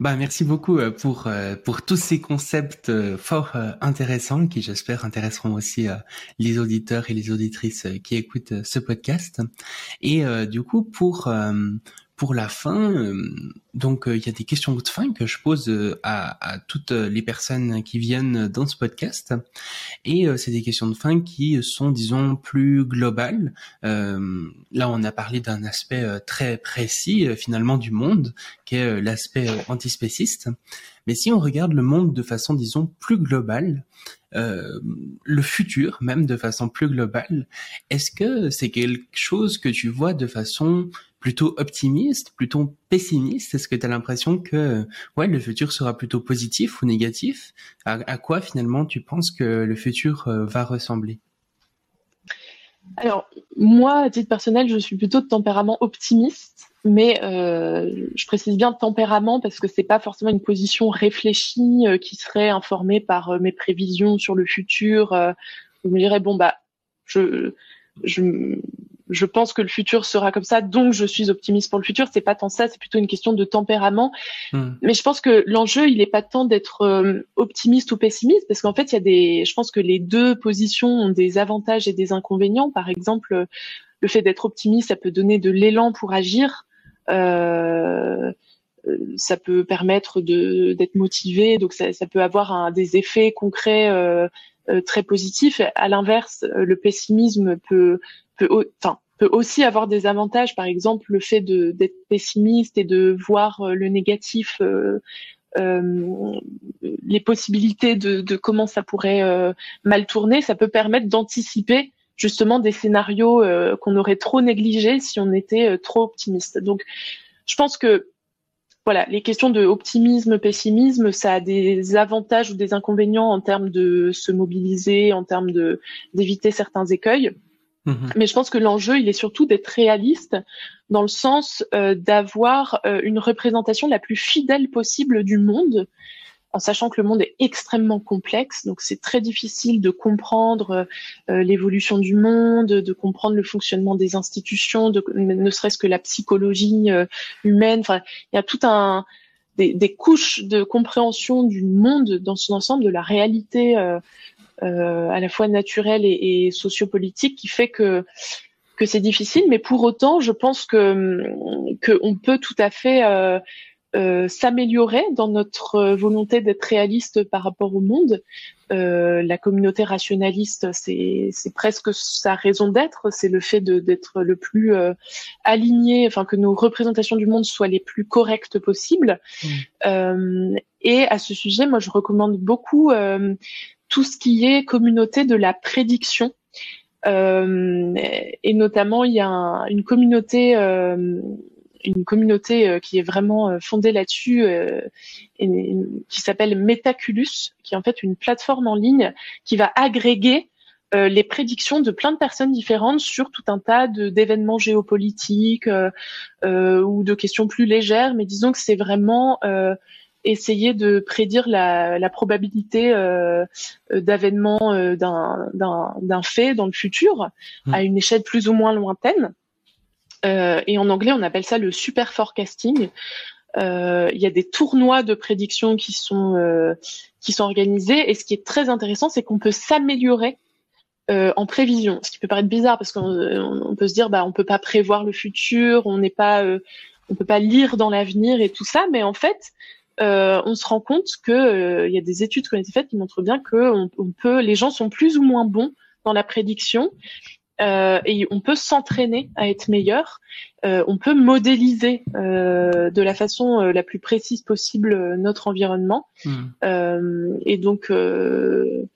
Bah, merci beaucoup pour pour tous ces concepts fort intéressants qui j'espère intéresseront aussi les auditeurs et les auditrices qui écoutent ce podcast. Et du coup pour pour la fin, euh, donc euh, il y a des questions de fin que je pose euh, à, toutes les personnes qui viennent dans ce podcast, et c'est des questions de fin qui sont, disons, plus globales. là, on a parlé d'un aspect très précis finalement du monde, qui est l'aspect antispéciste. Mais si on regarde le monde de façon, disons, plus globale, le futur, même de façon plus globale, est-ce que c'est quelque chose que tu vois de façon plutôt optimiste, plutôt pessimiste? Est-ce que tu as l'impression que ouais, le futur sera plutôt positif ou négatif? À, quoi finalement tu penses que le futur euh, va ressembler? Alors, moi, à titre personnel, je suis plutôt de tempérament optimiste, mais euh, je précise bien tempérament parce que c'est pas forcément une position réfléchie euh, qui serait informée par mes prévisions sur le futur. je me dirais, bon, bah, je, je, je pense que le futur sera comme ça, donc je suis optimiste pour le futur. C'est pas tant ça, c'est plutôt une question de tempérament. Hmm. Mais je pense que l'enjeu, il est pas tant d'être euh, optimiste ou pessimiste, parce qu'en fait, il y a des, je pense que les deux positions ont des avantages et des inconvénients. Par exemple, le fait d'être optimiste, ça peut donner de l'élan pour agir. Euh, ça peut permettre d'être motivé, donc ça, ça, peut avoir un, des effets concrets euh, euh très positifs. À l'inverse, le pessimisme peut peut, enfin, peut aussi avoir des avantages. Par exemple, le fait d'être pessimiste et de voir euh, le négatif, euh, euh, les possibilités de, de, comment ça pourrait euh, mal tourner, ça peut permettre d'anticiper justement des scénarios euh, qu'on aurait trop négligés si on était trop optimiste. Donc, je pense que voilà, les questions de optimisme, pessimisme, ça a des avantages ou des inconvénients en termes de se mobiliser, en termes de d'éviter certains écueils. Mhm. Mais je pense que l'enjeu, il est surtout d'être réaliste dans le sens euh, d'avoir euh, une représentation la plus fidèle possible du monde, en sachant que le monde est extrêmement complexe. Donc c'est très difficile de comprendre euh, l'évolution du monde, de comprendre le fonctionnement des institutions, ne serait-ce que la psychologie humaine. Enfin, il y a tout un des, couches de compréhension du monde dans son ensemble, de la réalité euh, à la fois naturel et, sociopolitique qui fait que que c'est difficile, mais pour autant, je pense que qu'on peut tout à fait euh, euh, s'améliorer dans notre volonté d'être réaliste par rapport au monde. Euh, la communauté rationaliste, c'est presque sa raison d'être, c'est le fait d'être le plus euh, aligné, enfin que nos représentations du monde soient les plus correctes possibles. Mmh. et à ce sujet, moi, je recommande beaucoup tout ce qui est communauté de la prédiction. Euh, et notamment, il y a une communauté, euh, une communauté euh, qui est vraiment fondée là-dessus, et, qui s'appelle Metaculus, qui est en fait une plateforme en ligne qui va agréger les prédictions de plein de personnes différentes sur tout un tas d'événements géopolitiques ou de questions plus légères. Mais disons que c'est vraiment essayer de prédire la, la probabilité euh, d'avènement euh, d'un fait dans le futur mmh. à une échelle plus ou moins lointaine. Euh, et en anglais, on appelle ça le super forecasting. Euh, il y a des tournois de prédiction qui sont euh, qui sont organisés et ce qui est très intéressant, c'est qu'on peut s'améliorer en prévision. Ce qui peut paraître bizarre parce qu'on peut se dire bah on peut pas prévoir le futur, on n'est pas on peut pas lire dans l'avenir et tout ça, mais en fait on se rend compte que il y a des études qui ont été faites qui montrent bien que on, peut, les gens sont plus ou moins bons dans la prédiction euh, et on peut s'entraîner à être meilleur. on peut modéliser de la façon la plus précise possible notre environnement. Hmm. et donc, ouais,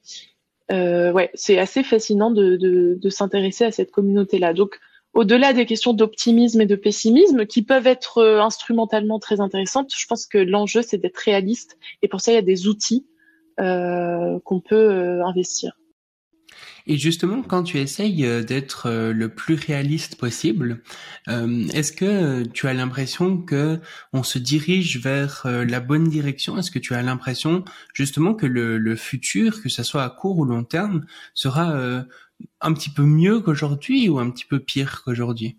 c'est assez fascinant de, de s'intéresser à cette communauté-là. Donc, au-delà des questions d'optimisme et de pessimisme qui peuvent être instrumentalement très intéressantes, je pense que l'enjeu c'est d'être réaliste et pour ça il y a des outils qu'on peut investir. Et justement, quand tu essayes euh, d'être euh, le plus réaliste possible, euh, est-ce que tu as l'impression que on se dirige vers la bonne direction? Est-ce que tu as l'impression justement que le, le, futur, que ce soit à court ou long terme, sera un petit peu mieux qu'aujourd'hui ou un petit peu pire qu'aujourd'hui?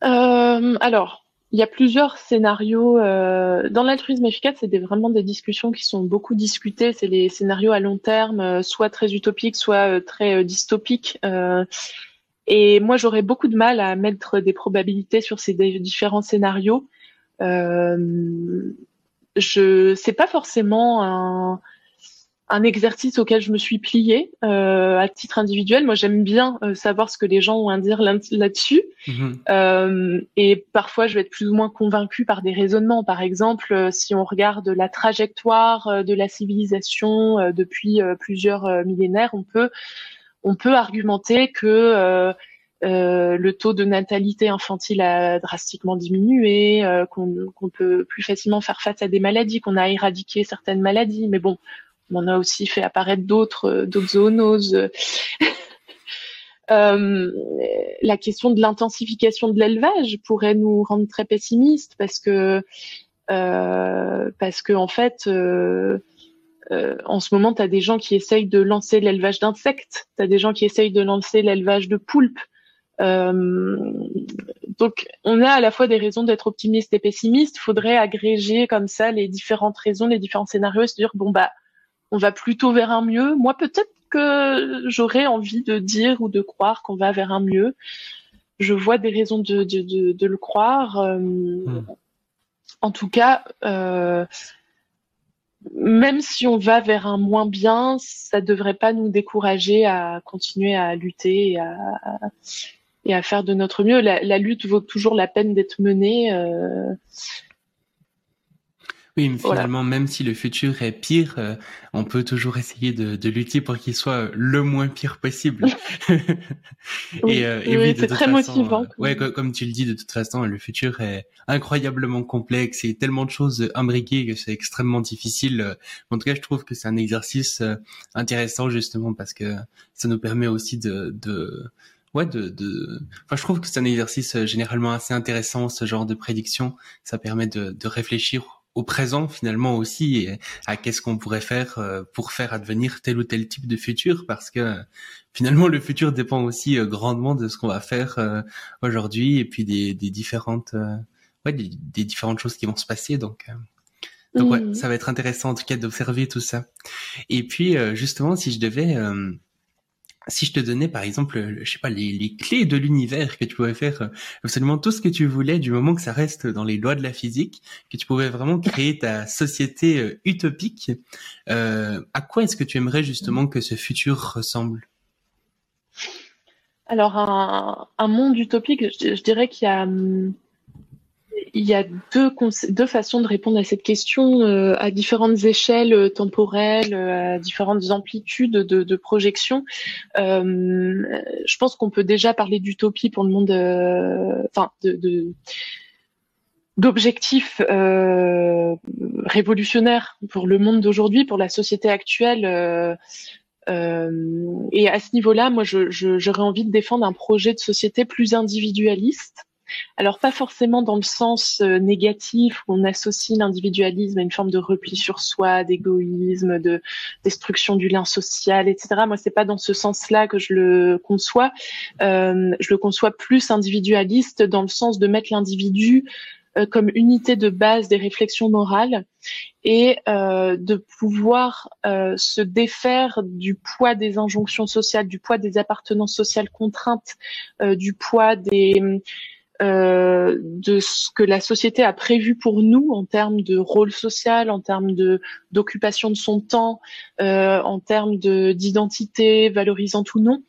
Alors, il y a plusieurs scénarios. Euh, dans l'altruisme efficace, c'est vraiment des discussions qui sont beaucoup discutées. C'est les scénarios à long terme, euh, soit très utopiques, soit euh, très dystopiques. et moi, j'aurais beaucoup de mal à mettre des probabilités sur ces différents scénarios. je, c'est pas forcément un un exercice auquel je me suis pliée euh, à titre individuel. Moi, j'aime bien euh, savoir ce que les gens ont à dire là-dessus. Mhm. Euh, et parfois, je vais être plus ou moins convaincue par des raisonnements. Par exemple, euh, si on regarde la trajectoire euh, de la civilisation euh, depuis plusieurs millénaires, on peut on peut argumenter que le taux de natalité infantile a drastiquement diminué, qu'on peut plus facilement faire face à des maladies, qu'on a éradiqué certaines maladies. Mais bon, on a aussi fait apparaître d'autres euh, zoonoses. Euh, la question de l'intensification de l'élevage pourrait nous rendre très pessimistes parce que euh, en fait en ce moment, tu as des gens qui essayent de lancer l'élevage d'insectes, tu as des gens qui essayent de lancer l'élevage de poulpes. Donc, on a à la fois des raisons d'être optimiste et pessimiste. Il faudrait agréger comme ça les différentes raisons, les différents scénarios, et se dire bon bah on va plutôt vers un mieux. Moi, peut-être que j'aurais envie de dire ou de croire qu'on va vers un mieux. Je vois des raisons de, de, le croire. Euh, hmm. En tout cas, euh, même si on va vers un moins bien, ça devrait pas nous décourager à continuer à lutter et à, et à faire de notre mieux. La, lutte vaut toujours la peine d'être menée. Euh, oui, finalement, même si le futur est pire, euh, on peut toujours essayer de, de lutter pour qu'il soit le moins pire possible. et, euh, oui, c'est très motivant. Euh, ouais, comme tu le dis, de toute façon, le futur est incroyablement complexe et tellement de choses imbriquées que c'est extrêmement difficile. En tout cas, je trouve que c'est un exercice intéressant justement parce que ça nous permet aussi de, de ouais de, de enfin je trouve que c'est un exercice généralement assez intéressant ce genre de prédiction ça permet de, de réfléchir au présent finalement aussi et à qu'est-ce qu'on pourrait faire euh, pour faire advenir tel ou tel type de futur parce que finalement le futur dépend aussi euh, grandement de ce qu'on va faire euh, aujourd'hui et puis des, des différentes ouais des, des, différentes choses qui vont se passer donc donc ouais mmh. ça va être intéressant en tout cas d'observer tout ça et puis justement si je devais si je te donnais par exemple, je sais pas, les, clés de l'univers que tu pouvais faire euh, absolument tout ce que tu voulais du moment que ça reste dans les lois de la physique, que tu pouvais vraiment créer ta société euh, utopique, euh, à quoi est-ce que tu aimerais justement que ce futur ressemble? Alors un, un, monde utopique, je, je dirais qu'il y a hum, il y a deux, deux façons de répondre à cette question euh, à différentes échelles euh, temporelles, euh, à différentes amplitudes de, projection. je pense qu'on peut déjà parler d'utopie pour le monde, enfin de, d'objectifs révolutionnaires pour le monde d'aujourd'hui, pour la société actuelle. et à ce niveau-là, moi, j'aurais envie de défendre un projet de société plus individualiste alors pas forcément dans le sens euh, négatif où on associe l'individualisme à une forme de repli sur soi, d'égoïsme, de destruction du lien social, etc. Moi, c'est pas dans ce sens-là que je le conçois. Euh, je le conçois plus individualiste dans le sens de mettre l'individu euh, comme unité de base des réflexions morales et de pouvoir se défaire du poids des injonctions sociales, du poids des appartenances sociales contraintes, du poids des euh, de ce que la société a prévu pour nous en termes de rôle social, en termes de d'occupation de son temps, euh, en termes de d'identité valorisante ou non,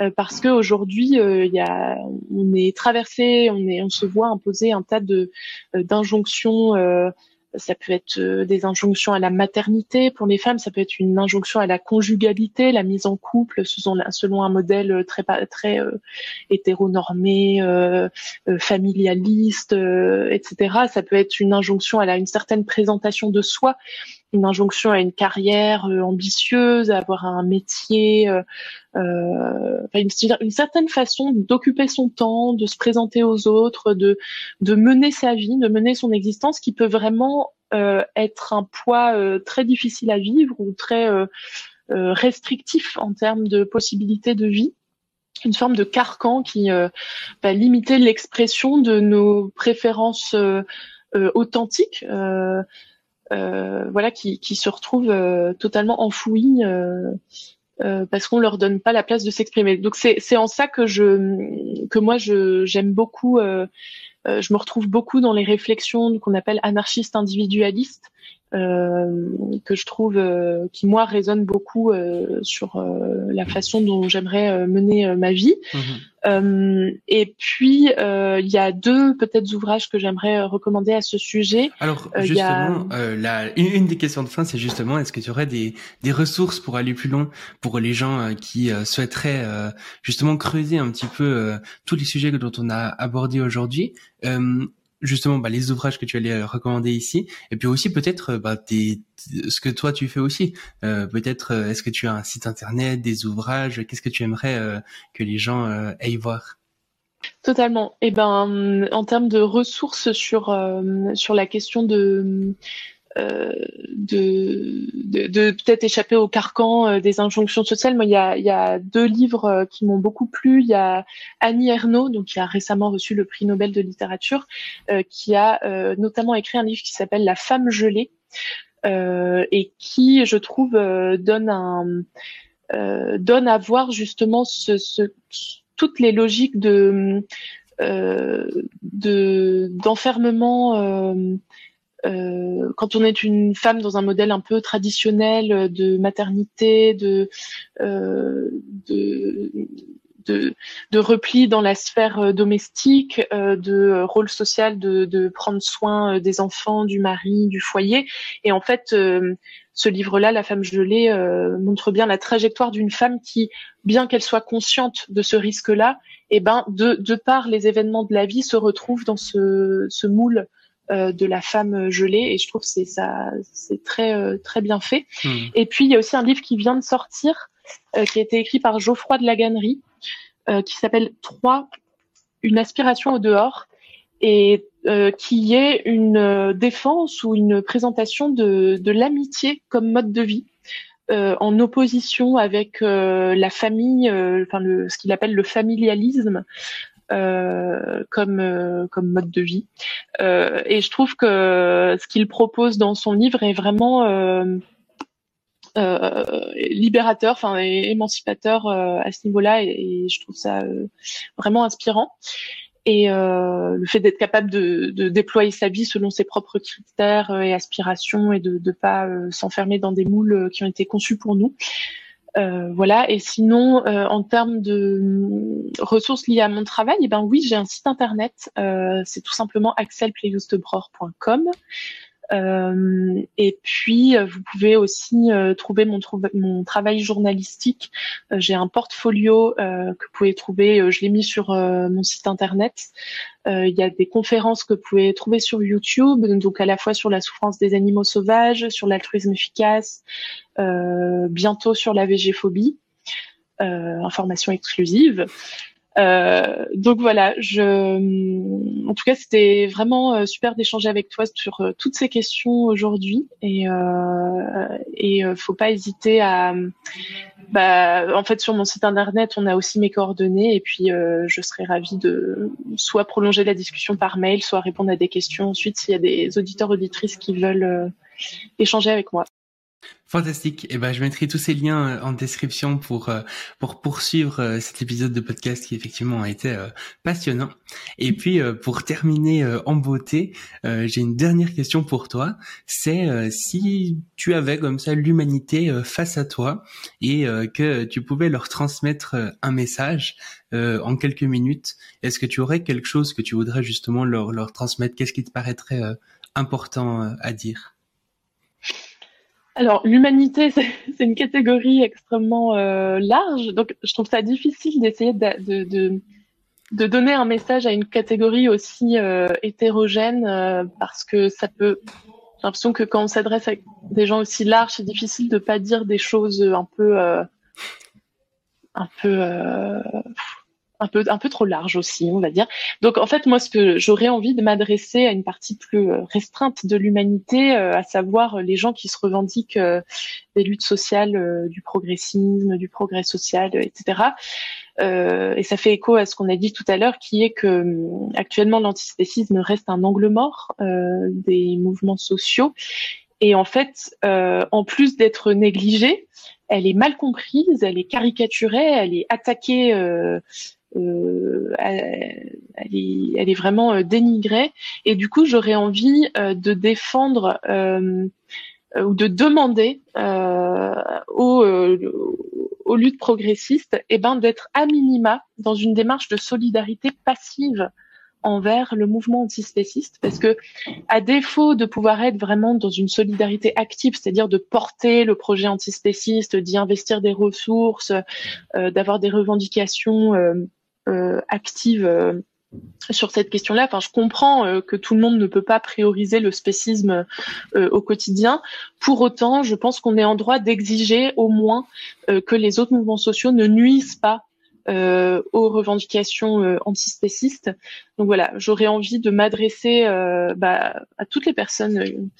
euh, parce que aujourd'hui euh, il y a, on est traversé, on est, on se voit imposer un tas de d'injonctions ça peut être des injonctions à la maternité pour les femmes, ça peut être une injonction à la conjugalité, la mise en couple selon, un modèle très très hétéronormé, familialiste, etc. Ça peut être une injonction à une certaine présentation de soi une injonction à une carrière euh, ambitieuse, à avoir un métier, euh, euh une, certaine façon d'occuper son temps, de se présenter aux autres, de, de mener sa vie, de mener son existence, qui peut vraiment être un poids très difficile à vivre ou très restrictif en termes de possibilités de vie une forme de carcan qui va limiter l'expression de nos préférences authentiques. Euh, voilà, qui, qui, se retrouvent euh, totalement enfouis euh, parce qu'on leur donne pas la place de s'exprimer. Donc c'est en ça que je que moi je j'aime beaucoup. je me retrouve beaucoup dans les réflexions qu'on appelle anarchistes individualistes, que je trouve euh, qui moi résonne beaucoup euh, sur la façon dont j'aimerais mener ma vie. Mhm. et puis il y a deux peut-être ouvrages que j'aimerais recommander à ce sujet. Alors justement, la, une, des questions de fin, c'est justement est-ce que tu aurais des, des ressources pour aller plus loin pour les gens qui souhaiteraient justement creuser un petit peu tous les sujets dont on a abordé aujourd'hui? Justement bah, les ouvrages que tu allais euh, recommander ici et puis aussi peut-être euh, bah, ce que toi tu fais aussi. Euh, peut-être est-ce que tu as un site internet des ouvrages? Qu'est-ce que tu aimerais que les gens aillent voir? Totalement. Et eh ben en termes de ressources sur sur la question de euh, de, peut-être échapper au carcan euh, des injonctions sociales. Moi, il y a, y a deux livres euh, qui m'ont beaucoup plu. Il y a Annie Ernaux, donc qui a récemment reçu le prix Nobel de littérature, qui a notamment écrit un livre qui s'appelle La femme gelée et qui, je trouve, donne à voir justement toutes les logiques de d'enfermement euh, quand on est une femme dans un modèle un peu traditionnel de maternité, de, euh, de, de, de, repli dans la sphère euh, domestique, euh, de rôle social, de, de, prendre soin des enfants, du mari, du foyer. Et en fait, ce livre-là, La femme gelée, montre bien la trajectoire d'une femme qui, bien qu'elle soit consciente de ce risque-là, eh ben, de, de par les événements de la vie, se retrouve dans ce, ce moule euh, de la femme gelée et je trouve que c'est ça c'est très euh, très bien fait. Hmm. Et puis il y a aussi un livre qui vient de sortir euh, qui a été écrit par Geoffroy de la Gannerie qui s'appelle 3 une aspiration au dehors et qui est une défense ou une présentation de, de l'amitié comme mode de vie. en opposition avec la famille, enfin le, ce qu'il appelle le familialisme, euh, comme euh, comme mode de vie. Euh, et je trouve que ce qu'il propose dans son livre est vraiment libérateur, enfin émancipateur à ce niveau-là, et, je trouve ça vraiment inspirant. Et le fait d'être capable de, de, déployer sa vie selon ses propres critères et aspirations et de ne pas s'enfermer dans des moules qui ont été conçus pour nous. Euh, voilà. Et sinon, euh, en termes de hum, ressources liées à mon travail, eh ben oui, j'ai un site internet. Euh, c'est tout simplement axelplayustbror.com. Euh, et puis, euh, vous pouvez aussi euh, trouver mon, mon, travail journalistique. J'ai un portfolio que vous pouvez trouver, je l'ai mis sur mon site internet. Il y a des conférences que vous pouvez trouver sur YouTube, donc à la fois sur la souffrance des animaux sauvages, sur l'altruisme efficace, bientôt sur la végéphobie. information exclusive. Euh, donc voilà, je, en tout cas, c'était vraiment euh, super d'échanger avec toi sur euh, toutes ces questions aujourd'hui, et euh, et faut pas hésiter à, bah, en fait, sur mon site internet, on a aussi mes coordonnées, et puis je serais ravie de soit prolonger la discussion par mail, soit répondre à des questions ensuite s'il y a des auditeurs auditrices qui veulent échanger avec moi. Fantastique. Et eh ben, je mettrai tous ces liens euh, en description pour euh, pour poursuivre euh, cet épisode de podcast qui effectivement a été passionnant. Et puis pour terminer en beauté, j'ai une dernière question pour toi. C'est si tu avais comme ça l'humanité face à toi et que tu pouvais leur transmettre un message en quelques minutes, est-ce que tu aurais quelque chose que tu voudrais justement leur leur transmettre? Qu'est-ce qui te paraîtrait important à dire? Alors, l'humanité, c'est une catégorie extrêmement large, donc je trouve ça difficile d'essayer de, de, de, donner un message à une catégorie aussi hétérogène, parce que ça peut j'ai l'impression que quand on s'adresse à des gens aussi larges, c'est difficile de pas dire des choses un peu, euh, un peu, euh, un peu, un peu trop larges aussi, on va dire. Donc en fait, moi, ce que j'aurais envie de m'adresser à une partie plus euh, restreinte de l'humanité, à savoir les gens qui se revendiquent des luttes sociales, du progressisme, du progrès social, etc. Euh, et ça fait écho à ce qu'on a dit tout à l'heure, qui est que euh, actuellement l'antispécisme reste un angle mort euh, des mouvements sociaux. Et en fait, euh, en plus d'être négligée, elle est mal comprise, elle est caricaturée, elle est attaquée, euh, euh, elle, est, elle, est, vraiment dénigrée. Et du coup, j'aurais envie de défendre ou de demander aux, aux luttes progressistes, eh ben, d'être à minima dans une démarche de solidarité passive envers le mouvement antispéciste parce que à défaut de pouvoir être vraiment dans une solidarité active, c'est-à-dire de porter le projet antispéciste, d'y investir des ressources, euh, d'avoir des revendications euh, euh, actives sur cette question-là. Enfin, je comprends euh, que tout le monde ne peut pas prioriser le spécisme euh, au quotidien. Pour autant, je pense qu'on est en droit d'exiger au moins euh, que les autres mouvements sociaux ne nuisent pas aux revendications antispécistes. Donc voilà, j'aurais envie de m'adresser bah, à toutes les personnes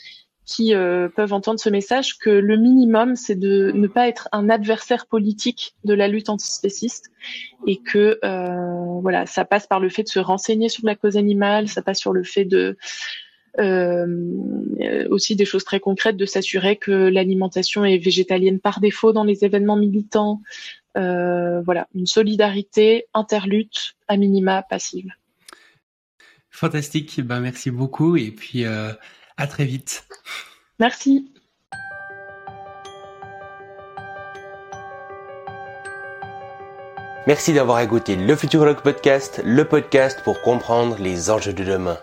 qui euh, peuvent entendre ce message que le minimum, c'est de ne pas être un adversaire politique de la lutte antispéciste et que euh, voilà, ça passe par le fait de se renseigner sur la cause animale, ça passe sur le fait de euh, aussi des choses très concrètes, de s'assurer que l'alimentation est végétalienne par défaut dans les événements militants. voilà, une solidarité interlutte à minima passive. Fantastique, ben merci beaucoup et puis à très vite. Merci. Merci d'avoir écouté le Futurologue Podcast, le podcast pour comprendre les enjeux de demain.